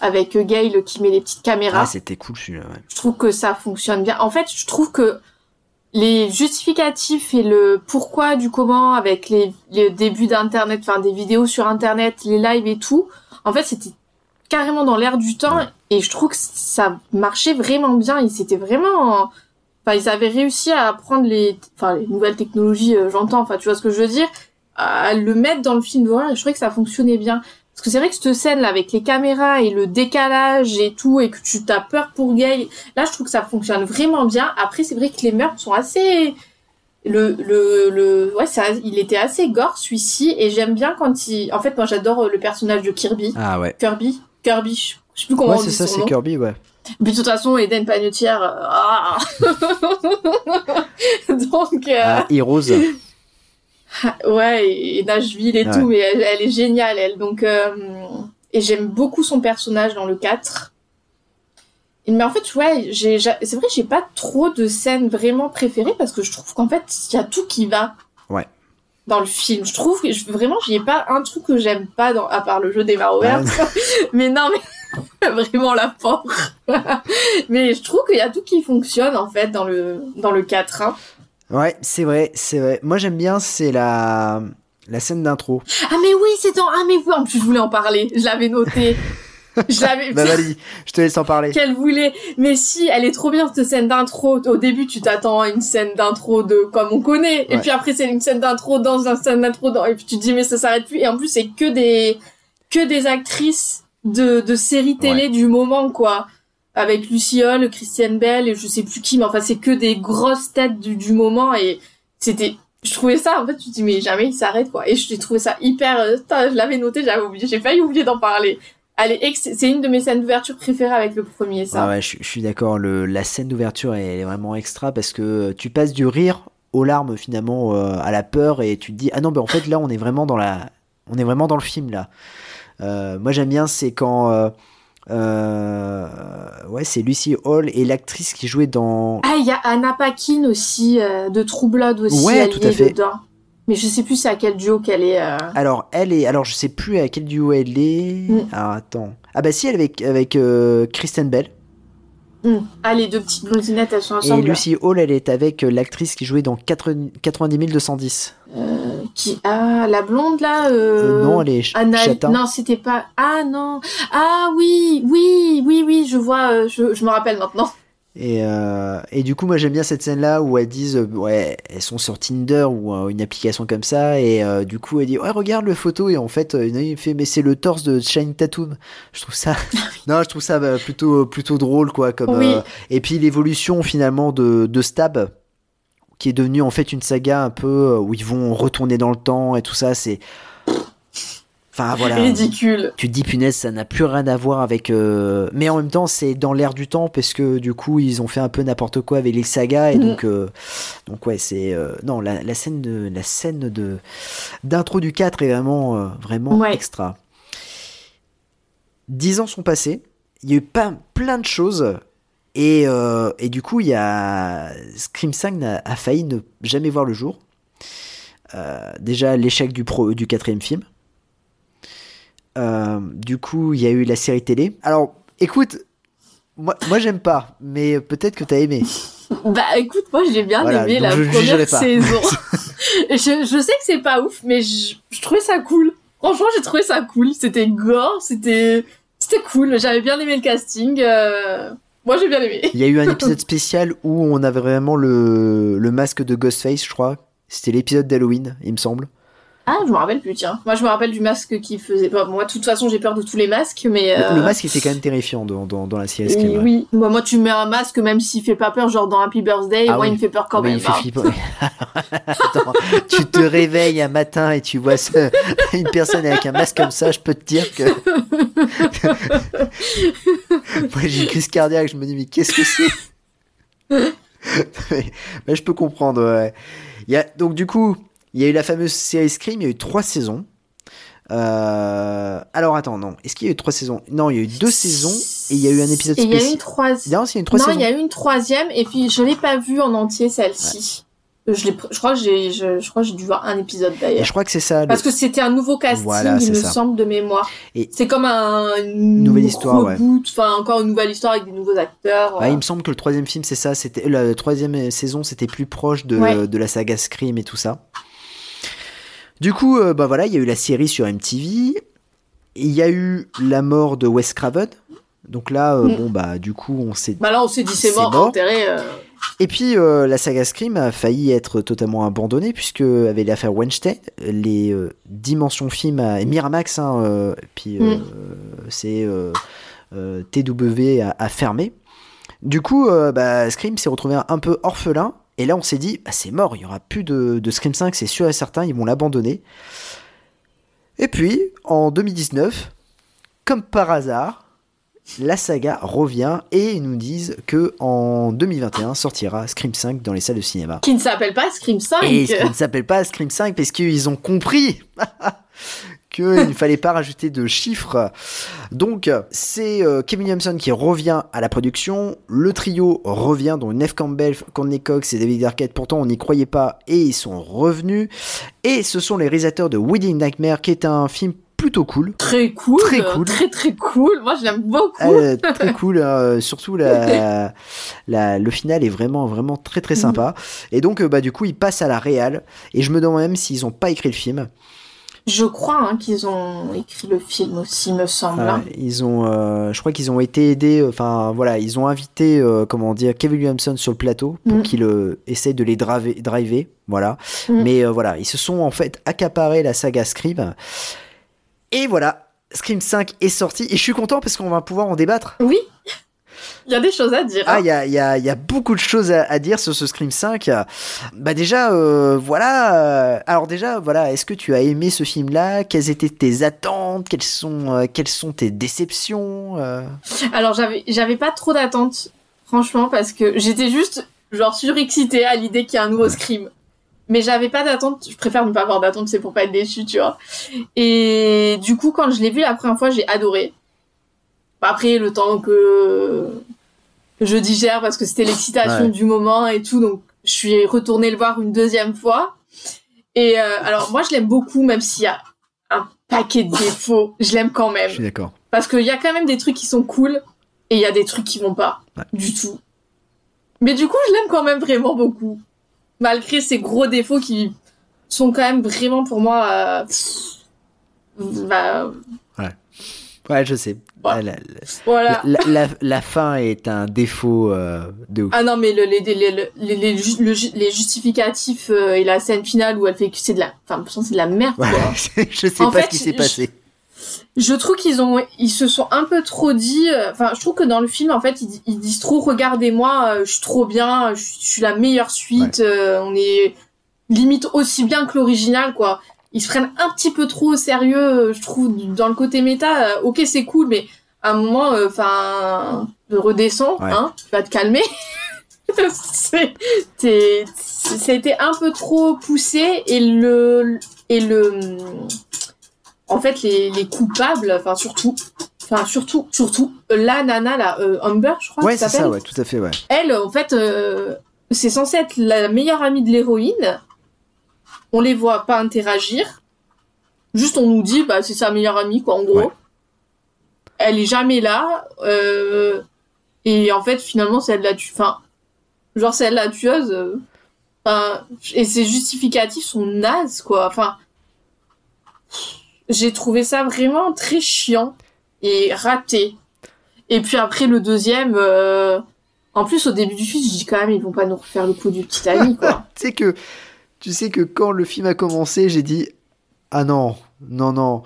Avec Gail qui met les petites caméras. Ah, c'était cool celui-là, ouais. je trouve que ça fonctionne bien. En fait, je trouve que les justificatifs et le pourquoi du comment avec les, les débuts d'internet, enfin des vidéos sur internet, les lives et tout, en fait, c'était carrément dans l'air du temps et je trouve que ça marchait vraiment bien. Ils s'étaient vraiment, enfin, ils avaient réussi à prendre les, enfin, les nouvelles technologies, euh, j'entends, enfin, tu vois ce que je veux dire, à le mettre dans le film d'horreur et je trouvais que ça fonctionnait bien. Parce que c'est vrai que cette scène là avec les caméras et le décalage et tout et que tu t'as peur pour Gay, là je trouve que ça fonctionne vraiment bien. Après c'est vrai que les meurtres sont assez le le le ouais ça il était assez gore celui-ci et j'aime bien quand il en fait moi j'adore euh, le personnage de Kirby. Ah ouais. Kirby, Kirby, je sais plus comment Ouais, on c'est dit ça, son c'est. Kirby, ouais. Mais de toute façon, Eden Panettiere, euh, ah. Donc, euh, Ah, Heroes. ouais, et, et Nashville et Ouais. tout, mais elle, elle est géniale, elle. Donc, euh, et j'aime beaucoup son personnage dans le 4. Et- Mais en fait, ouais, j'ai, c'est vrai, j'ai pas trop de scènes vraiment préférées parce que je trouve qu'en fait, il y a tout qui va Ouais. dans le film. Je trouve que je- vraiment, j'y ai pas un truc que j'aime pas dans, à part le jeu des Roberts. mais non, mais vraiment la pauvre. mais je trouve qu'il y a tout qui fonctionne en fait dans le dans le 4. Hein. Ouais, c'est vrai, c'est vrai. Moi j'aime bien, c'est la la scène d'intro. Ah mais oui, c'est dans ah mais oui, en plus je voulais en parler. Je l'avais noté. je l'avais Bah vas-y, je te laisse en parler. qu'elle voulait. Mais si, elle est trop bien cette scène d'intro. Au début, tu t'attends à une scène d'intro de comme on connaît, et puis après c'est une scène d'intro dans une scène d'intro dans, et puis tu te dis mais ça s'arrête plus. Et en plus c'est que des que des actrices de de séries télé du moment quoi. Avec Luciole, Christiane Bell et je sais plus qui, mais enfin c'est que des grosses têtes du, du moment et c'était je trouvais ça en fait tu te dis mais jamais il s'arrête quoi et j'ai trouvé ça hyper euh, je l'avais noté j'avais oublié j'ai failli oublier d'en parler Allez, c'est une de mes scènes d'ouverture préférées avec le premier, ça. Ah ouais, je, je suis d'accord. Le, la scène d'ouverture elle est vraiment extra parce que tu passes du rire aux larmes finalement euh, à la peur et tu te dis ah non ben en fait là on est vraiment dans la on est vraiment dans le film là. Euh, moi j'aime bien c'est quand euh, euh, ouais c'est Lucy Hall et l'actrice qui jouait dans Ah, il y a Anna Paquin aussi, euh, de True Blood aussi, Ouais, elle tout à est fait. dedans. Mais je sais plus c'est à quel duo qu'elle est. euh. alors elle est alors je sais plus à quel duo elle est. Mm. Alors attends ah bah si elle est avec avec Kristen Bell Hmm. Ah, les deux petites blondinettes, elles sont et ensemble. Lucy Hall elle est avec l'actrice qui jouait dans 80 90 210. Euh, qui... Ah, la blonde là euh... Non, elle est Anna-. Non, c'était pas. Ah non. Ah oui, oui, oui, oui, je vois, euh, je, je me rappelle maintenant. Et, euh, et du coup, moi j'aime bien cette scène-là où elles disent, ouais, elles sont sur Tinder ou euh, une application comme ça, et du coup, elle dit, ouais, regarde le photo, et en fait, il fait, mais c'est le torse de Shane Tatum. Je trouve ça, non, je trouve ça bah, plutôt, plutôt drôle, quoi. Comme, Oui. et puis l'évolution finalement de, de Stab, qui est devenue en fait une saga un peu euh, où ils vont retourner dans le temps et tout ça, c'est. Enfin voilà. Ridicule. Tu te dis punaise, ça n'a plus rien à voir avec. euh, Mais en même temps, c'est dans l'air du temps parce que du coup, ils ont fait un peu n'importe quoi avec les sagas et Mhm. donc, euh, donc ouais, c'est euh, non la, la scène de la scène de d'intro du 4 est vraiment vraiment Ouais. extra. Dix ans sont passés, il y a eu pas plein de choses. Et, euh, et du coup, il y a Scream 5 n'a- a failli ne jamais voir le jour. Euh, déjà l'échec du, pro, du quatrième film. euh, du coup, il y a eu la série télé. Alors, écoute, moi, moi j'aime pas, mais peut-être que t'as aimé. Bah écoute, moi j'ai bien Voilà, aimé la première saison. je, je sais que c'est pas ouf, mais je, je trouvais ça cool. Franchement, j'ai trouvé ça cool. C'était gore, c'était c'était cool. J'avais bien aimé le casting. euh, Moi j'ai bien aimé. Il y a eu un épisode spécial où on avait vraiment le, le masque de Ghostface, je crois. C'était l'épisode d'Halloween, il me semble. Ah, je me rappelle plus, tiens. Moi je me rappelle du masque qui faisait pas. Moi, de toute façon, j'ai peur de tous les masques, mais. Le- euh, Le masque était quand même terrifiant dans, dans, dans la Scream. Oui, oui. Moi, moi, tu mets un masque, même s'il fait pas peur, genre dans Happy Birthday, Ah moi, oui. il me fait peur quand Mais même. il fait hein. flipper. Attends, tu te réveilles un matin et tu vois ce- une personne avec un masque comme ça, je peux te dire que. Moi j'ai une crise cardiaque, je me dis, mais qu'est-ce que c'est? Mais, mais je peux comprendre. ouais. Il y a, donc du coup, il y a eu la fameuse série Scream, il y a eu trois saisons. Euh, alors attends, non. Est-ce qu'il y a eu trois saisons? Non, il y a eu deux saisons et il y a eu un épisode Et il y a eu spécial. une troisième. Non, une trois non, saisons. il y a eu une troisième, et puis je l'ai pas vue en entier celle-ci. Euh, Je, crois que j'ai, je, je crois que j'ai dû voir un épisode d'ailleurs. je crois que c'est ça. le- Parce que c'était un nouveau casting, Voilà, il me ça. semble de mémoire. Et- C'est comme un une Nouvelle histoire, ouais. reboot, enfin encore une nouvelle histoire avec des nouveaux acteurs. Ah, euh. il me semble que le troisième film, c'est ça. C'était la troisième saison, c'était plus proche de, Ouais. de la saga Scream et tout ça. Du coup, euh, bah voilà, il y a eu la série sur MTV. Il y a eu la mort de Wes Craven. Donc là, euh, Mm. bon bah du coup, on s'est. Bah là, on s'est dit c'est mort, mort. enterré. euh. Et puis euh, la saga Scream a failli être totalement abandonnée puisque avec l'affaire Weinstein, les dimensions films à- et Miramax, hein, et puis Mm. c'est TW a, a fermé. Du coup, bah, Scream s'est retrouvé un peu orphelin. Et là, on s'est dit, bah, c'est mort, il y aura plus de, de Scream 5, c'est sûr et certain, ils vont l'abandonner. Et puis, en 2019, comme par hasard, la saga revient et ils nous disent que en 2021 sortira Scream 5 dans les salles de cinéma. Qui ne s'appelle pas Scream 5. Et qui ne s'appelle pas Scream 5 parce qu'ils ont compris qu'il ne fallait pas rajouter de chiffres. Donc, c'est euh, Kevin Williamson qui revient à la production. Le trio revient, dont Neve Campbell, Courtney Cox et David Arquette. Pourtant, on n'y croyait pas et ils sont revenus. Et ce sont les réalisateurs de Wedding Nightmare, qui est un film plutôt cool. Très cool. Très cool. Très très cool. Moi, je l'aime beaucoup. Euh, très cool, euh, surtout la, la- le final est vraiment vraiment très très sympa. Et donc bah du coup ils passent à la réal et je me demande même s'ils ont pas écrit le film. Je crois hein, qu'ils ont écrit le film aussi, me semble. Euh, hein. ils ont, euh, je crois qu'ils ont été aidés. euh, Enfin voilà, ils ont invité euh, comment dire Kevin Williamson sur le plateau pour Mm. qu'il essaye de les driver, driver voilà. Mm. Mais voilà, ils se sont en fait accaparés la saga Scream. Et voilà, Scream 5 est sorti et je suis content parce qu'on va pouvoir en débattre. Oui. Il y a des choses à dire. Ah, hein. il y a, y, a, y a beaucoup de choses à, à dire sur ce Scream 5. Bah déjà, euh, voilà. euh, alors déjà, voilà. Est-ce que tu as aimé ce film-là? Quelles étaient tes attentes? Quelles sont, euh, quelles sont tes déceptions euh? Alors, j'avais, j'avais pas trop d'attentes, franchement, parce que j'étais juste, genre, surexcitée à l'idée qu'il y a un nouveau Scream. Mais j'avais pas d'attente, je préfère ne pas avoir d'attente, c'est pour pas être déçue, tu vois. Et du coup, quand je l'ai vu la première fois, j'ai adoré. Après, le temps que je digère, parce que c'était l'excitation Ouais. du moment et tout, donc je suis retournée le voir une deuxième fois. Et euh, alors, moi, je l'aime beaucoup, même s'il y a un paquet de défauts, je l'aime quand même. Je suis d'accord. Parce qu'il y a quand même des trucs qui sont cool et il y a des trucs qui vont pas du tout. Mais du coup, je l'aime quand même vraiment beaucoup. Malgré ces gros défauts qui sont quand même vraiment pour moi. euh, bah, Ouais. Je sais. La, la- Voilà. la- la- fin est un défaut euh, de ouf. Ah non, mais le- les, les, les, les, les ju- le ju- les justificatifs euh, et la scène finale où elle fait que c'est de la. Enfin, c'est de la merde, quoi. Ouais, je sais En pas fait, ce qui s'est passé. Je trouve qu'ils ont, ils se sont un peu trop dit. euh, Enfin, je trouve que dans le film, en fait, ils, di- ils disent trop "Regardez-moi, je suis trop bien, je, suis- je suis la meilleure suite, on est limite aussi bien que l'original, quoi." Ils se prennent un petit peu trop au sérieux, euh, je trouve, dans le côté méta. euh, ok, c'est cool, mais à un moment, euh, enfin, redescends, Ouais. hein, tu vas te calmer. été un peu trop poussé et le et le en fait les, les coupables enfin surtout enfin surtout surtout la nana la euh, Amber je crois Ouais, c'est ça, ouais, tout à fait, ouais. elle en fait euh, c'est censé être la meilleure amie de l'héroïne on les voit pas interagir Juste, on nous dit, bah, c'est sa meilleure amie, quoi, en gros. Elle est jamais là. euh, et en fait, finalement, c'est elle la tue. Enfin, genre, c'est elle la tueuse. euh, Enfin, et ses justificatifs sont nazes, quoi. Enfin, j'ai trouvé ça vraiment très chiant et raté. Et puis après, le deuxième, euh, en plus, au début du film, je dis quand même, ils vont pas nous refaire le coup du petit ami, quoi. tu sais que tu sais que quand le film a commencé, j'ai dit ah non, non non.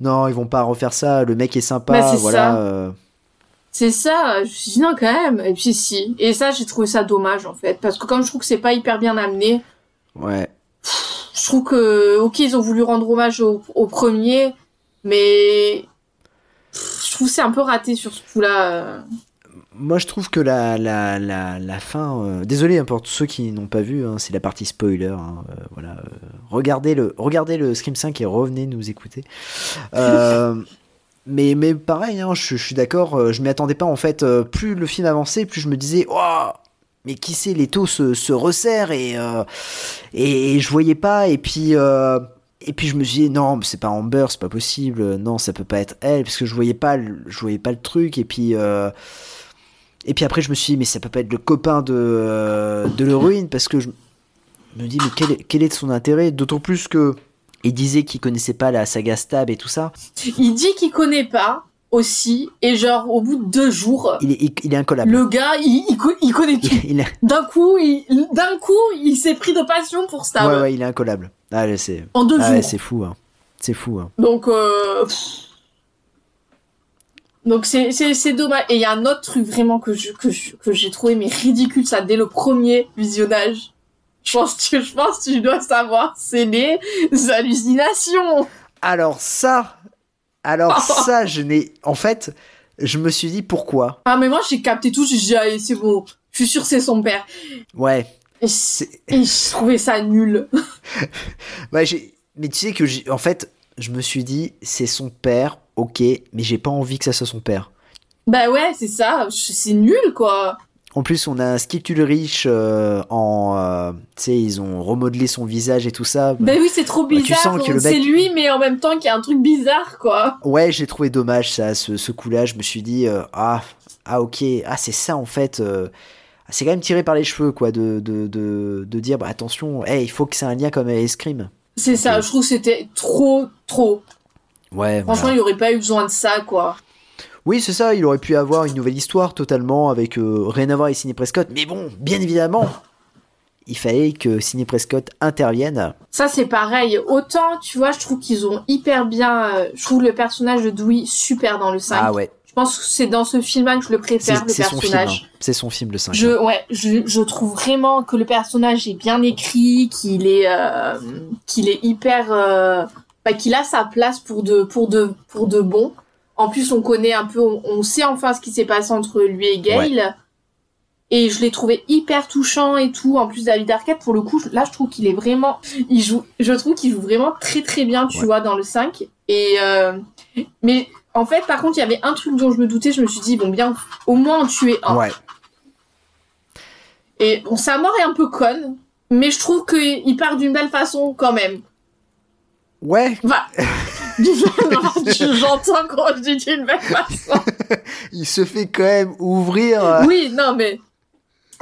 Non, ils vont pas refaire ça, le mec est sympa, Bah, voilà. euh, C'est ça, je me suis dit non quand même. Et puis si. Et ça, j'ai trouvé ça dommage en fait. Parce que comme je trouve que c'est pas hyper bien amené, ouais. je trouve que, ok, ils ont voulu rendre hommage au, au premier, mais je trouve que c'est un peu raté sur ce coup-là. Moi, je trouve que la, la, la, la fin. euh, Désolé hein, pour tous ceux qui n'ont pas vu, hein, c'est la partie spoiler. hein, euh, voilà, euh, regardez, le, regardez le Scream 5 et revenez nous écouter. Mais, mais pareil, hein, je, je suis d'accord, je m'y attendais pas en fait. plus le film avançait, plus je me disais, oh, mais qui sait, les taux se, se resserrent et, et, et je voyais pas. Et puis. et puis je me suis dit non, c'est pas Amber, c'est pas possible. Non, ça peut pas être elle parce que je voyais pas, je voyais pas le truc. Et puis euh, et puis après, je me suis dit, mais ça peut pas être le copain de, euh, de l'héroïne, parce que je me dis, mais quel est, quel est son intérêt? D'autant plus que il disait qu'il connaissait pas la saga Stab et tout ça. Il dit qu'il connaît pas aussi, et genre au bout de deux jours, Il est, il, il est incollable. le gars, il, il, co- il connaît tout. D'un coup, il, d'un coup, il s'est pris de passion pour Stab. ouais, ouais, il est incollable. Ah, c'est, En deux ah, ouais, jours. c'est fou, hein. C'est fou, hein. Donc, euh, pff. Donc c'est dommage. Et il y a un autre truc vraiment que je que je- que j'ai trouvé mais ridicule ça dès le premier visionnage. Je pense que je pense que tu dois savoir, c'est les hallucinations. Alors ça, alors ça, je n'ai, en fait, je me suis dit pourquoi. Ah mais moi j'ai capté tout, j'ai dit allez c'est bon, je suis sûr c'est son père. Ouais. Et, et je trouvais ça nul. Bah. Mais tu sais que, en fait, je me suis dit, c'est son père, ok, mais j'ai pas envie que ça soit son père. bah ouais c'est ça, c'est nul quoi. En plus, on a un Skittle riche euh, en. euh, tu sais, ils ont remodelé son visage et tout ça. Bah oui c'est trop Bah, tu bizarre, sens que le c'est mec- lui mais en même temps qu'il y a un truc bizarre quoi. Ouais, j'ai trouvé dommage ça, ce, ce coup-là. Je me suis dit, euh, ah, ah, ok, ah, c'est ça en fait. c'est quand même tiré par les cheveux, quoi, de, de, de, de dire, bah, attention, hey, il faut que c'est un lien comme Escrime. C'est ça, je trouve que c'était trop trop. Ouais, Franchement, voilà. il aurait pas eu besoin de ça, quoi. Oui, c'est ça, il aurait pu avoir une nouvelle histoire totalement avec euh, rien à voir avec Sidney Prescott. Mais bon, bien évidemment, il fallait que Sidney Prescott intervienne. Ça, c'est pareil. Autant, tu vois, je trouve qu'ils ont hyper bien... euh, je trouve le personnage de Dewey super dans le 5. Ah ouais, Je pense que c'est dans ce film-là que je le préfère, le c'est son film. personnage. hein. C'est son film, le 5. Je, ouais, je, je trouve vraiment que le personnage est bien écrit, qu'il est, euh, qu'il est hyper, euh, bah, qu'il a sa place pour de, pour de, pour de bon. En plus, on connaît un peu, on, on sait enfin ce qui s'est passé entre lui et Gail. Et je l'ai trouvé hyper touchant et tout. En plus, David Arquette, pour le coup, là, je trouve qu'il est vraiment, il joue, je trouve qu'il joue vraiment très très bien, tu Ouais. vois, dans le 5. Et, euh, mais, en fait, par contre, il y avait un truc dont je me doutais, je me suis dit, bon, bien, au moins en tuer un. Ouais. Et bon, sa mort est un peu conne, mais je trouve qu'il part d'une belle façon quand même. Ouais, Enfin, j'entends quand je dis d'une belle façon. il se fait quand même ouvrir. euh, Oui, non, mais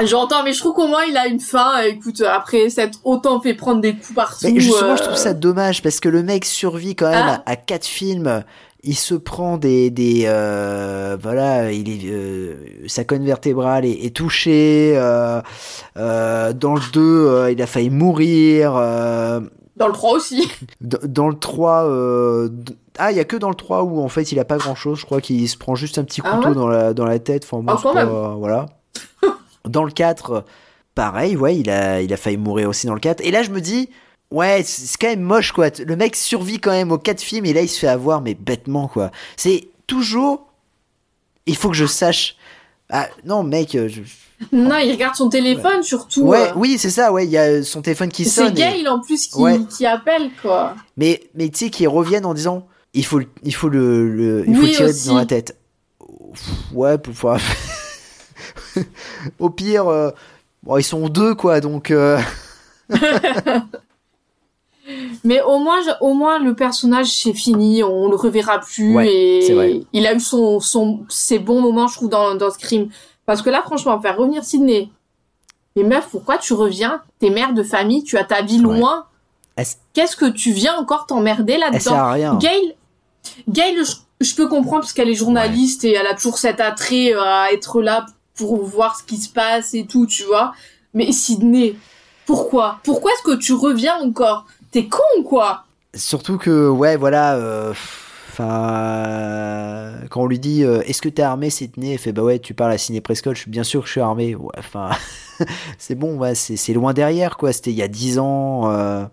j'entends, mais je trouve qu'au moins il a une fin. Écoute, après s'être autant fait prendre des coups partout. Mais justement, euh, je trouve ça dommage parce que le mec survit quand même Ah. à, à quatre films. Il se prend des, des euh, voilà, il est, euh, sa colonne vertébrale est, est touchée. euh, euh, dans le 2, euh, il a failli mourir. Euh, Dans le 3 aussi. dans, dans le 3, euh, ah, il y a que dans le 3 où en fait il a pas grand chose. Je crois qu'il se prend juste un petit Ah couteau ouais dans, la, dans la tête. Enfin, bon, Ah, c'est quand pas- même. voilà. dans le 4, pareil, ouais, il a, il a failli mourir aussi dans le 4. Et là, je me dis, ouais, c'est c'est quand même moche, quoi. Le mec survit quand même aux 4 films et là, il se fait avoir, mais bêtement, quoi. C'est toujours. Il faut que je sache. Ah, non, mec. euh, je- non, il regarde son téléphone surtout. Ouais, euh. oui, c'est ça, ouais. Il y a son téléphone qui C'est sonne. et- Gail en plus qui, Ouais. qui appelle, quoi. Mais, mais tu sais, qu'ils reviennent en disant il faut, le- il faut le, le- il faut Oui, tirer aussi. dans la tête. Ouais, pour pouvoir- Au pire, euh, bon, ils sont deux, quoi, donc. euh, Mais au moins, au moins le personnage c'est fini, on le reverra plus Ouais, c'est et il a eu son, son, ses bons moments, je trouve, dans, dans Scream. Parce que là, franchement, faire revenir Sydney. Mais meuf, pourquoi tu reviens? T'es mère de famille, tu as ta vie loin. Qu'est-ce que tu viens encore t'emmerder là-dedans? Elle sert à rien? Gail, Gail, je, je peux comprendre parce qu'elle est journaliste et elle a toujours cet attrait euh, à être là pour voir ce qui se passe et tout, tu vois. Mais Sydney, pourquoi? Pourquoi est-ce que tu reviens encore? T'es con, quoi? Surtout que, ouais, voilà. euh, Enfin, quand on lui dit euh, Est-ce que t'es armé, Sydney Elle fait Bah ouais, tu parles à Sidney Prescott. Je suis bien sûr que je suis armé. Ouais, enfin, c'est bon, ouais, c'est loin derrière, quoi. C'était il y a 10 ans. euh,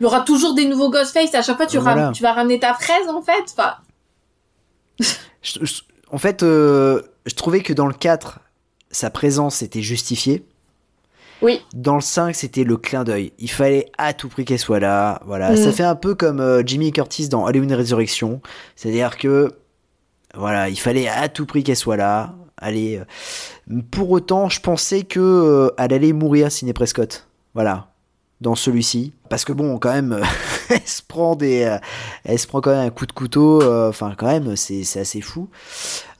Il y aura toujours des nouveaux Ghostface. À chaque fois, tu, ram- Voilà. tu vas ramener ta fraise, en fait. Enfin, je- je- en fait, euh, je trouvais que dans le 4, sa présence était justifiée. Oui. Dans le 5, c'était le clin d'œil. Il fallait à tout prix qu'elle soit là. Voilà. Mm. Ça fait un peu comme euh, Jimmy Curtis dans Halloween Résurrection. C'est-à-dire que, voilà, il fallait à tout prix qu'elle soit là. Allez. euh, Pour autant, je pensais que euh, elle allait mourir, Sidney Prescott. Voilà. Dans celui-ci. Parce que bon, quand même, elle se prend des, euh, elle se prend quand même un coup de couteau. Enfin, quand même, c'est assez fou.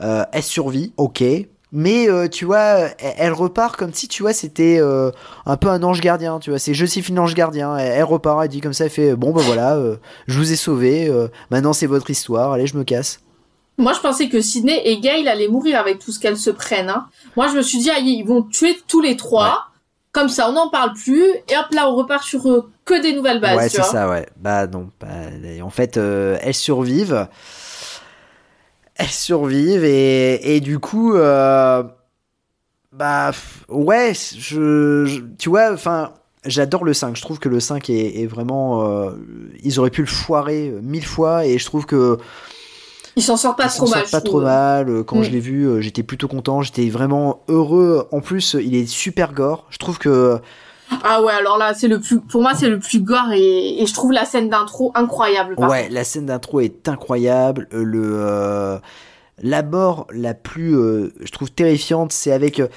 Elle survit, ok. Mais euh, tu vois, elle, elle repart comme si tu vois c'était euh, un peu un ange gardien. Tu vois, c'est Joséphine l'ange gardien. Elle, elle repart, elle dit comme ça, elle fait bon ben voilà, euh, je vous ai sauvé. maintenant c'est votre histoire. Allez, je me casse. moi, je pensais que Sydney et Gail allaient mourir avec tout ce qu'elles se prennent. hein. Moi, je me suis dit, ah, ils vont tuer tous les trois. Comme ça, on n'en parle plus. Et hop, là, on repart sur euh, que des nouvelles bases. ouais, c'est ça, ouais. Bah non. bah, en fait, elles survivent. Elles survivent et, et du coup, euh, bah ouais, je, je- tu vois, enfin, j'adore le 5. Je trouve que le 5 est, est vraiment, euh, ils auraient pu le foirer euh, mille fois et je trouve que Ils s'en sortent pas trop mal. pas trop Quand Mm. je l'ai vu, j'étais plutôt content. J'étais vraiment heureux. En plus, il est super gore. Je trouve que Ah ouais, alors là, c'est le plus, pour moi, c'est le plus gore et, et je trouve la scène d'intro incroyable. par Ouais, la scène d'intro est incroyable. Euh, Le euh, la mort la plus, euh, je trouve terrifiante, c'est avec. euh,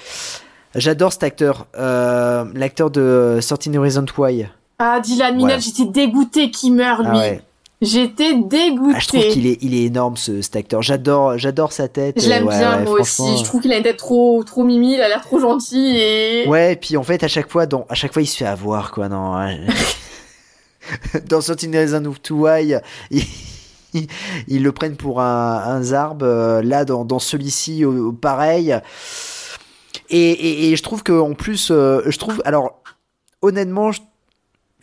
J'adore cet acteur, l'acteur de Sorting Horizon Why. Ah, Dylan Ouais. j'étais dégoûté qu'il meure, lui. Ah ouais. J'étais dégoûtée. Ah, je trouve qu'il est, il est énorme ce, cet acteur. J'adore, j'adore sa tête. Je l'aime Ouais, bien, ouais, moi aussi. Je trouve qu'il a une tête trop, trop mimi, il a l'air trop gentil et... Ouais, et puis en fait, à chaque fois, dans, à chaque fois, il se fait avoir, quoi, non. hein. dans Sorting Horizon Why, ils, ils, le prennent pour un, un zarbe. euh, Là, dans, dans celui-ci, pareil. Et, et, et je trouve que en plus, euh, je trouve, alors, honnêtement, je-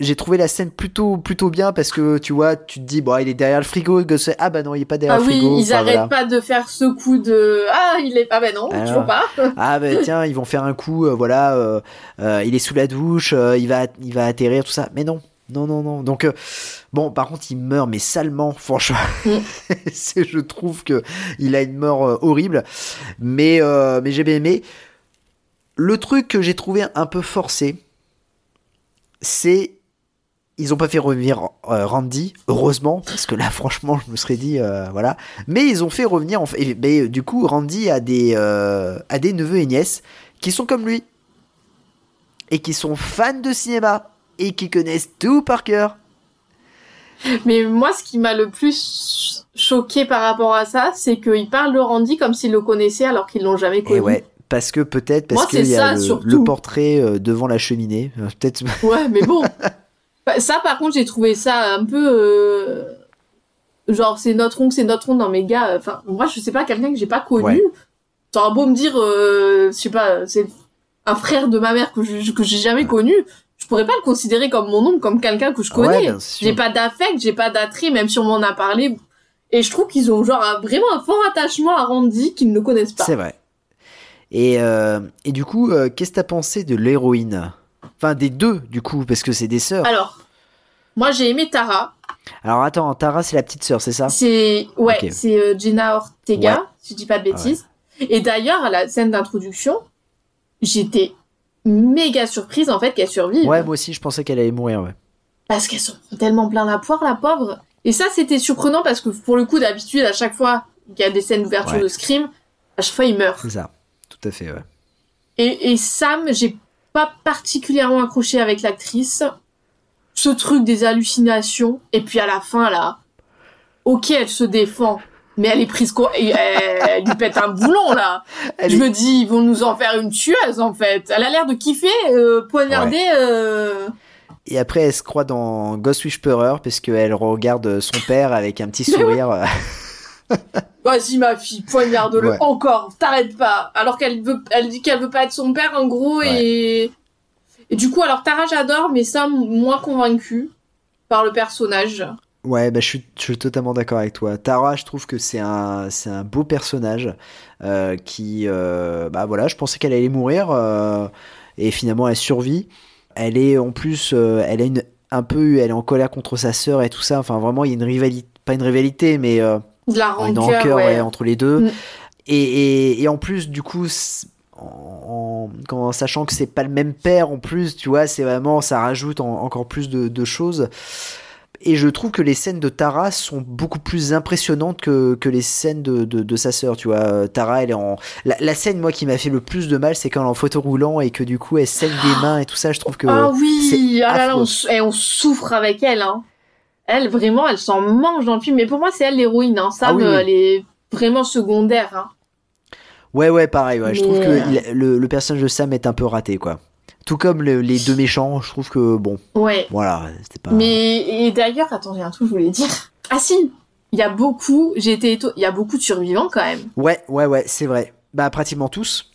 j'ai trouvé la scène plutôt plutôt bien parce que tu vois, tu te dis, bon, il est derrière le frigo, ah bah non, il est pas derrière Ah le oui, frigo. ils Enfin, arrêtent voilà. pas de faire ce coup de... Ah, il est... Ah ben non, Alors. toujours pas. Ah bah tiens, ils vont faire un coup, euh, voilà, euh, euh, il est sous la douche, il va, il va atterrir, tout ça. Mais non, non, non, non. Donc bon, par contre, il meurt, mais salement, franchement. C'est- je trouve que il a une mort horrible, mais mais j'ai bien aimé. Le truc que j'ai trouvé un peu forcé, c'est ils ont pas fait revenir euh, Randy, heureusement, parce que là, franchement, je me serais dit, euh, voilà. Mais ils ont fait revenir, en fait, mais, euh, du coup, Randy a des, euh, a des neveux et nièces qui sont comme lui et qui sont fans de cinéma et qui connaissent tout par cœur. Mais moi, ce qui m'a le plus choqué par rapport à ça, c'est qu'ils parlent de Randy comme s'ils le connaissaient alors qu'ils l'ont jamais connu. Et ouais, parce que peut-être parce qu'il y a ça, le, le portrait devant la cheminée, peut-être. Ouais, mais bon. Bah, ça, par contre, j'ai trouvé ça un peu. euh, Genre, c'est notre oncle, c'est notre oncle. Non, mais gars, enfin, moi, je sais pas, quelqu'un que j'ai pas connu. Ouais. T'auras beau me dire, euh, je sais pas, c'est un frère de ma mère que je- que j'ai jamais connu. Je pourrais pas le considérer comme mon oncle, comme quelqu'un que je Ah ouais, connais. j'ai pas d'affect, j'ai pas d'attrait, même si on m'en a parlé. Et je trouve qu'ils ont genre un- vraiment un fort attachement à Randy qu'ils ne connaissent pas. C'est vrai. Et, euh, et du coup, euh, qu'est-ce que t'as pensé de l'héroïne? Enfin, des deux, du coup, parce que c'est des sœurs. Alors, moi j'ai aimé Tara. Alors attends, Tara, c'est la petite sœur, c'est ça? C'est ouais, c'est euh, Jenna Ortega, Ouais. si je dis pas de bêtises. Et d'ailleurs, à la scène d'introduction, j'étais méga surprise en fait qu'elle survive. Ouais, moi aussi, je pensais qu'elle allait mourir, ouais. Parce qu'elle s'en prend tellement plein la poire, la pauvre. Et ça, c'était surprenant parce que pour le coup, d'habitude, à chaque fois qu'il y a des scènes d'ouverture Ouais. de Scream, à chaque fois, il meurt. C'est ça, tout à fait, ouais. Et, et Sam, j'ai pas particulièrement accroché avec l'actrice. ce truc des hallucinations. Et puis à la fin, là, ok, elle se défend. Mais elle est prise quoi elle, elle lui pète un boulon là. Elle Je est- me dis ils vont nous en faire une tueuse en fait. Elle a l'air de kiffer euh, poignarder. euh, Et après, elle se croit dans Ghost Whisperer parce qu'elle regarde son père avec un petit sourire. Vas-y ma fille, poignarde-le Ouais. encore, t'arrêtes pas. Alors qu'elle veut, elle dit qu'elle veut pas être son père en gros et et du coup alors Tara j'adore mais ça moins convaincue par le personnage. Ouais, bah, je, suis, je suis totalement d'accord avec toi. Tara, je trouve que c'est un, c'est un beau personnage euh, qui, euh, bah voilà, je pensais qu'elle allait mourir euh, et finalement elle survit. Elle est en plus, elle a une, un peu, elle est en colère contre sa sœur et tout ça. Enfin, vraiment, il y a une rivalité, pas une rivalité, mais De la une rancœur, rancœur ouais. ouais, entre les deux. Mm. Et, et, et en plus, du coup, en, en- en sachant que c'est pas le même père, en plus, tu vois, c'est vraiment, ça rajoute en- encore plus de, de choses. Et je trouve que les scènes de Tara sont beaucoup plus impressionnantes que, que les scènes de, de, de sa sœur, tu vois. Euh, Tara, elle est en. La, la scène, moi, qui m'a fait le plus de mal, c'est quand elle est en photo roulant et que du coup, elle saigne des mains et tout ça. Je trouve que. Ah oui, ah là là, on, affreux. s- et on souffre avec elle. Hein. Elle, vraiment, elle s'en mange dans le film. Mais pour moi, c'est elle l'héroïne. Hein. Sam, Ah oui, oui. elle est vraiment secondaire. Hein. Ouais, ouais, pareil. Ouais. Je trouve que euh, il- le, le personnage de Sam est un peu raté, quoi. Tout comme le- les deux méchants, je trouve que bon. Ouais. Voilà, c'était pas. Mais et d'ailleurs, attends, j'ai un truc je voulais dire. Ah si, il y a beaucoup. J'ai été éto- Il y a beaucoup de survivants quand même. Ouais, ouais, ouais, c'est vrai. Bah, pratiquement tous.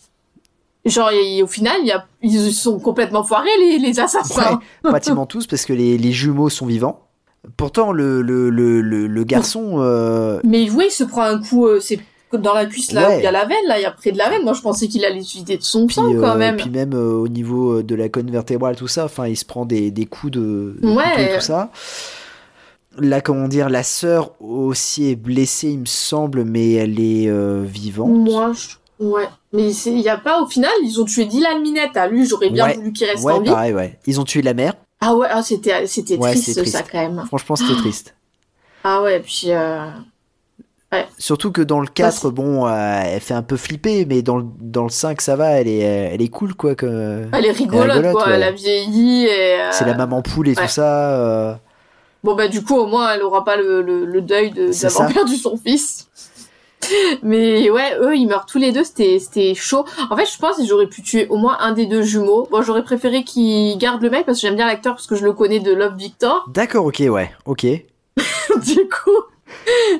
Genre, et- au final, il y a... ils sont complètement foirés les, les assassins. pratiquement tous, parce que les, les jumeaux sont vivants. Pourtant, le, le, le, le, garçon. euh, Mais oui, il se prend un coup. euh, c'est dans la cuisse là, Ouais. il y a la veine là, il y a près de la veine. Moi, je pensais qu'il allait vider de son sang puis, quand euh, même. puis même au niveau de la colonne vertébrale, tout ça, enfin, il se prend des, des coups de, de Ouais. tout ça. Là, comment dire, la sœur aussi est blessée, il me semble, mais elle est vivante. Moi, je... ouais. Mais il y a pas, au final, ils ont tué Dylan Minette. À lui, j'aurais bien Ouais. voulu qu'il reste ouais, en vie. pareil, ouais. Ils ont tué la mère. Ah ouais, ah, c'était, c'était Ouais, triste, ça quand même. Franchement, c'était triste. Ah ouais, puis. Euh... Ouais. Surtout que dans le 4, bon, euh, elle fait un peu flipper, mais dans le, dans le 5, ça va, elle est, elle est cool, quoi. Que... Elle est rigolote, quoi. ouais. Elle a vieilli et. euh, C'est la maman poule et tout ça. euh, Bon, bah, du coup, au moins, elle aura pas le, le, le deuil de, d'avoir ça. perdu son fils. Mais ouais, eux, ils meurent tous les deux, c'était, c'était chaud. En fait, je pense que j'aurais pu tuer au moins un des deux jumeaux. Bon, j'aurais préféré qu'il garde le mec parce que j'aime bien l'acteur parce que je le connais de Love Victor. D'accord, ok, ouais, ok. du coup,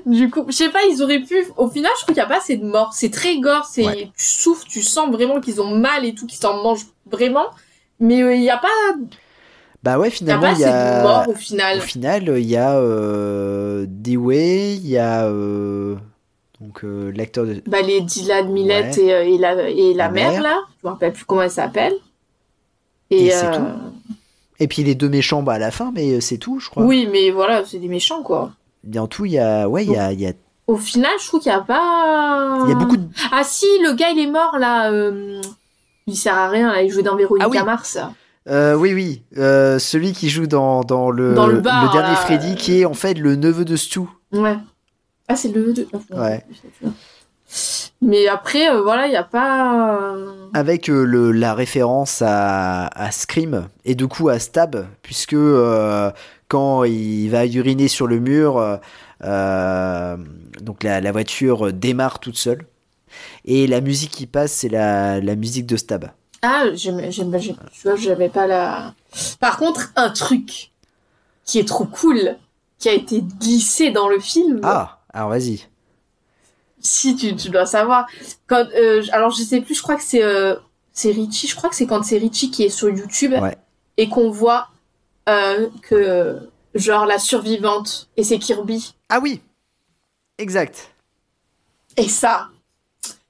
du coup, je sais pas, ils auraient pu. Au final, je trouve qu'il y a pas assez de morts. C'est très gore, c'est Ouais. tu souffres, tu sens vraiment qu'ils ont mal et tout, qu'ils s'en mangent vraiment. Mais euh, il y a pas, Bah ouais, il y a finalement, pas y assez a. de morts au final. Au final, il y a euh, Dewey, il y a euh, donc euh, l'acteur de. Bah les Dylan Millette Ouais. et, euh, et la et la, La mère, mère. là, je me rappelle plus comment elle s'appelle. Et Et, c'est euh, tout. Et puis les deux méchants, bah à la fin, mais euh, c'est tout, je crois. oui, mais voilà, c'est des méchants quoi. Et en tout, il y a, ouais, il y a, y a, Au final, je trouve qu'il y a pas. il y a beaucoup de. Ah si, le gars il est mort là. Il sert à rien, là, il jouait dans Véronica Ah oui. Mars. Euh, oui, oui, euh, celui qui joue dans, dans le Dans le bar, dernier là, Freddy, qui est en fait le neveu de Stu. Ouais. Ah, c'est le 2. Ouais. Mais après, euh, voilà, il n'y a pas. Avec euh, le, la référence à, à Scream et du coup à Stab, puisque euh, quand il va uriner sur le mur, euh, euh, donc la, la voiture démarre toute seule. Et la musique qui passe, c'est la, la musique de Stab. Ah, j'aime, tu vois, j'avais pas la. Par contre, un truc qui est trop cool, qui a été glissé dans le film. Ah, alors vas-y. Si, tu, tu dois savoir. Quand, euh, alors, je sais plus, je crois que c'est, euh, c'est Richie, je crois que c'est quand c'est Richie qui est sur YouTube Ouais. et qu'on voit euh, que, genre, la survivante et c'est Kirby. Ah oui, exact. Et ça,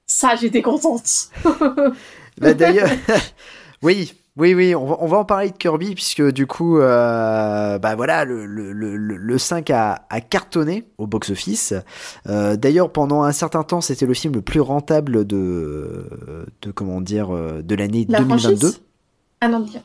ça, j'étais contente. Bah, D'ailleurs, oui, oui, oui, on va, on va en parler de Kirby, puisque du coup, euh, bah voilà, le, le, le, le 5 a, a cartonné au box-office. Euh, D'ailleurs, pendant un certain temps, c'était le film le plus rentable de, de comment dire, euh, de l'année La 2022. franchise? Ah non, bien.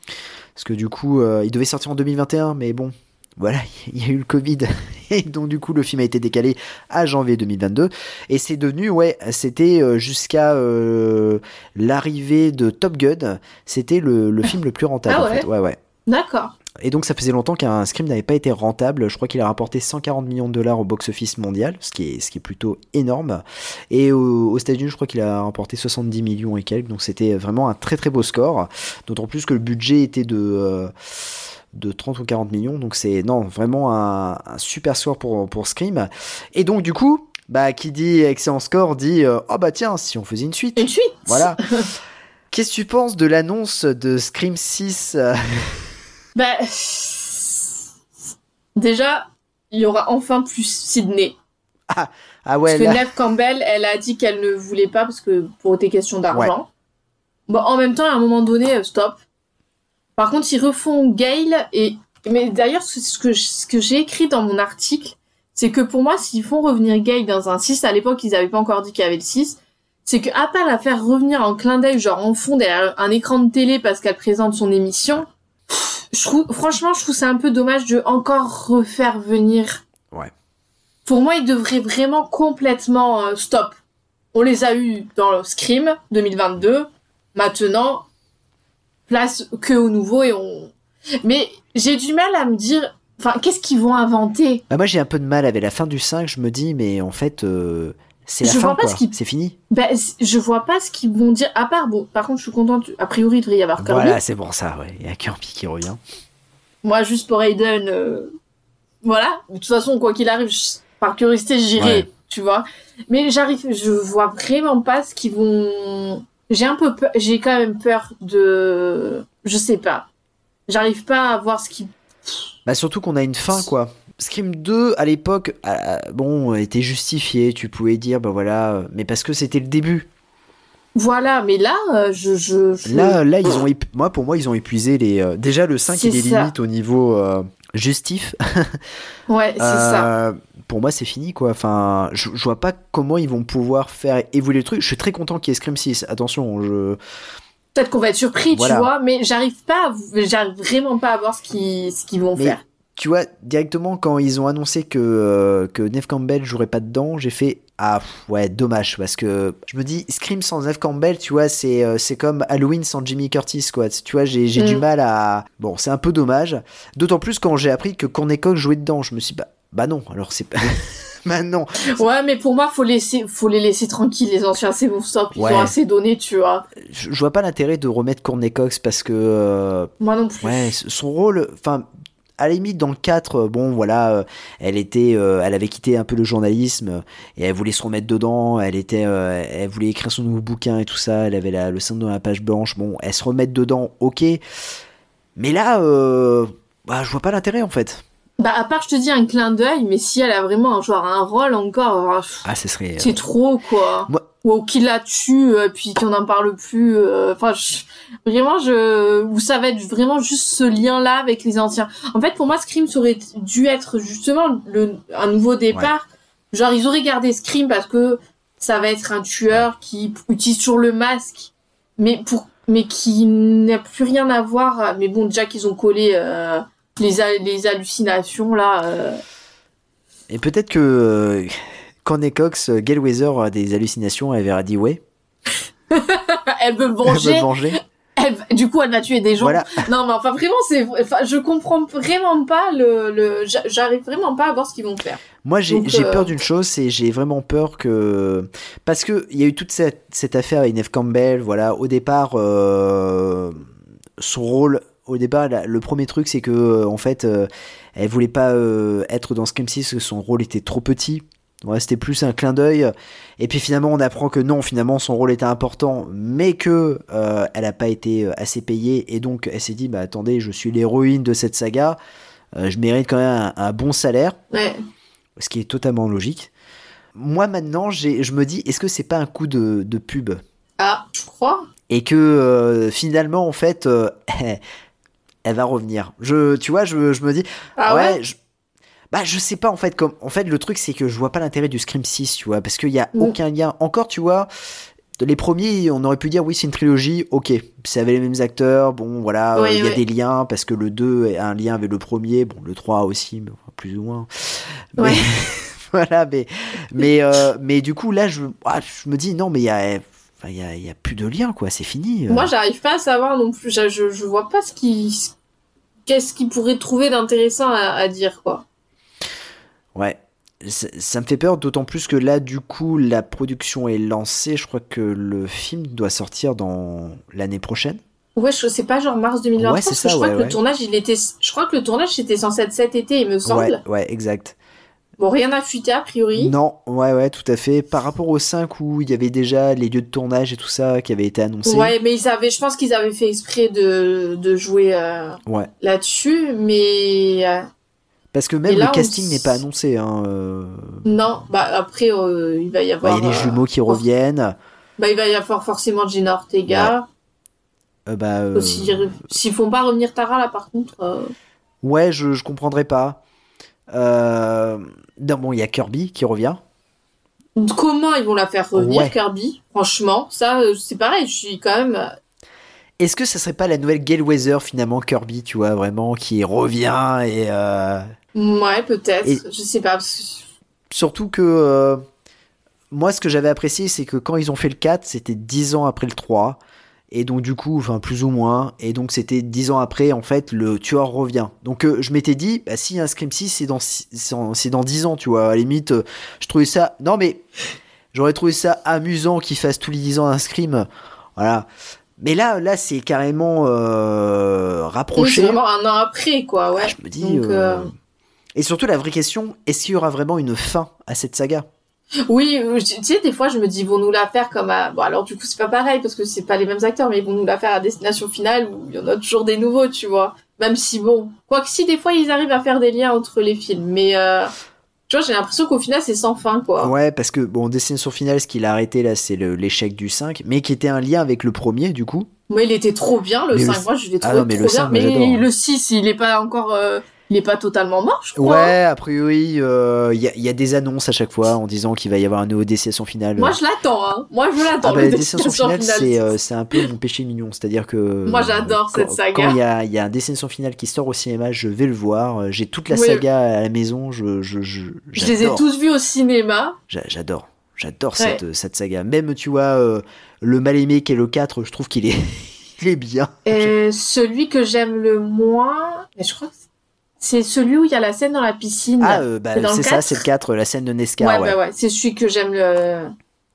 Parce que du coup, euh, il devait sortir en 2021, mais bon, voilà, il y a eu le Covid. Et donc, du coup, le film a été décalé à janvier 2022. Et c'est devenu, ouais, c'était euh, jusqu'à euh, l'arrivée de Top Gun, c'était le, le film le plus rentable, Ah en fait. ouais? Ouais. D'accord. Et donc ça faisait longtemps qu'un Scream n'avait pas été rentable. Je crois qu'il a rapporté 140 millions de dollars au box-office mondial, ce qui, est, ce qui est plutôt énorme. Et au- aux États-Unis, je crois qu'il a rapporté 70 millions et quelques. Donc c'était vraiment un très très beau score. D'autant plus que le budget était de, euh, de 30 ou 40 millions. Donc c'est non vraiment un, un super score pour, pour Scream. Et donc du coup, bah, qui dit excellent score dit euh, oh bah tiens, si on faisait une suite. Une suite Voilà. Qu'est-ce que tu penses de l'annonce de Scream 6 euh, Bah, déjà, il y aura enfin plus Sydney. Ah Parce ouais, que là- Neve Campbell, elle a dit qu'elle ne voulait pas parce que pour des questions d'argent. Bon, en même temps, à un moment donné, euh, stop. Par contre, ils refont Gale et mais d'ailleurs, ce que je- ce que j'ai écrit dans mon article, c'est que pour moi, s'ils font revenir Gale dans un 6, à l'époque, ils n'avaient pas encore dit qu'il y avait le 6, c'est que à part la faire revenir en clin d'œil, genre en fond derrière un écran de télé parce qu'elle présente son émission, pff, je trouve, franchement, je trouve c'est un peu dommage de encore refaire venir Ouais. pour moi, ils devraient vraiment complètement euh, stop. On les a eus dans le Scream 2022. Maintenant, place que au nouveau et on. Mais j'ai du mal à me dire. Enfin, qu'est-ce qu'ils vont inventer? Bah, moi j'ai un peu de mal avec la fin du 5, je me dis mais en fait euh, c'est la Je fin vois pas quoi, ce qui- c'est fini. C- je vois pas ce qu'ils vont dire. À part, bon, par contre, je suis contente. A priori, il devrait y avoir Kirby. Voilà, c'est pour ça, ouais. Il y a Kirby qui revient. Moi, juste pour Aiden, euh, voilà. De toute façon, quoi qu'il arrive, je- par curiosité, j'irai, Ouais. tu vois. Mais j'arrive, je vois vraiment pas ce qu'ils vont. J'ai un peu peur, j'ai quand même peur de. Je sais pas. J'arrive pas à voir ce qui. Bah surtout qu'on a une fin quoi. Scream 2 à l'époque, euh, bon, était justifié, tu pouvais dire bah voilà, euh, mais parce que c'était le début. Voilà, mais là, euh, je, je, je- Là, là ils ont, moi pour moi ils ont épuisé les. euh, déjà le 5 C'est il est limite au niveau justif. Ouais, c'est ça. Pour moi, c'est fini, quoi. Enfin, je, je vois pas comment ils vont pouvoir faire évoluer le truc. Je suis très content qu'il y ait Scream 6. Attention, je. Peut-être qu'on va être surpris, Voilà. tu vois, mais j'arrive pas, j'arrive vraiment pas à voir ce qu'ils, ce qu'ils vont Mais faire. tu vois, directement, quand ils ont annoncé que, euh, que Neve Campbell jouerait pas dedans, j'ai fait Ah, ouais, dommage. Parce que je me dis, Scream sans Neve Campbell, tu vois, c'est euh, c'est comme Halloween sans Jimmy Curtis, quoi. Tu vois, j'ai j'ai Mm. du mal à. Bon, c'est un peu dommage. D'autant plus quand j'ai appris que Courtney Cox jouait dedans. Je me suis dit, bah, bah non, alors c'est pas. bah non. Ouais, mais pour moi, faut laisser, faut les laisser tranquilles, les anciens, c'est bon, stop, ils Ouais. ont assez donné, tu vois. Je, je vois pas l'intérêt de remettre Courtney Cox parce que. euh, Moi non plus. Ouais, son rôle, enfin, à la limite dans le 4, euh, bon voilà, euh, elle était, euh, elle avait quitté un peu le journalisme et elle voulait se remettre dedans. Elle était, euh, elle voulait écrire son nouveau bouquin et tout ça. Elle avait la, le sein dans la page blanche. Bon, elle se remettre dedans, ok. Mais là, euh, bah, je vois pas l'intérêt en fait. Bah, à part, je te dis un clin d'œil, mais si elle a vraiment un, genre un rôle encore, euh, pff, Ah, ce serait. euh, c'est trop, quoi. Moi- Ou qu'il la tue, euh, puis qu'on n'en parle plus. euh, Enfin, je- vraiment, je, ou ça va être vraiment juste ce lien-là avec les anciens. En fait, pour moi, Scream ça aurait dû être justement le, un nouveau départ. Genre, ils auraient gardé Scream parce que ça va être un tueur qui utilise toujours le masque, mais pour, mais qui n'a plus rien à voir. Mais bon, déjà qu'ils ont collé euh, les, les hallucinations là. euh, Et peut-être que euh, Courtney Cox, euh, Gail Weather a des hallucinations. Elle verra dit ouais. elle veut Elle venger. veut venger. Elle du coup, elle va tuer des gens. Voilà. Non, mais enfin, vraiment, c'est, enfin, je comprends vraiment pas le, le, j'a- j'arrive vraiment pas à voir ce qu'ils vont faire. Moi, j'ai euh, peur d'une chose, c'est j'ai vraiment peur que parce que il y a eu toute cette, cette affaire avec Neve Campbell. Voilà, au départ, euh, son rôle, au départ, le premier truc, c'est que euh, en fait, euh, elle voulait pas euh, être dans Scream 6 parce que son rôle était trop petit. Ouais, c'était plus un clin d'œil. Et puis finalement, on apprend que non, finalement, son rôle était important, mais que euh, elle a pas été assez payée. Et donc, elle s'est dit, bah attendez, je suis l'héroïne de cette saga. Euh, je mérite quand même un- un bon salaire Ouais. ce qui est totalement logique. Moi maintenant, je me dis, est-ce que c'est pas un coup de, de pub? Ah, je crois. et que euh, finalement, en fait, elle va revenir. Je, tu vois, je, je me dis, Ah ouais je, bah je sais pas en fait. Comme, en fait, le truc c'est que je vois pas l'intérêt du Scream 6, tu vois, parce qu'il y a Mm. aucun lien. Encore, tu vois. Les premiers, on aurait pu dire oui, c'est une trilogie, ok, c'est avec les mêmes acteurs, bon voilà, euh, Oui, il y a des liens parce que le 2 a un lien avec le premier, bon le 3 aussi, mais plus ou moins. Mais- Ouais. voilà, mais mais euh, mais du coup là je ah, je me dis non mais il y a il y a, y a plus de lien quoi, c'est fini. euh. Moi, j'arrive pas à savoir non plus. Je, je, vois pas ce qui, qu'est-ce qu'ils pourraient trouver d'intéressant à, à dire, quoi. Ouais. Ça, ça me fait peur, d'autant plus que là, du coup, la production est lancée. Je crois que le film doit sortir dans l'année prochaine. Ouais, je sais pas, genre mars 2023, Ouais, ça, je crois ouais, que ouais. le tournage, il était, je crois que le tournage, c'était censé être cet été, il me semble. Ouais, ouais, exact. Bon, rien n'a fuité, a priori. Non, ouais, ouais, tout à fait. Par rapport au 5 où il y avait déjà les lieux de tournage et tout ça qui avait été annoncé. Ouais, mais ils avaient, je pense qu'ils avaient fait exprès de, de jouer euh, Ouais. là-dessus, mais euh, Parce que même là, le casting n'est pas annoncé. Hein. euh. non. Bah après, il va y Ouais, avoir. Il y a les jumeaux qui reviennent. bah, il va y avoir forcément Gina Ortega. Euh, bah, S'ils font pas revenir Tara là, par contre. Ouais, je, je comprendrais pas. Euh... Non, bon, il y a Kirby qui revient. Comment ils vont la faire revenir, Ouais. Kirby? Franchement, ça, euh, c'est pareil. Je suis quand même. euh, Est-ce que ça serait pas la nouvelle Gale Weather finalement, Kirby, tu vois, vraiment, qui revient et. euh, Ouais, peut-être. Et- Je sais pas. parce que- Surtout que. euh, Moi, ce que j'avais apprécié, c'est que quand ils ont fait le 4, c'était 10 ans après le 3. Et donc, du coup, enfin, plus ou moins. Et donc, c'était 10 ans après, en fait, le tueur revient. Donc, euh, je m'étais dit, bah, si un Scream 6, c'est dans, c'est dans 10 ans, tu vois. À la limite, euh, je trouvais ça. Non, mais j'aurais trouvé ça amusant qu'ils fassent tous les 10 ans un Scream. Voilà. Mais là, là, c'est carrément euh, Oui, c'est rapproché. vraiment un an après, quoi. Ouais. je me dis. Donc, Et surtout, la vraie question, est-ce qu'il y aura vraiment une fin à cette saga? Oui, euh, tu sais, des fois, je me dis, ils vont nous la faire comme à. Bon, alors, du coup, c'est pas pareil parce que c'est pas les mêmes acteurs, mais ils vont nous la faire à Destination Finale où il y en a toujours des nouveaux, tu vois. Même si, bon. Quoique, si, des fois, ils arrivent à faire des liens entre les films. Mais, euh, tu vois, j'ai l'impression qu'au final, c'est sans fin, quoi. Ouais, parce que, bon, Destination Finale, ce qu'il a arrêté là, c'est l'échec du 5, mais qui était un lien avec le premier, du coup. Moi, il était trop bien, le Mais le 5. Moi, je l'ai Ah trouvé non, mais trop le bien. 5, moi, j'adore. mais le 6, il est pas encore. euh, Il est pas totalement mort, je crois. Ouais, a priori, euh, il y, a- il y a des annonces à chaque fois en disant qu'il va y avoir un nouveau Destination Finale. Moi, je l'attends, hein. Moi, je l'attends. Ah bah, le Destination Finale, Finale. c'est euh, c'est un peu mon péché mignon. C'est-à-dire que. Moi, j'adore cette saga. Quand il y a, il y a un Destination Finale qui sort au cinéma, je vais le voir. Euh, J'ai toute la Oui. saga à la maison. Je, je, je, Je les ai tous vus au cinéma. J'a- J'adore. J'adore Ouais. cette, cette saga. Même, tu vois, euh, le mal aimé qui est le 4, je trouve qu'il est, il est bien. Et celui que j'aime le moins, mais je crois que c'est celui où il y a la scène dans la piscine. Ah, euh, bah, C'est ça, 4? c'est le 4, la scène de Nesca. ouais, ouais. bah ouais, c'est celui que j'aime le.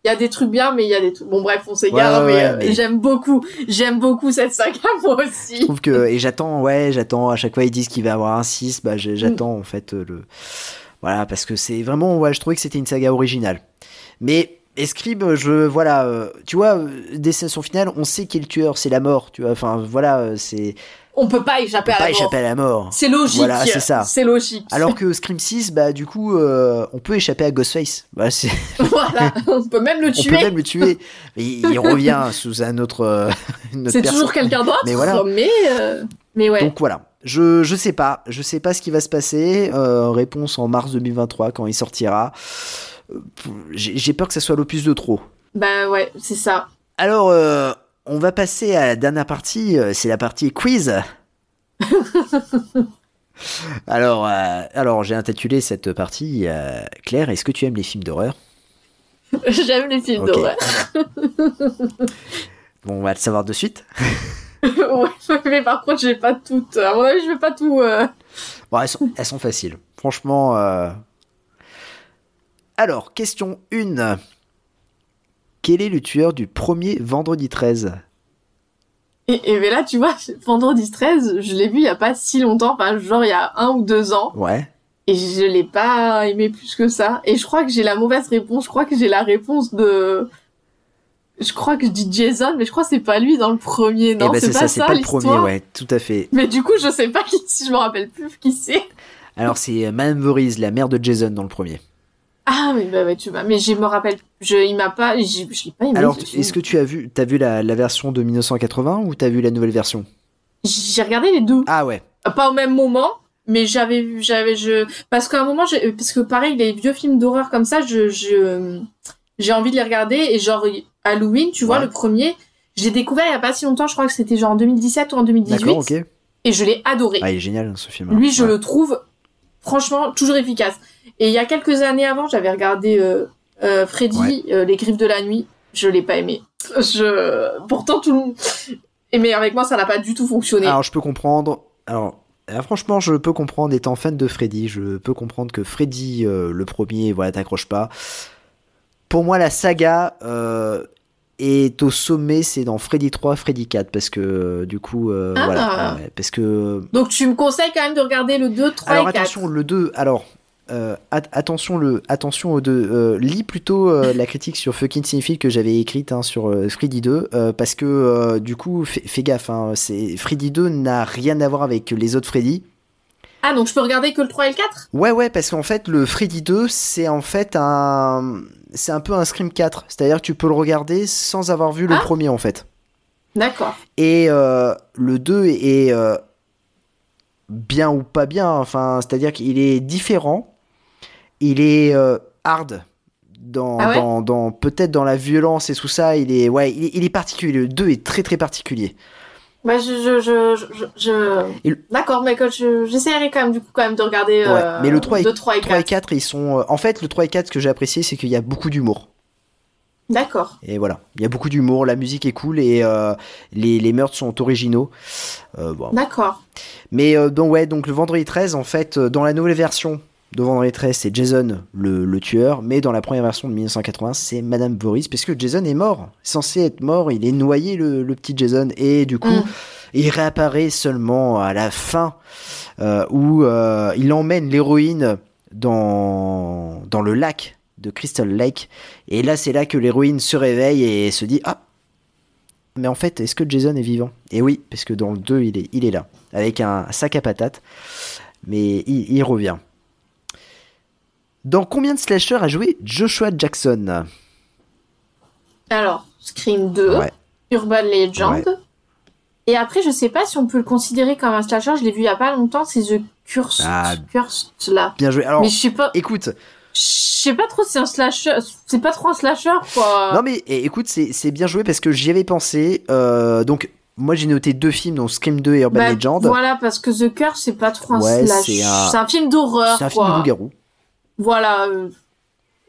Il y a des trucs bien, mais il y a des trucs. Bon, bref, on s'égare, Ouais, mais, euh, mais- j'aime beaucoup. J'aime beaucoup cette saga, moi Je aussi. trouve que et j'attends ouais j'attends à chaque fois ils disent qu'il va y avoir un 6 bah j'ai- j'attends Mm. en fait euh, le voilà parce que c'est vraiment ouais je trouvais que c'était une saga originale mais Escribe je voilà tu vois euh, Destination Finale on sait qui est le tueur c'est la mort tu vois enfin voilà c'est On peut pas échapper on peut à pas la échapper à la mort C'est logique. voilà c'est ça C'est logique. alors que Scream 6 bah du coup euh, on peut échapper à Ghostface bah, c'est voilà, on peut même le on tuer. peut même le tuer il, il revient sous un autre, euh, autre C'est toujours quelqu'un d'autre. mais voilà Mais, euh, mais ouais. donc voilà, je, je sais pas, je sais pas ce qui va se passer. Réponse en mars 2023 quand il sortira. J'ai peur que ça soit l'opus de trop. Bah ouais, c'est ça. Alors, on va passer à la dernière partie, euh, c'est la partie quiz. alors, euh, alors j'ai intitulé cette partie euh, Claire, est-ce que tu aimes les films d'horreur? J'aime les films d'horreur. Bon, on va le savoir de suite. ouais, mais par contre, j'ai pas toutes. À mon avis, je vais pas tout. euh, Bon, elles sont, elles sont faciles. Franchement. Alors, question 1. Quel est le tueur du premier vendredi 13 Et, et mais là, tu vois, vendredi 13, je l'ai vu il y a pas si longtemps, enfin, genre il y a un ou deux ans, Ouais. et je l'ai pas aimé plus que ça. Et je crois que j'ai la mauvaise réponse. Je crois que j'ai la réponse de. Je crois que je dis Jason, mais je crois que c'est pas lui dans le premier, non? Eh ben, C'est pas ça, c'est pas le l'histoire? premier, ouais, tout à fait. Mais du coup, je sais pas qui, si je me rappelle plus qui c'est. Alors, c'est Madame Voorhees, la mère de Jason dans le premier. Ah, mais bah, ouais, tu vois, mais je me rappelle, je, il m'a pas, je l'ai pas aimé. Alors, est-ce que tu as vu, t'as vu la, la version de 1980 ou t'as vu la nouvelle version? J'ai regardé les deux. Ah ouais. Pas au même moment, mais j'avais vu, j'avais, je, parce qu'à un moment, parce que pareil, les vieux films d'horreur comme ça, je, j'ai envie de les regarder et genre, Halloween, tu vois, Ouais. le premier, j'ai découvert il y a pas si longtemps, je crois que c'était genre en 2017 ou en 2018. D'accord, ok. Et je l'ai adoré. Ah, il est génial hein, ce film. Lui, je Ouais. le trouve franchement toujours efficace. Et il y a quelques années avant, j'avais regardé euh, euh, Freddy, euh, Les Griffes de la Nuit. Je l'ai pas aimé. Je... Pourtant, tout le monde... Mais avec moi, ça n'a pas du tout fonctionné. Alors, je peux comprendre. Alors, Ah, franchement, je peux comprendre, étant fan de Freddy, je peux comprendre que Freddy, euh, le premier, voilà, t'accroche pas. Pour moi, la saga euh, est au sommet, c'est dans Freddy 3, Freddy 4, parce que euh, du coup, Ah. voilà, ouais, parce que Donc tu me conseilles quand même de regarder le 2, 3 alors et 4. attention, le 2, alors euh, at- attention le attention au 2. Euh, lis plutôt euh, la critique sur Fucking Cinéphile que j'avais écrite hein, sur Freddy 2 euh, parce que du coup fais, gaffe, hein, c'est Freddy 2 n'a rien à voir avec les autres Freddy. Ah, donc je peux regarder que le 3 et le 4 Ouais ouais parce qu'en fait le Freddy 2 c'est en fait un c'est un peu un Scream 4, c'est-à-dire que tu peux le regarder sans avoir vu le Ah. premier en fait. D'accord. Et le 2 est euh, bien ou pas bien, enfin, c'est-à-dire qu'il est différent, il est euh, hard. Dans, Ah ouais dans, dans- peut-être dans la violence et tout ça, il est ouais, il il est particulier. Le 2 est très très particulier. Bah, je. je, je, je, le- D'accord, mais j'essaierai quand même, du coup, quand même de regarder. Ouais, euh, mais le 3 et, 2, 3 et 3 et 4. 4, ils sont. euh, en fait, le 3 et 4, ce que j'ai apprécié, c'est qu'il y a beaucoup d'humour. D'accord. Et voilà, il y a beaucoup d'humour, la musique est cool et euh, les, les meurtres sont originaux. Euh, bon. D'accord. Mais euh, donc ouais, donc le vendredi 13, en fait, dans la nouvelle version de vendredi 13, c'est Jason le, le tueur, mais dans la première version de 1980, c'est Madame Boris, parce que Jason est mort, censé être mort, il est noyé le, le petit Jason, et du coup, Mm. il réapparaît seulement à la fin, euh, où euh, il emmène l'héroïne dans, dans le lac de Crystal Lake, et là c'est là que l'héroïne se réveille et se dit, ah, mais en fait, est-ce que Jason est vivant? Et oui, parce que dans le 2, il est, il est là, avec un sac à patates. Mais il, il revient. Dans combien de slashers a joué Joshua Jackson Alors, Scream 2, Ouais. Urban Legend. Ouais. Et après, je sais pas si on peut le considérer comme un slasher, je l'ai vu il y a pas longtemps, c'est The Curse. Ah. Cursed, là. Bien joué. Alors, mais je sais pas. écoute, Je sais pas trop si c'est un slasher. C'est pas trop un slasher, quoi. non mais eh, écoute, c'est bien joué parce que j'y avais pensé. euh, donc, moi j'ai noté deux films, donc Scream 2 et Urban Bah, Legend. Voilà, parce que The Curse, c'est pas trop un Ouais, slasher. c'est un- film d'horreur, C'est un film de loup-garou. Voilà. euh,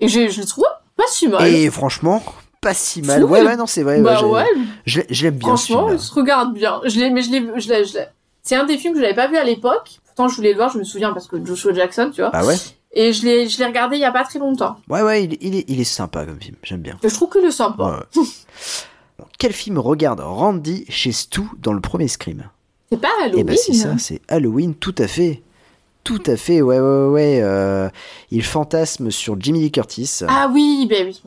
Et je le trouve pas si mal. Et franchement, pas si mal. Ouais, ouais, non, c'est vrai. Bah ouais. Je l'ai- je l'aime bien Franchement, il se regarde bien. Je l'ai, mais je l'ai, je C'est un des films que je n'avais pas vu à l'époque. Pourtant, je voulais le voir, je me souviens parce que Joshua Jackson, tu vois. Ah ouais? Et je l'ai, je l'ai regardé il y a pas très longtemps. Ouais, ouais, il, il est, il est sympa comme film. J'aime bien. Je trouve que le sympa. Ouais, Quel film regarde Randy chez Stu dans le premier Scream? C'est pas Eh Halloween. ben c'est ça, c'est Halloween, tout à fait. Tout à fait, ouais, ouais, ouais. ouais, euh, il fantasme sur Jimmy Lee Curtis. Ah oui, ben oui.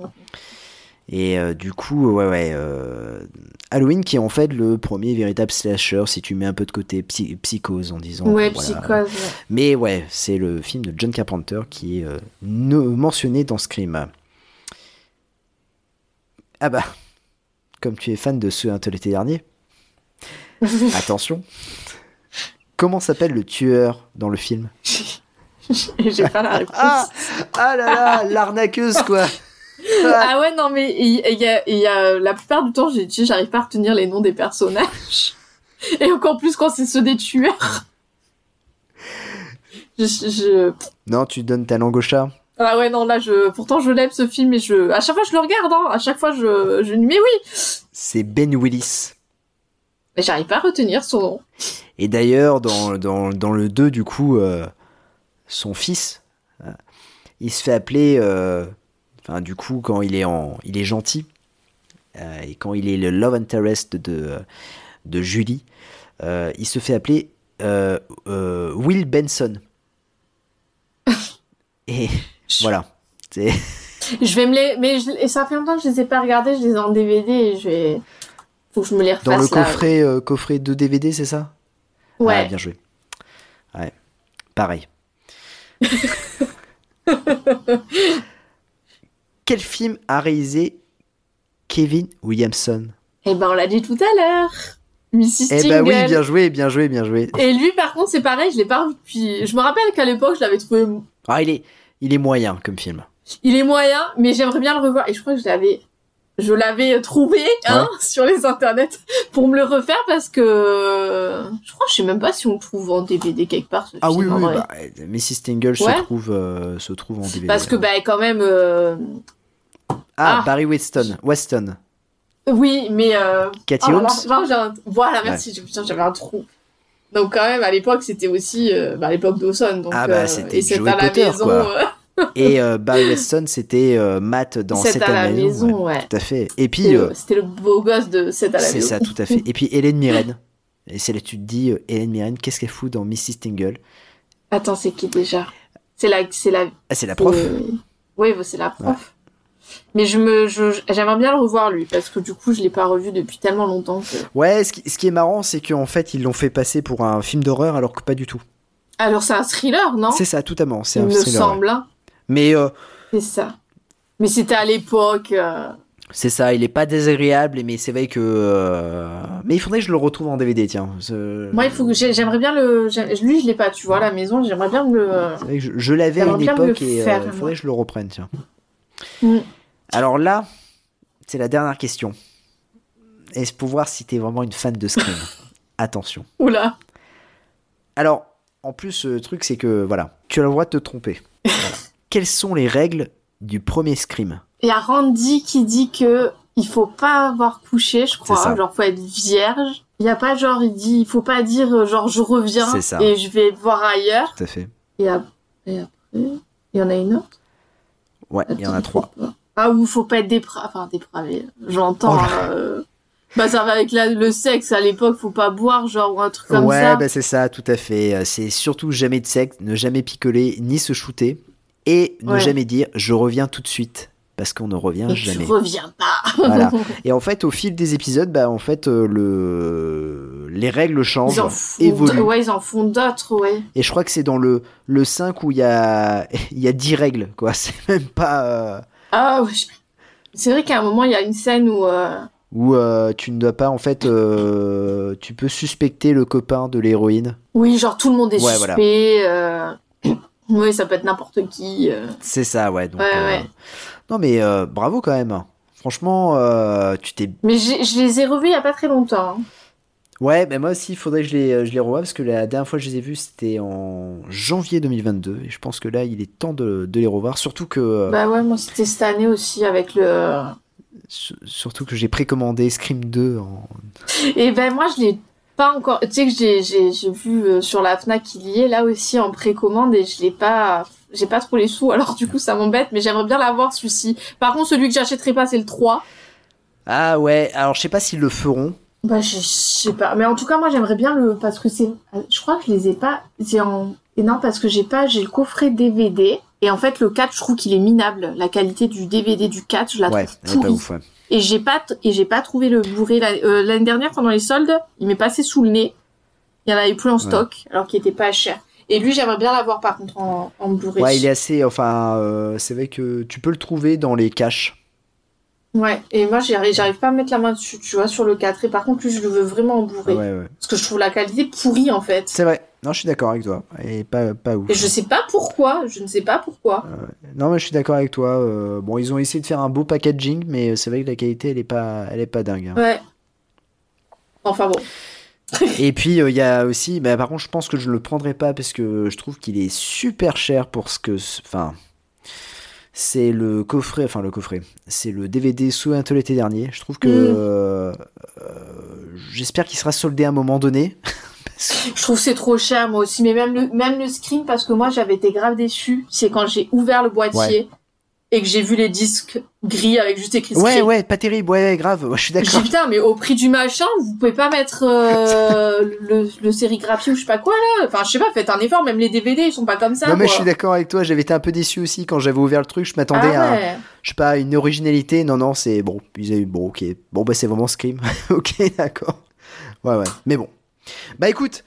Et euh, du coup, ouais, ouais. euh, Halloween qui est en fait le premier véritable slasher, si tu mets un peu de côté psy- psychose en disant. Ouais, voilà. psychose. ouais. Mais ouais, c'est le film de John Carpenter qui est euh, mentionné dans Scream. Ah bah, comme tu es fan de ceux un l'été dernier, attention. Comment s'appelle le tueur dans le film? J'ai pas la réponse. Ah, ah là là, l'arnaqueuse quoi Ah ouais, non, mais il y, a, il y a la plupart du temps, j'arrive pas à retenir les noms des personnages. Et encore plus quand c'est ceux des tueurs. Je- Non, tu donnes ta langue au chat Ah ouais, non, là, je, pourtant, je l'aime ce film et je, à chaque fois, je le regarde, hein. À chaque fois, je, je, mais oui. C'est Ben Willis. Mais j'arrive pas à retenir son nom. Et d'ailleurs, dans, dans, dans le 2, du coup, euh, son fils, euh, il se fait appeler, euh, enfin, du coup, quand il est, en, il est gentil, et quand il est le love interest de, de Julie, il se fait appeler Will Benson. Et voilà. C'est... Je vais me les, mais je- ça fait longtemps que je les ai pas regardés, je les ai en DVD et je vais, faut que je me les refasse Dans le là. coffret, euh, coffret de DVD, c'est ça? Ouais. Ah, bien joué. Ouais, pareil. Quel film a réalisé Kevin Williamson? Eh ben, on l'a dit tout à l'heure. Mrs. Eh ben oui, bien joué, bien joué, bien joué. Et lui, par contre, c'est pareil, je l'ai pas revu depuis. Je me rappelle qu'à l'époque, je l'avais trouvé. Ah, il est, il est moyen comme film. Il est moyen, mais j'aimerais bien le revoir. Et je crois que je l'avais. Je l'avais trouvé hein, sur les internets pour me le refaire parce que je crois je sais même pas si on le trouve en DVD quelque part. Ah oui, oui, bah, euh, Mrs. Tingle Ouais. se, trouve, euh, se trouve en DVD. parce que bah quand même euh, Ah, ah. Barry Weston. Weston. oui mais euh... Cathy oh Holmes genre, un- voilà merci putain j'avais un trou Donc quand même, à l'époque, c'était aussi euh, bah, à l'époque Dawson. Donc, Ah bah, c'était et Joey à la Potter, maison. quoi. Euh, Et euh, Barry Weston, c'était euh, Matt dans C'est 7 à à la maison, ouais, ouais. Tout à fait. Et puis, c'était euh, le- le beau gosse de 7 à la c'est maison. ça, tout à fait. Et puis Hélène Mirren. Et c'est là que tu te dis, euh, Hélène Mirren, qu'est-ce qu'elle fout dans Mrs. Tingle? Attends, c'est qui déjà? C'est la, c'est la. Ah, c'est la prof. Oui, bah, c'est la prof. Mais je me, je- j'aimerais bien le revoir lui parce que du coup, je l'ai pas revu depuis tellement longtemps. Que... Ouais, ce qui, ce qui est marrant, c'est qu'en fait, ils l'ont fait passer pour un film d'horreur alors que pas du tout. Alors c'est un thriller, non? C'est ça, totalement. C'est Il un me thriller, semble. ouais. Mais euh, C'est ça. Mais c'était à l'époque. euh, c'est ça, il est pas désagréable, mais c'est vrai que. euh, Mais il faudrait que je le retrouve en DVD, tiens. Moi, il faut que j'ai- j'aimerais bien le. Lui, je l'ai pas, tu vois, à la maison. J'aimerais bien le. c'est vrai que je, je l'avais à une époque et faire, il faudrait que je le reprenne, tiens. Mm. Alors là, c'est la dernière question. Et c'est pour voir si t'es vraiment une fan de Scream? Attention. Oula. Alors, en plus, le truc, c'est que, voilà, tu as le droit de te tromper. Voilà. Quelles sont les règles du premier Scream? Il y a Randy qui dit que il faut pas avoir couché, je crois. Genre, faut être vierge. Il y a pas genre, il dit, il faut pas dire euh, genre je reviens ça. et je vais voir ailleurs. Tout à fait. Et, ap- et après, il y en a une autre? Ouais, il y en a trois. Ah, ou faut pas être dépravé. Enfin, dépravé. J'entends. Oh euh, Bah, ça va avec la- le sexe. À l'époque, faut pas boire, genre, ou un truc comme ouais, ça. bah c'est ça, tout à fait. Euh, C'est surtout jamais de sexe, ne jamais picoler, ni se shooter. Et ne Ouais. jamais dire je reviens tout de suite. Parce qu'on ne revient Et jamais. tu reviens pas. Voilà. Et en fait, au fil des épisodes, bah, en fait, euh, le... les règles changent, Ils en font évoluent. Ouais, ils en font d'autres, ouais. Et je crois que c'est dans le, le 5 où il y a, il y a 10 règles, quoi. C'est même pas. euh, Ah, ouais. je- C'est vrai qu'à un moment, il y a une scène où. euh, où tu ne dois pas, en fait. tu peux suspecter le copain de l'héroïne. Oui, genre tout le monde est Ouais, suspect. euh, Oui, ça peut être n'importe qui. euh. C'est ça, ouais. Donc, Ouais, euh, ouais. Non, mais euh, bravo quand même. Franchement, tu t'es. Mais je les ai revus il y a pas très longtemps. hein. Ouais, mais moi aussi, il faudrait que je les, je les revoie parce que la dernière fois que je les ai vus, c'était en janvier 2022. Et je pense que là, il est temps de, de les revoir. Surtout que, Bah ouais, moi c'était cette année aussi avec le. su- surtout que j'ai précommandé Scream 2 en. Et ben moi je l'ai pas encore. Tu sais que j'ai j'ai j'ai vu euh, sur la Fnac qu'il y est là aussi en précommande et je l'ai pas. J'ai pas trop les sous alors du coup ça m'embête mais j'aimerais bien l'avoir celui-ci. Par contre celui que j'achèterai pas c'est le 3. Ah ouais, alors je sais pas s'ils le feront. Bah je je sais pas mais en tout cas moi j'aimerais bien le parce que c'est je crois que je les ai pas c'est en et non parce que j'ai pas j'ai le coffret DVD et en fait le 4 je trouve qu'il est minable la qualité du DVD du 4 je la ouais, trouve est pas pourrie. ouf, ouais. Et j'ai pas et j'ai pas trouvé le Blu-ray la- euh, l'année dernière pendant les soldes. Il m'est passé sous le nez. Il y en avait plus en stock alors qu'il était pas cher. Et lui j'aimerais bien l'avoir par contre en, en Blu-ray. Ouais, il est assez. Enfin, euh, c'est vrai que tu peux le trouver dans les caches. Ouais. Et moi j'arrive j'arrive pas à mettre la main dessus tu vois sur le 4 et par contre lui je le veux vraiment en Blu-ray ouais, ouais. parce que je trouve la qualité pourrie en fait. C'est vrai. Non, je suis d'accord avec toi. Et pas, pas ouf. Et je sais pas pourquoi. Je ne sais pas pourquoi. Non, mais je suis d'accord avec toi. Euh, bon, ils ont essayé de faire un beau packaging, mais c'est vrai que la qualité, elle est pas, elle est pas dingue. hein. Ouais. Enfin bon. Et puis euh, il y a aussi, bah, par contre, je pense que je ne le prendrai pas parce que je trouve qu'il est super cher pour ce que, enfin, c'est le coffret, enfin le coffret, c'est le DVD Souviens-toi l'été dernier. Je trouve que, Mm. euh, euh, j'espère qu'il sera soldé à un moment donné. Je trouve que c'est trop cher moi aussi, mais même le, même le screen, parce que moi j'avais été grave déçue, c'est quand j'ai ouvert le boîtier Ouais. et que j'ai vu les disques gris avec juste écrit Ouais, ouais, pas terrible, ouais, grave, ouais, je suis d'accord. putain, mais au prix du machin, vous pouvez pas mettre euh, le, le sérigraphie ou je sais pas quoi là. Enfin, je sais pas, faites un effort, même les DVD ils sont pas comme ça. Non mais je suis d'accord avec toi, j'avais été un peu déçu aussi quand j'avais ouvert le truc, je m'attendais Ah à, ouais. je sais pas, une originalité, non non, c'est bon, ils avaient bon, ok, bon bah c'est vraiment Scream, ok, d'accord, ouais ouais, mais bon, bah écoute,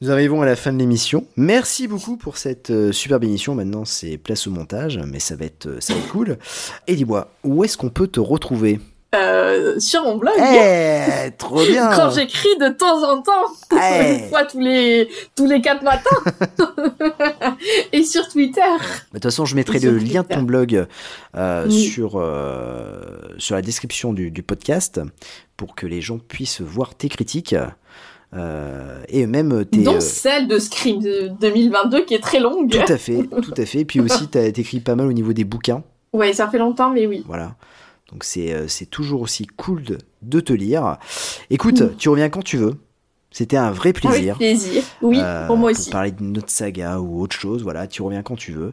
nous arrivons à la fin de l'émission, merci beaucoup pour cette euh, superbe émission, maintenant c'est place au montage, mais ça va être, euh, ça va être cool, et dis-moi, où est-ce qu'on peut te retrouver? Euh, sur mon blog. Eh, trop bien Quand j'écris de temps en temps, Eh. une fois tous les tous les quatre matins, et sur Twitter. De toute façon, je mettrai le lien de ton blog euh, Oui. sur, euh, sur la description du, du podcast pour que les gens puissent voir tes critiques euh, et même tes. dont euh, celle de Scream de 2022 qui est très longue. tout à fait, tout à fait. Et puis aussi, tu as écrit pas mal au niveau des bouquins. Ouais, ça fait longtemps, mais oui. Voilà. Donc c'est euh, toujours aussi cool de, de te lire. Écoute, Mm. tu reviens quand tu veux. C'était un vrai plaisir. Avec plaisir. Oui, Euh, pour moi aussi. parler d'une autre saga ou autre chose, voilà, tu reviens quand tu veux.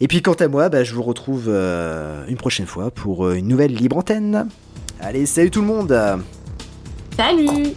Et puis quant à moi, bah, je vous retrouve euh, une prochaine fois pour euh, une nouvelle libre antenne. Allez, salut tout le monde Salut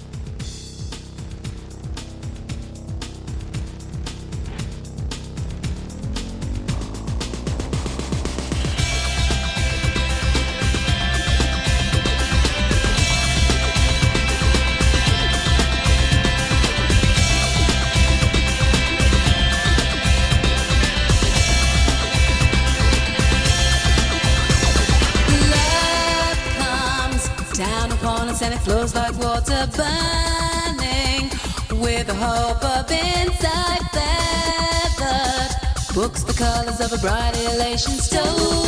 of a bright elation stole.